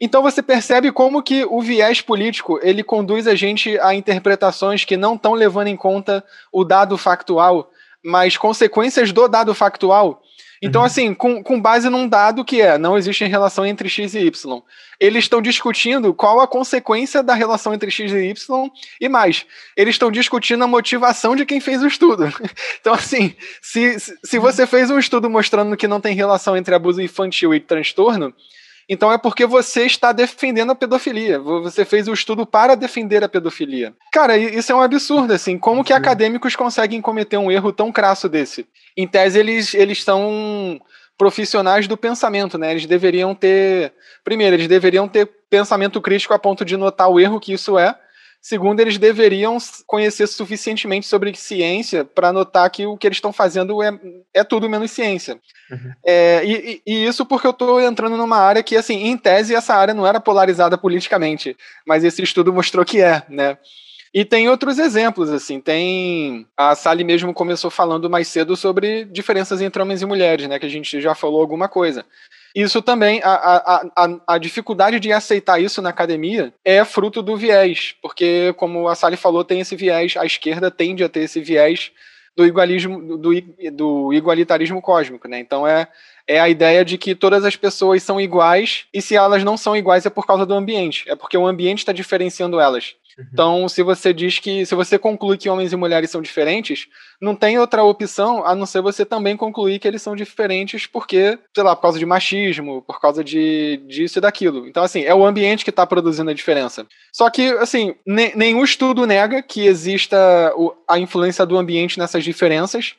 Então você percebe como que o viés político ele conduz a gente a interpretações que não estão levando em conta o dado factual, mas consequências do dado factual então, uhum. assim, com, com base num dado que é, não existe relação entre x e y. Eles estão discutindo qual a consequência da relação entre x e y e mais. Eles estão discutindo a motivação de quem fez o estudo. Então, assim, se, se você fez um estudo mostrando que não tem relação entre abuso infantil e transtorno, então é porque você está defendendo a pedofilia. Você fez o estudo para defender a pedofilia. Cara, isso é um absurdo, assim. Como que acadêmicos conseguem cometer um erro tão crasso desse? Em tese, eles, eles são profissionais do pensamento, né? Eles deveriam ter. Primeiro, eles deveriam ter pensamento crítico a ponto de notar o erro que isso é. Segundo, eles deveriam conhecer suficientemente sobre ciência para notar que o que eles estão fazendo é, é tudo menos ciência. Uhum. É, e, e, isso porque eu estou entrando numa área que, assim, em tese, essa área não era polarizada politicamente, mas esse estudo mostrou que é, né? E tem outros exemplos, assim, tem... A Sally mesmo começou falando mais cedo sobre diferenças entre homens e mulheres, né, que a gente já falou alguma coisa. Isso também, a, a, a, a, dificuldade de aceitar isso na academia é fruto do viés, porque, como a Sally falou, tem esse viés, a esquerda tende a ter esse viés do igualismo, do, do igualitarismo cósmico, né? Então é, é a ideia de que todas as pessoas são iguais e se elas não são iguais é por causa do ambiente, é porque o ambiente está diferenciando elas. Uhum. Então, se você diz que, se você conclui que homens e mulheres são diferentes, não tem outra opção a não ser você também concluir que eles são diferentes porque, sei lá, por causa de machismo, por causa de disso e daquilo. Então, assim, é o ambiente que está produzindo a diferença. Só que, assim, ne nenhum estudo nega que exista o, a influência do ambiente nessas diferenças.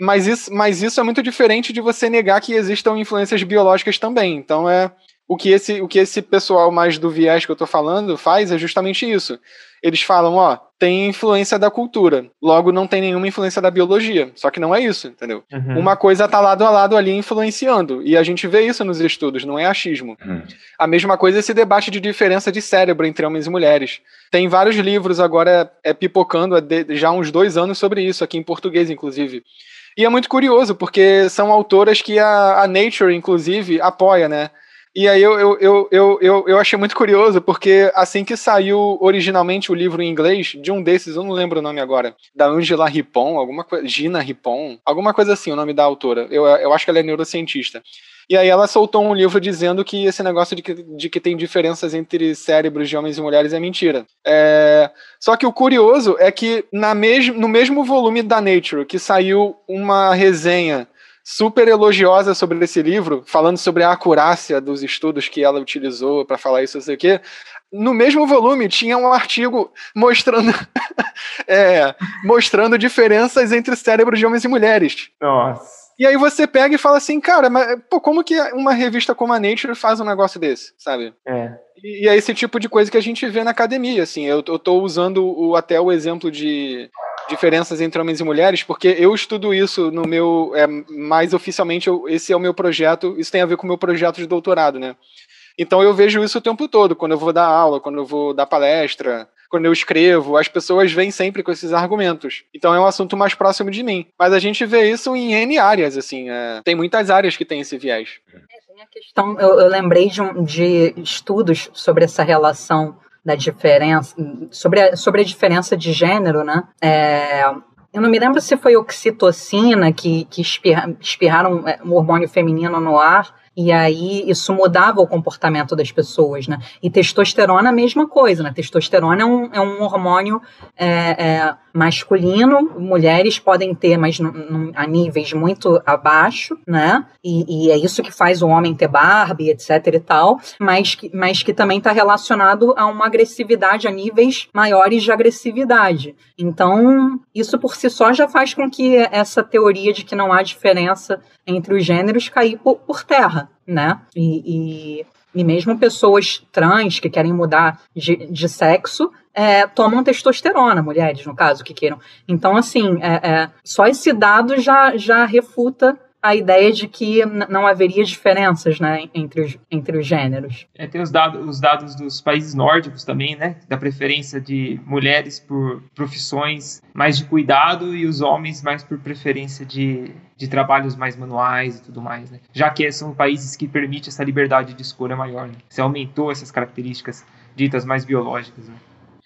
Mas isso, mas isso é muito diferente de você negar que existam influências biológicas também. Então é o que esse, o que esse pessoal mais do viés que eu tô falando faz é justamente isso. Eles falam, ó, tem influência da cultura, logo não tem nenhuma influência da biologia. Só que não é isso, entendeu? Uhum. Uma coisa tá lado a lado ali influenciando. E a gente vê isso nos estudos, não é achismo. Uhum. A mesma coisa é esse debate de diferença de cérebro entre homens e mulheres. Tem vários livros agora é, pipocando já há uns dois anos sobre isso, aqui em português, inclusive. E é muito curioso, porque são autoras que a, a Nature, inclusive, apoia, né? E aí eu, eu, eu, eu, eu, eu achei muito curioso, porque assim que saiu originalmente o livro em inglês, de um desses, eu não lembro o nome agora, da Angela Rippon, alguma coisa, Gina Rippon, alguma coisa assim, o nome da autora. Eu, eu acho que ela é neurocientista. E aí ela soltou um livro dizendo que esse negócio de que, de que tem diferenças entre cérebros de homens e mulheres é mentira. É... Só que o curioso é que na mes no mesmo volume da Nature, que saiu uma resenha super elogiosa sobre esse livro, falando sobre a acurácia dos estudos que ela utilizou para falar isso, não sei o quê. No mesmo volume tinha um artigo mostrando, é, mostrando diferenças entre cérebros de homens e mulheres. Nossa. E aí você pega e fala assim, cara, mas pô, como que uma revista como a Nature faz um negócio desse, sabe? É. E, e é esse tipo de coisa que a gente vê na academia, assim. Eu, eu tô usando o, até o exemplo de diferenças entre homens e mulheres, porque eu estudo isso no meu, é, mais oficialmente, eu, esse é o meu projeto, isso tem a ver com o meu projeto de doutorado, né? Então eu vejo isso o tempo todo, quando eu vou dar aula, quando eu vou dar palestra, quando eu escrevo, as pessoas vêm sempre com esses argumentos. Então é um assunto mais próximo de mim. Mas a gente vê isso em N áreas, assim. É, tem muitas áreas que tem esse viés. É, tem a questão, eu, eu lembrei de, um, de estudos sobre essa relação da diferença, sobre a, sobre a diferença de gênero, né? É, eu não me lembro se foi oxitocina que, que espirra, espirraram é, um hormônio feminino no ar e aí isso mudava o comportamento das pessoas, né? E testosterona a mesma coisa, né? Testosterona é um, é um hormônio é, é, masculino, mulheres podem ter, mas a níveis muito abaixo, né? E, e, é isso que faz o homem ter Barbie, etc e tal, mas que, mas que também está relacionado a uma agressividade a níveis maiores de agressividade. Então, isso por si só já faz com que essa teoria de que não há diferença entre os gêneros cair por, por terra, né? E, e, e, mesmo pessoas trans que querem mudar de, de sexo é, tomam testosterona, mulheres, no caso, que queiram. Então, assim, é, é, só esse dado já, já refuta a ideia de que não haveria diferenças né, entre, os, entre os gêneros. É, tem os, dados os dados dos países nórdicos também, né? Da preferência de mulheres por profissões mais de cuidado e os homens mais por preferência de, de trabalhos mais manuais e tudo mais, né? Já que são países que permitem essa liberdade de escolha maior, né? Você aumentou essas características ditas mais biológicas, né?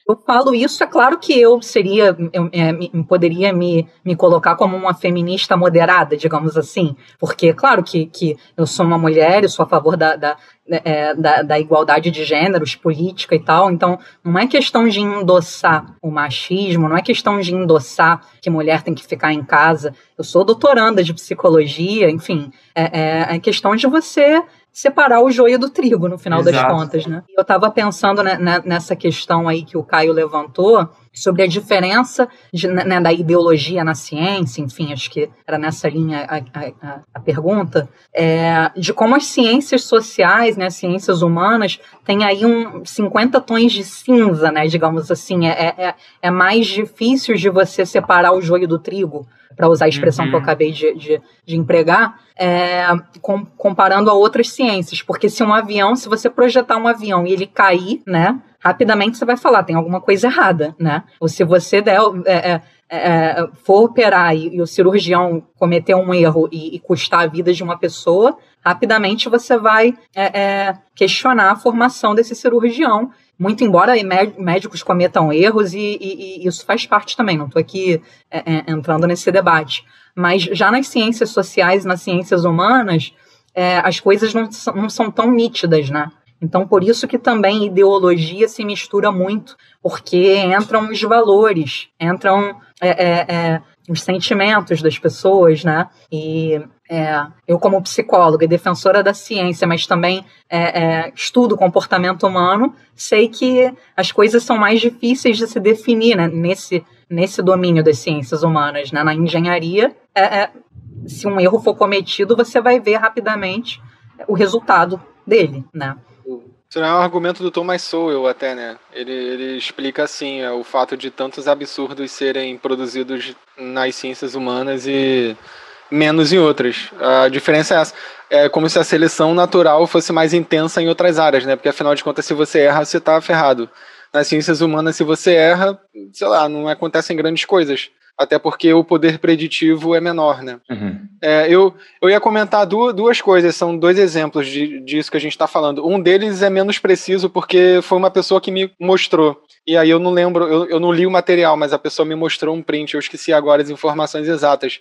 Eu falo isso, é claro que eu seria, eu, é, poderia me, me colocar como uma feminista moderada, digamos assim, porque, claro que, que eu sou uma mulher, eu sou a favor da, da, é, da, da, igualdade de gêneros, política e tal, então não é questão de endossar o machismo, não é questão de endossar que mulher tem que ficar em casa. Eu sou doutoranda de psicologia, enfim, é, é, é questão de você separar o joio do trigo, no final Exato. das contas, né? Eu estava pensando né, nessa questão aí que o Caio levantou, sobre a diferença de, né, né, da ideologia na ciência, enfim, acho que era nessa linha a, a, a pergunta, é, de como as ciências sociais, né, as ciências humanas, têm aí um 50 tons de cinza, né, digamos assim, é, é, é mais difícil de você separar o joio do trigo, para usar a expressão uhum. que eu uhum. acabei de, de, de empregar, é, com, comparando a outras ciências, porque se um avião, se você projetar um avião e ele cair, né, rapidamente você vai falar, tem alguma coisa errada, né? Ou se você der, é, é, é, for operar e, e, o cirurgião cometer um erro e, e, custar a vida de uma pessoa, rapidamente você vai é, é, questionar a formação desse cirurgião. Muito embora médicos cometam erros e, e isso faz parte também, não estou aqui entrando nesse debate. Mas já nas ciências sociais, nas ciências humanas, as coisas não são, não são tão nítidas, né? Então, por isso que também ideologia se mistura muito, porque entram os valores, entram é, é, é, os sentimentos das pessoas, né? E é, eu, como psicóloga e defensora da ciência, mas também é, é, estudo comportamento humano, sei que as coisas são mais difíceis de se definir né? nesse, nesse domínio das ciências humanas. Né? Na engenharia, se um erro for cometido, você vai ver rapidamente o resultado dele, né? Isso não é um argumento do Thomas Sowell até, né? Ele, ele explica assim, é, o fato de tantos absurdos serem produzidos nas ciências humanas e menos em outras. A diferença é essa. É como se a seleção natural fosse mais intensa em outras áreas, né? Porque afinal de contas, se você erra, você tá ferrado. Nas ciências humanas, se você erra, sei lá, não acontecem grandes coisas até porque o poder preditivo é menor, né? Uhum. É, eu, eu ia comentar duas, duas coisas, são dois exemplos de, disso que a gente está falando. Um deles é menos preciso porque foi uma pessoa que me mostrou. E aí eu não lembro, eu, eu não li o material, mas a pessoa me mostrou um print, eu esqueci agora as informações exatas.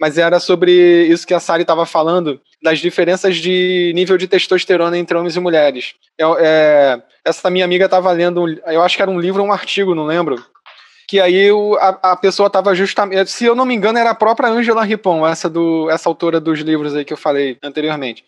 Mas era sobre isso que a Sari estava falando, das diferenças de nível de testosterona entre homens e mulheres. É, é, essa minha amiga estava lendo, eu acho que era um livro ou um artigo, não lembro, que aí a, a pessoa estava justamente. Se eu não me engano, era a própria Angela Rippon, essa, do, essa autora dos livros aí que eu falei anteriormente.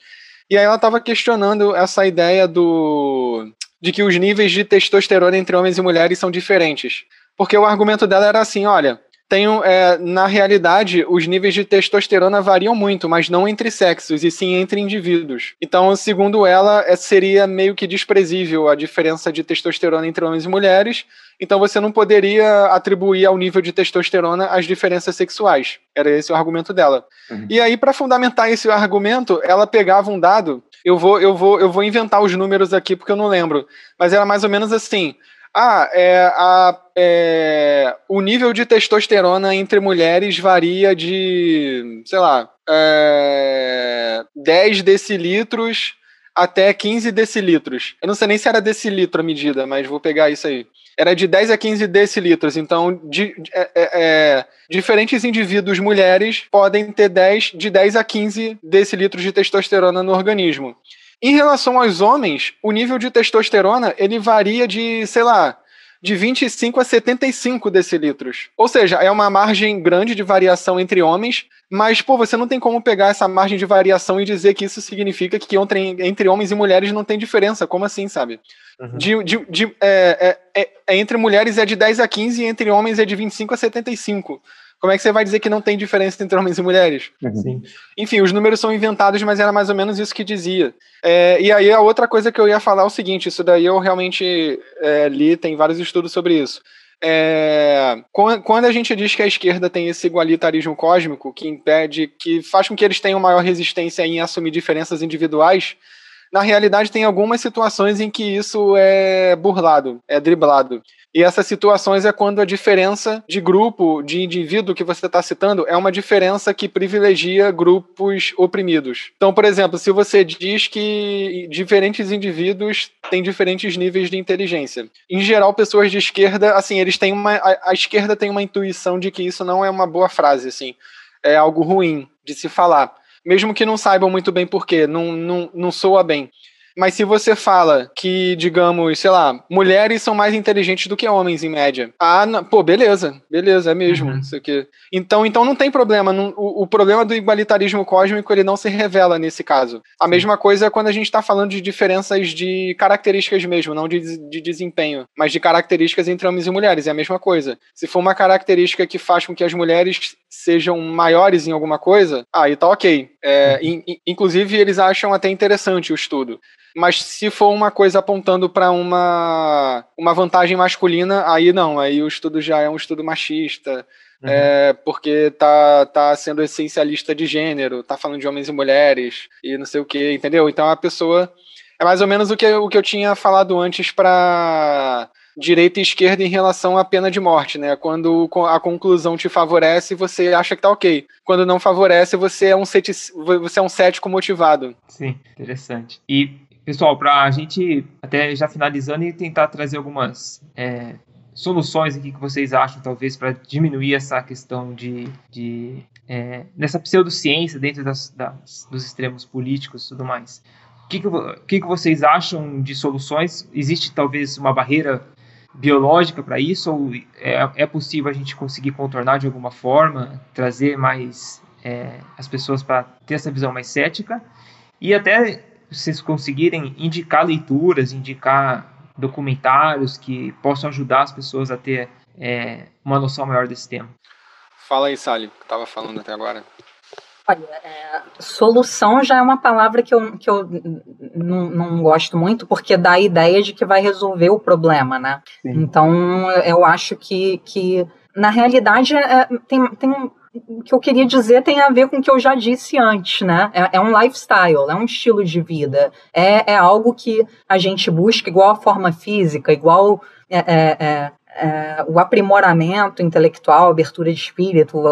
E aí ela estava questionando essa ideia do de que os níveis de testosterona entre homens e mulheres são diferentes. Porque o argumento dela era assim: olha, tenho, é, na realidade, os níveis de testosterona variam muito, mas não entre sexos, e sim entre indivíduos. Então, segundo ela, é, seria meio que desprezível a diferença de testosterona entre homens e mulheres, então você não poderia atribuir ao nível de testosterona as diferenças sexuais. Era esse o argumento dela. Uhum. E aí, para fundamentar esse argumento, ela pegava um dado. Eu vou, eu vou, eu vou inventar os números aqui porque eu não lembro, mas era mais ou menos assim. Ah, é, a, é, o nível de testosterona entre mulheres varia de, sei lá, é, 10 decilitros até 15 decilitros. Eu não sei nem se era decilitro a medida, mas vou pegar isso aí. Era de 10 a 15 decilitros. Então, de, é, é, é, diferentes indivíduos mulheres podem ter 10, de 10 a 15 decilitros de testosterona no organismo. Em relação aos homens, o nível de testosterona ele varia de, sei lá, de 25 a 75 decilitros. Ou seja, é uma margem grande de variação entre homens, mas, pô, você não tem como pegar essa margem de variação e dizer que isso significa que entre, entre homens e mulheres não tem diferença. Como assim, sabe? Uhum. De, de, de é, é, é, é entre mulheres é de 10 a 15 e entre homens é de 25 a 75. Como é que você vai dizer que não tem diferença entre homens e mulheres? Uhum. Enfim, os números são inventados, mas era mais ou menos isso que dizia. É, e aí a outra coisa que eu ia falar é o seguinte: isso daí eu realmente é, li, tem vários estudos sobre isso. É, quando a gente diz que a esquerda tem esse igualitarismo cósmico que impede, que faz com que eles tenham maior resistência em assumir diferenças individuais, na realidade tem algumas situações em que isso é burlado, é driblado. E essas situações é quando a diferença de grupo, de indivíduo que você está citando, é uma diferença que privilegia grupos oprimidos. Então, por exemplo, se você diz que diferentes indivíduos têm diferentes níveis de inteligência. Em geral, pessoas de esquerda, assim, eles têm uma. A, a esquerda tem uma intuição de que isso não é uma boa frase, assim. É algo ruim de se falar. Mesmo que não saibam muito bem porquê, não, não, não soa bem. Mas se você fala que, digamos, sei lá, mulheres são mais inteligentes do que homens, em média. Ah, não, pô, beleza, beleza, é mesmo. Uhum. Isso aqui. Então, então não tem problema. Não, o, o, problema do igualitarismo cósmico ele não se revela nesse caso. A Sim. mesma coisa é quando a gente está falando de diferenças de características mesmo, não de, de desempenho, mas de características entre homens e mulheres. É a mesma coisa. Se for uma característica que faz com que as mulheres sejam maiores em alguma coisa, aí tá ok. É, in, inclusive, eles acham até interessante o estudo. Mas se for uma coisa apontando para uma, uma vantagem masculina, aí não, aí o estudo já é um estudo machista, uhum. é, porque tá, tá sendo essencialista de gênero, tá falando de homens e mulheres, e não sei o que, entendeu? Então a pessoa. É mais ou menos o que, o que eu tinha falado antes para direita e esquerda em relação à pena de morte, né? Quando a conclusão te favorece, você acha que tá ok. Quando não favorece, você é um, ceti você é um cético motivado. Sim, interessante. E Pessoal, para a gente até já finalizando e tentar trazer algumas é, soluções aqui que vocês acham, talvez, para diminuir essa questão de, de é, nessa pseudociência dentro das, das, dos extremos políticos e tudo mais. O que, que, que, que vocês acham de soluções? Existe talvez uma barreira biológica para isso ou é, é, possível a gente conseguir contornar de alguma forma, trazer mais é, as pessoas para ter essa visão mais cética e até vocês conseguirem indicar leituras, indicar documentários que possam ajudar as pessoas a ter é, uma noção maior desse tema. Fala aí, Sally, que estava falando até agora. Olha, é, solução já é uma palavra que eu, que eu não, não, gosto muito, porque dá a ideia de que vai resolver o problema, né? Sim. Então, eu acho que, que na realidade, é, tem, tem o que eu queria dizer tem a ver com o que eu já disse antes, né? É, é um lifestyle, é um estilo de vida, é, é, algo que a gente busca igual a forma física, igual é, é, é, é o aprimoramento intelectual, abertura de espírito,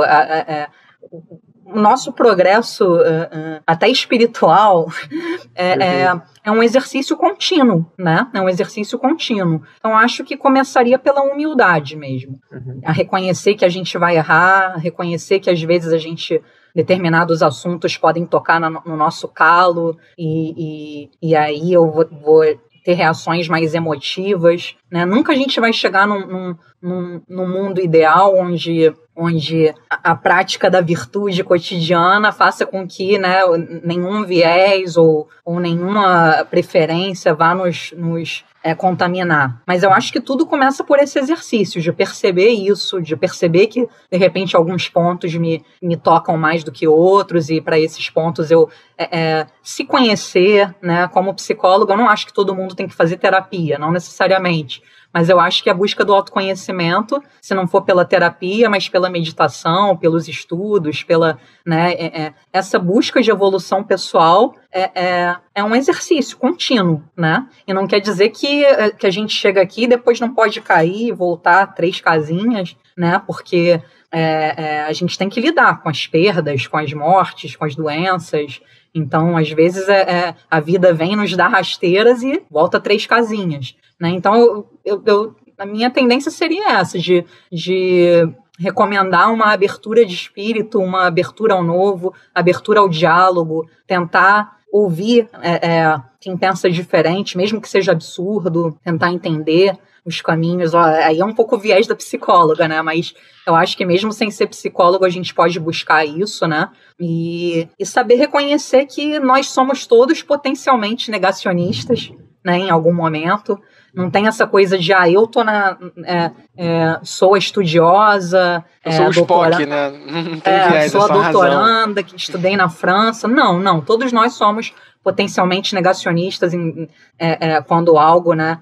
o nosso progresso uh, uh, até espiritual é, é, é, um exercício contínuo, né? É um exercício contínuo. Então acho que começaria pela humildade mesmo, uhum. a reconhecer que a gente vai errar, a reconhecer que às vezes a gente determinados assuntos podem tocar no, no nosso calo e, e, e, aí eu vou, vou ter reações mais emotivas, né? Nunca a gente vai chegar num, num, num, num mundo ideal onde onde a, a, prática da virtude cotidiana faça com que né, nenhum viés ou, ou nenhuma preferência vá nos, nos é, contaminar. Mas eu acho que tudo começa por esse exercício, de perceber isso, de perceber que, de repente, alguns pontos me, me tocam mais do que outros, e para esses pontos eu é, é, se conhecer, né? Como psicólogo, eu não acho que todo mundo tem que fazer terapia, não necessariamente. Mas eu acho que a busca do autoconhecimento, se não for pela terapia, mas pela meditação, pelos estudos, pela né, é, é, essa busca de evolução pessoal é, é, é, um exercício contínuo, né? E não quer dizer que, é, que a gente chega aqui e depois não pode cair e voltar três casinhas, né? Porque é, é, a gente tem que lidar com as perdas, com as mortes, com as doenças. Então, às vezes, é, é, a vida vem nos dar rasteiras e volta três casinhas. Né? Então, eu, eu, a minha tendência seria essa, de, de recomendar uma abertura de espírito, uma abertura ao novo, abertura ao diálogo, tentar ouvir é, é, quem pensa diferente, mesmo que seja absurdo, tentar entender os caminhos. Ó, aí é um pouco o viés da psicóloga, né? Mas eu acho que mesmo sem ser psicólogo, a gente pode buscar isso, né? E, e saber reconhecer que nós somos todos potencialmente negacionistas, né? Em algum momento. Não tem essa coisa de, ah, eu tô na. É, é, sou estudiosa. Eu sou é, o doutora... Spock, né? Não tem é, viés, sou a doutoranda razão. que estudei na França. Não, não. Todos nós somos potencialmente negacionistas em, é, é, quando algo né,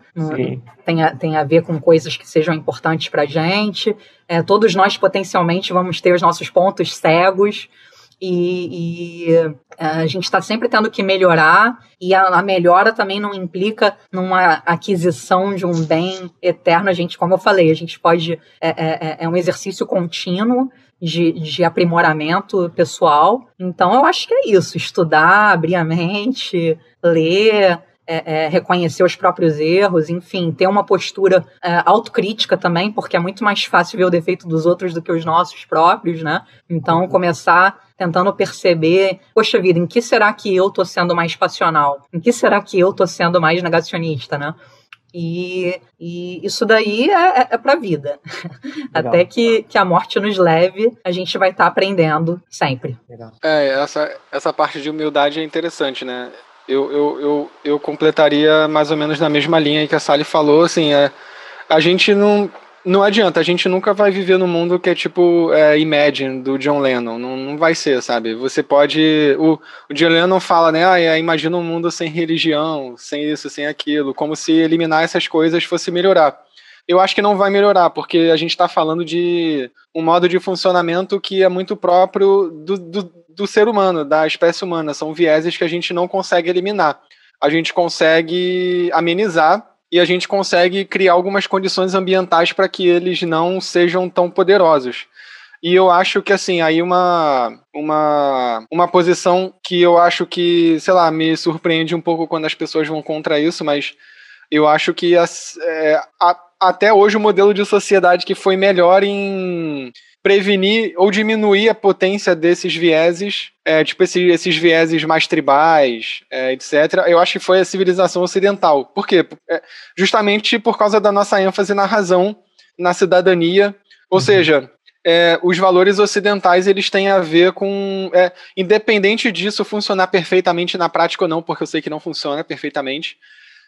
tem, a, tem a ver com coisas que sejam importantes para a gente. É, todos nós potencialmente vamos ter os nossos pontos cegos e, e é, a gente está sempre tendo que melhorar, e a, a, melhora também não implica numa aquisição de um bem eterno. A gente, como eu falei, a gente pode. É, é, é, é um exercício contínuo de, de aprimoramento pessoal. Então, eu acho que é isso: estudar, abrir a mente, ler. é, é, reconhecer os próprios erros, enfim, ter uma postura é, autocrítica também, porque é muito mais fácil ver o defeito dos outros do que os nossos próprios, né? Então, começar tentando perceber, poxa vida, em que será que eu tô sendo mais passional? Em que será que eu tô sendo mais negacionista, né? E, e, isso daí é, é, é para a vida. Legal. Até que, que a morte nos leve, a gente vai estar tá aprendendo sempre. Legal. É, essa, essa parte de humildade é interessante, né? Eu, eu, eu, eu completaria mais ou menos na mesma linha que a Sally falou, assim, é, a gente não não adianta, a gente nunca vai viver no mundo que é tipo é, Imagine, do John Lennon. Não, não vai ser, sabe? Você pode. O, o John Lennon fala, né? Ah, imagina um mundo sem religião, sem isso, sem aquilo, como se eliminar essas coisas fosse melhorar. Eu acho que não vai melhorar, porque a gente está falando de um modo de funcionamento que é muito próprio do, do, do ser humano, da espécie humana. São vieses que a gente não consegue eliminar. A gente consegue amenizar e a gente consegue criar algumas condições ambientais para que eles não sejam tão poderosos. E eu acho que, assim, aí uma, uma, uma posição que eu acho que, sei lá, me surpreende um pouco quando as pessoas vão contra isso, mas eu acho que as, é, a, até hoje o modelo de sociedade que foi melhor em prevenir ou diminuir a potência desses vieses, é, tipo esses, esses vieses mais tribais, é, etc., eu acho que foi a civilização ocidental. Por quê? É, justamente por causa da nossa ênfase na razão, na cidadania, ou uhum. seja, é, os valores ocidentais eles têm a ver com. É, independente disso funcionar perfeitamente na prática ou não, porque eu sei que não funciona perfeitamente,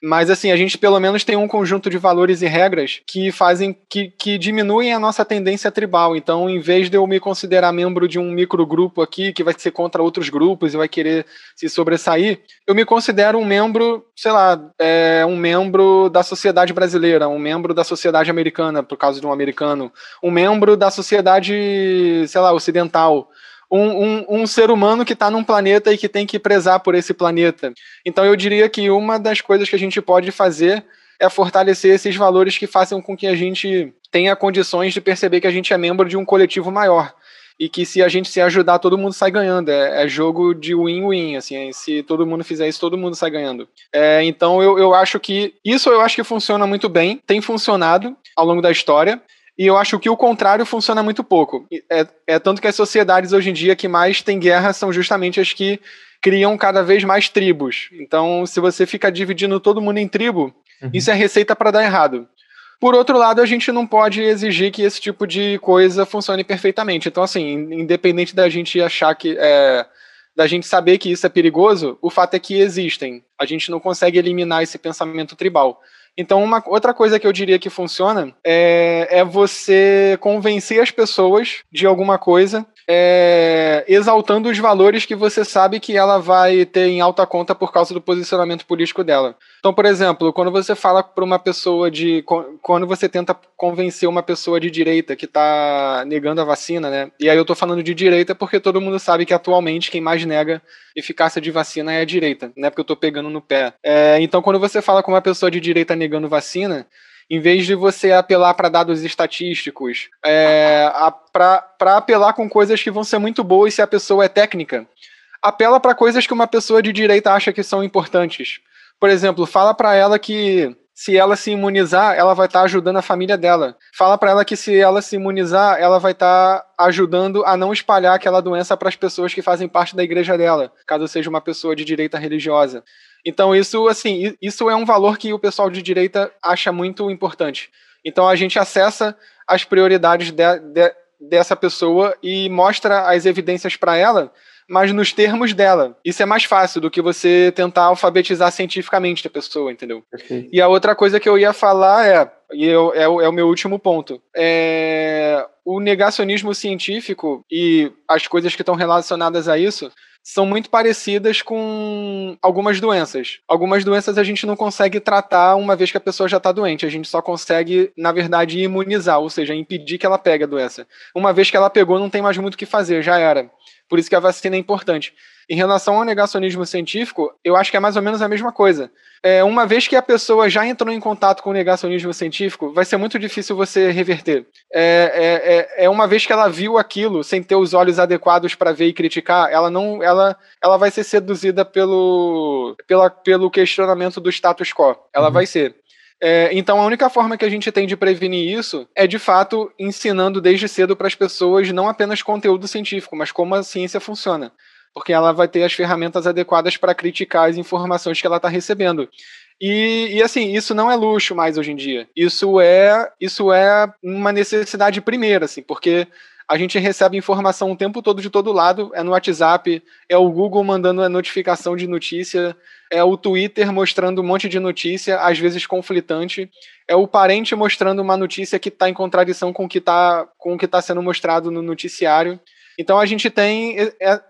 mas assim, a gente pelo menos tem um conjunto de valores e regras que fazem que, que diminuem a nossa tendência tribal. Então, em vez de eu me considerar membro de um microgrupo aqui que vai ser contra outros grupos e vai querer se sobressair, eu me considero um membro, sei lá, é, um membro da sociedade brasileira, um membro da sociedade americana, por causa de um americano, um membro da sociedade, sei lá, ocidental um, um, um ser humano que está num planeta e que tem que prezar por esse planeta. Então eu diria que uma das coisas que a gente pode fazer é fortalecer esses valores que façam com que a gente tenha condições de perceber que a gente é membro de um coletivo maior e que se a gente se ajudar, todo mundo sai ganhando. É, é jogo de win-win, assim, se todo mundo fizer isso, todo mundo sai ganhando. É, então eu, eu acho que isso eu acho que funciona muito bem, tem funcionado ao longo da história. E eu acho que o contrário funciona muito pouco. É, é tanto que as sociedades hoje em dia que mais têm guerra são justamente as que criam cada vez mais tribos. Então, se você fica dividindo todo mundo em tribo, uhum. isso é receita para dar errado. Por outro lado, a gente não pode exigir que esse tipo de coisa funcione perfeitamente. Então, assim, independente da gente achar que. É, da gente saber que isso é perigoso, o fato é que existem. A gente não consegue eliminar esse pensamento tribal. Então, uma outra coisa que eu diria que funciona é, é você convencer as pessoas de alguma coisa, é, exaltando os valores que você sabe que ela vai ter em alta conta por causa do posicionamento político dela. Então, por exemplo, quando você fala para uma pessoa de. Quando você tenta convencer uma pessoa de direita que está negando a vacina, né? E aí eu estou falando de direita porque todo mundo sabe que atualmente quem mais nega eficácia de vacina é a direita, né? Porque eu estou pegando no pé. É, então, quando você fala com uma pessoa de direita negando vacina, em vez de você apelar para dados estatísticos, é, para apelar com coisas que vão ser muito boas se a pessoa é técnica, apela para coisas que uma pessoa de direita acha que são importantes. Por exemplo, fala para ela que se ela se imunizar, ela vai estar tá ajudando a família dela. Fala para ela que se ela se imunizar, ela vai estar tá ajudando a não espalhar aquela doença para as pessoas que fazem parte da igreja dela, caso seja uma pessoa de direita religiosa. Então isso, assim, isso é um valor que o pessoal de direita acha muito importante. Então a gente acessa as prioridades de, de, dessa pessoa e mostra as evidências para ela mas nos termos dela. Isso é mais fácil do que você tentar alfabetizar cientificamente a pessoa, entendeu? Perfeito. E a outra coisa que eu ia falar é, e eu, é, é, o meu último ponto, é o negacionismo científico e as coisas que estão relacionadas a isso são muito parecidas com algumas doenças. Algumas doenças a gente não consegue tratar uma vez que a pessoa já está doente. A gente só consegue, na verdade, imunizar, ou seja, impedir que ela pegue a doença. Uma vez que ela pegou, não tem mais muito o que fazer, já era. Por isso que a vacina é importante. Em relação ao negacionismo científico, eu acho que é mais ou menos a mesma coisa. É, uma vez que a pessoa já entrou em contato com o negacionismo científico, vai ser muito difícil você reverter. É, é, é, é uma vez que ela viu aquilo sem ter os olhos adequados para ver e criticar, ela não, ela ela, ela vai ser seduzida pelo, pela, pelo questionamento do status quo. Ela uhum. vai ser. É, então, a única forma que a gente tem de prevenir isso é, de fato, ensinando desde cedo para as pessoas não apenas conteúdo científico, mas como a ciência funciona. Porque ela vai ter as ferramentas adequadas para criticar as informações que ela está recebendo. E, e, assim, isso não é luxo mais hoje em dia. Isso é, isso é uma necessidade primeira, assim, porque a gente recebe informação o tempo todo de todo lado, é no WhatsApp, é o Google mandando a notificação de notícia, é o Twitter mostrando um monte de notícia, às vezes conflitante, é o parente mostrando uma notícia que está em contradição com o que está tá sendo mostrado no noticiário. Então a gente tem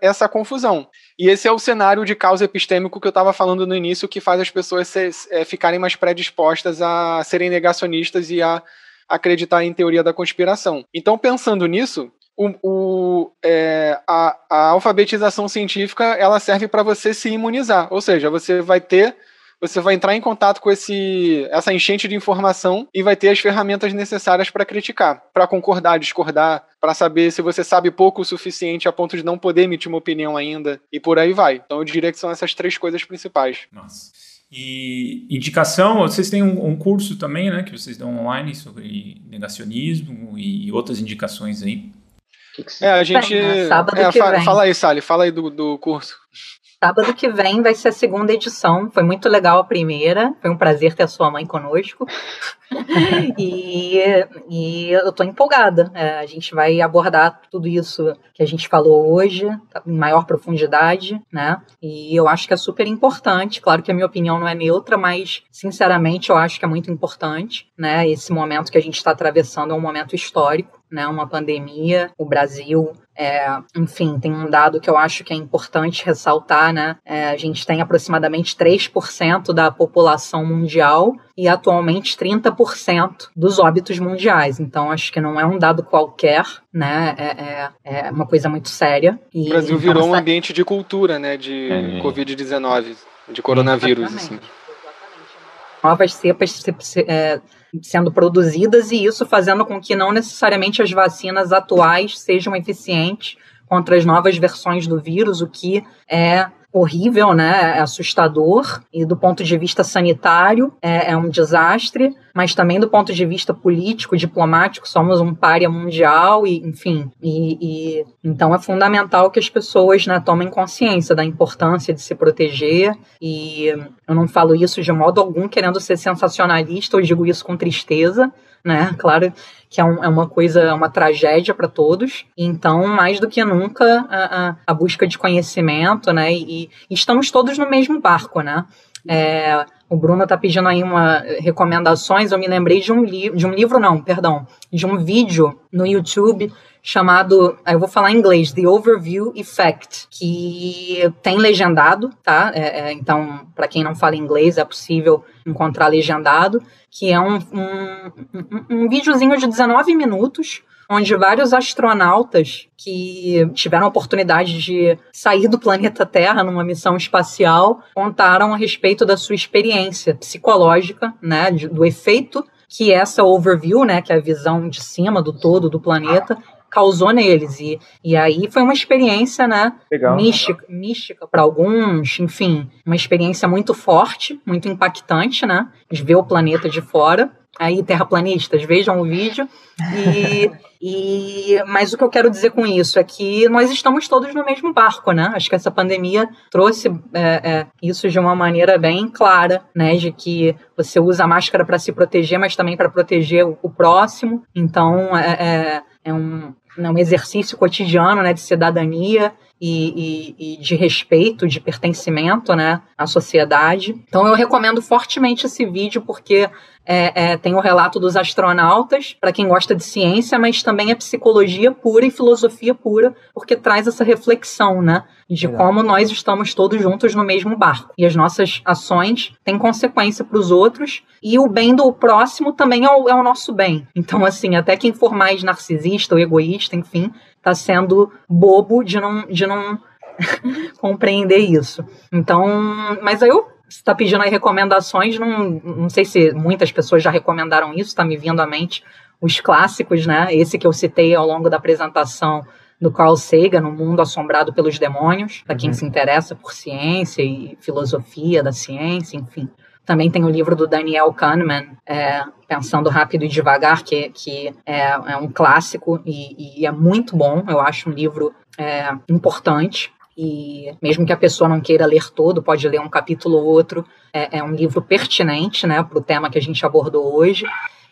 essa confusão. E esse é o cenário de caos epistêmico que eu estava falando no início, que faz as pessoas se, é, ficarem mais predispostas a serem negacionistas e a acreditar em teoria da conspiração. Então, pensando nisso, o, o, é, a, a, alfabetização científica ela serve para você se imunizar, ou seja, você vai ter você vai entrar em contato com esse, essa enchente de informação e vai ter as ferramentas necessárias para criticar, para concordar, discordar, para saber se você sabe pouco o suficiente a ponto de não poder emitir uma opinião ainda, e por aí vai. Então eu diria que são essas três coisas principais. Nossa. E indicação, vocês têm um, um, curso também, né, que vocês dão online sobre negacionismo e outras indicações aí. É, a gente. Né? Sábado é, que fa vem. Fala aí, Sally, fala aí do, do curso. Sábado que vem vai ser a segunda edição. Foi muito legal a primeira. Foi um prazer ter a sua mãe conosco. e, e eu estou empolgada. É, a gente vai abordar tudo isso que a gente falou hoje em maior profundidade, né? E eu acho que é super importante. Claro que a minha opinião não é neutra, mas sinceramente eu acho que é muito importante, né? Esse momento que a gente está atravessando é um momento histórico né, uma pandemia. O Brasil é, enfim, tem um dado que eu acho que é importante ressaltar, né? É, a gente tem aproximadamente 3% da população mundial e atualmente 30% dos óbitos mundiais. Então, acho que não é um dado qualquer, né? É, é, é uma coisa muito séria. E, o Brasil então, virou um ambiente de cultura, né? De é. Covid-19, de coronavírus, Exatamente. assim. Novas cepas se, se, é, sendo produzidas e isso fazendo com que não necessariamente as vacinas atuais sejam eficientes contra as novas versões do vírus, o que é horrível, né? É assustador. E do ponto de vista sanitário é, é, um desastre, mas também do ponto de vista político, diplomático, somos um pária mundial e, enfim, e, e então é fundamental que as pessoas, né, tomem consciência da importância de se proteger. E eu não falo isso de modo algum querendo ser sensacionalista, eu digo isso com tristeza, né? Claro que é, um, é uma coisa, é uma tragédia para todos. Então, mais do que nunca, a, a, a busca de conhecimento, né? E, e, estamos todos no mesmo barco, né? É, o Bruno está pedindo aí uma recomendações. Eu me lembrei de um livro, de um livro não, perdão, de um vídeo no YouTube chamado, eu vou falar em inglês, The Overview Effect, que tem legendado, tá? É, é, então, para quem não fala inglês, é possível encontrar legendado, que é um, um, um, um videozinho de 19 minutos, onde vários astronautas que tiveram a oportunidade de sair do planeta Terra numa missão espacial contaram a respeito da sua experiência psicológica, né, do efeito que essa overview, né, que é a visão de cima do todo do planeta, causou neles. E, e aí foi uma experiência, né? Legal. Mística, mística para alguns, enfim, uma experiência muito forte, muito impactante, né? De ver o planeta de fora. Aí, terraplanistas, vejam o vídeo. E, e, mas o que eu quero dizer com isso é que nós estamos todos no mesmo barco, né? Acho que essa pandemia trouxe é, é, isso de uma maneira bem clara, né? De que você usa a máscara para se proteger, mas também para proteger o, o, próximo. Então, é, é, um, né, um exercício cotidiano né, de cidadania e, e, e, de respeito, de pertencimento né, à sociedade. Então eu recomendo fortemente esse vídeo porque é, é, tem o relato dos astronautas, para quem gosta de ciência, mas também é psicologia pura e filosofia pura, porque traz essa reflexão, né? De como nós estamos todos juntos no mesmo barco. E as nossas ações têm consequência para os outros, e o bem do próximo também é o, é o nosso bem. Então, assim, até quem for mais narcisista ou egoísta, enfim, está sendo bobo de não, de não compreender isso. Então, mas aí eu está pedindo aí recomendações, não, não sei se muitas pessoas já recomendaram isso, está me vindo à mente os clássicos, né? Esse que eu citei ao longo da apresentação do Carl Sagan, O Mundo Assombrado pelos Demônios, para quem uhum. se interessa por ciência e filosofia da ciência, enfim. Também tem o livro do Daniel Kahneman, é, Pensando Rápido e Devagar, que, que é, é um clássico e, e, é muito bom. Eu acho um livro é, importante. E mesmo que a pessoa não queira ler todo, pode ler um capítulo ou outro. É, é um livro pertinente né, para o tema que a gente abordou hoje.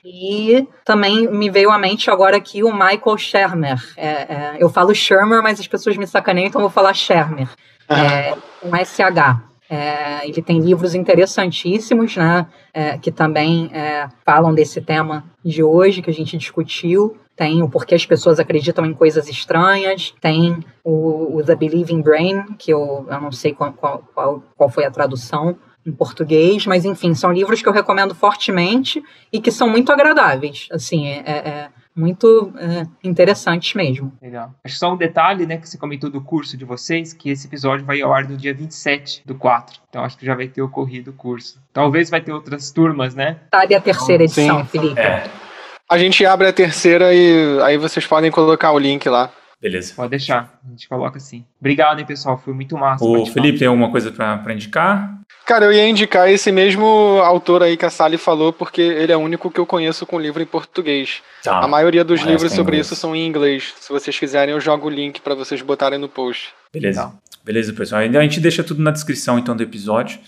E também me veio à mente agora aqui o Michael Shermer. É, é, eu falo Shermer, mas as pessoas me sacaneiam, então vou falar Shermer. É, um SH. É, ele tem livros interessantíssimos, né, é, que também é, falam desse tema de hoje que a gente discutiu. Tem o porquê as pessoas acreditam em coisas estranhas. Tem o, o The Believing Brain, que eu, eu não sei qual, qual, qual foi a tradução em português, mas enfim, são livros que eu recomendo fortemente e que são muito agradáveis. Assim, é, é muito é, interessantes mesmo. Legal. Acho que só um detalhe, né, que você comentou do curso de vocês, que esse episódio vai ao ar no dia 27 do 4. Então acho que já vai ter ocorrido o curso. Talvez vai ter outras turmas, né? Sabe a terceira edição, Sim. Felipe. É. A gente abre a terceira e aí vocês podem colocar o link lá. Beleza. Pode deixar, a gente coloca assim. Obrigado, hein, pessoal, foi muito massa. O Felipe tem alguma coisa para indicar? Cara, eu ia indicar esse mesmo autor aí que a Sally falou, porque ele é o único que eu conheço com livro em português. Tá. A maioria dos livros sobre inglês. isso são em inglês. Se vocês quiserem, eu jogo o link para vocês botarem no post. Beleza. Beleza, pessoal. A gente deixa tudo na descrição então do episódio.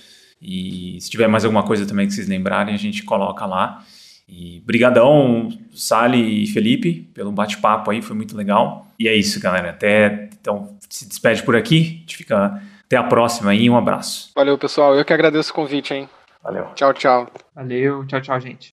E se tiver mais alguma coisa também que vocês lembrarem, a gente coloca lá. E brigadão, Sally e Felipe, pelo bate-papo aí, foi muito legal. E é isso, galera. Até então se despede por aqui. A gente fica até a próxima aí. Um abraço. Valeu, pessoal. Eu que agradeço o convite, hein? Valeu. Tchau, tchau. Valeu. Tchau, tchau, gente.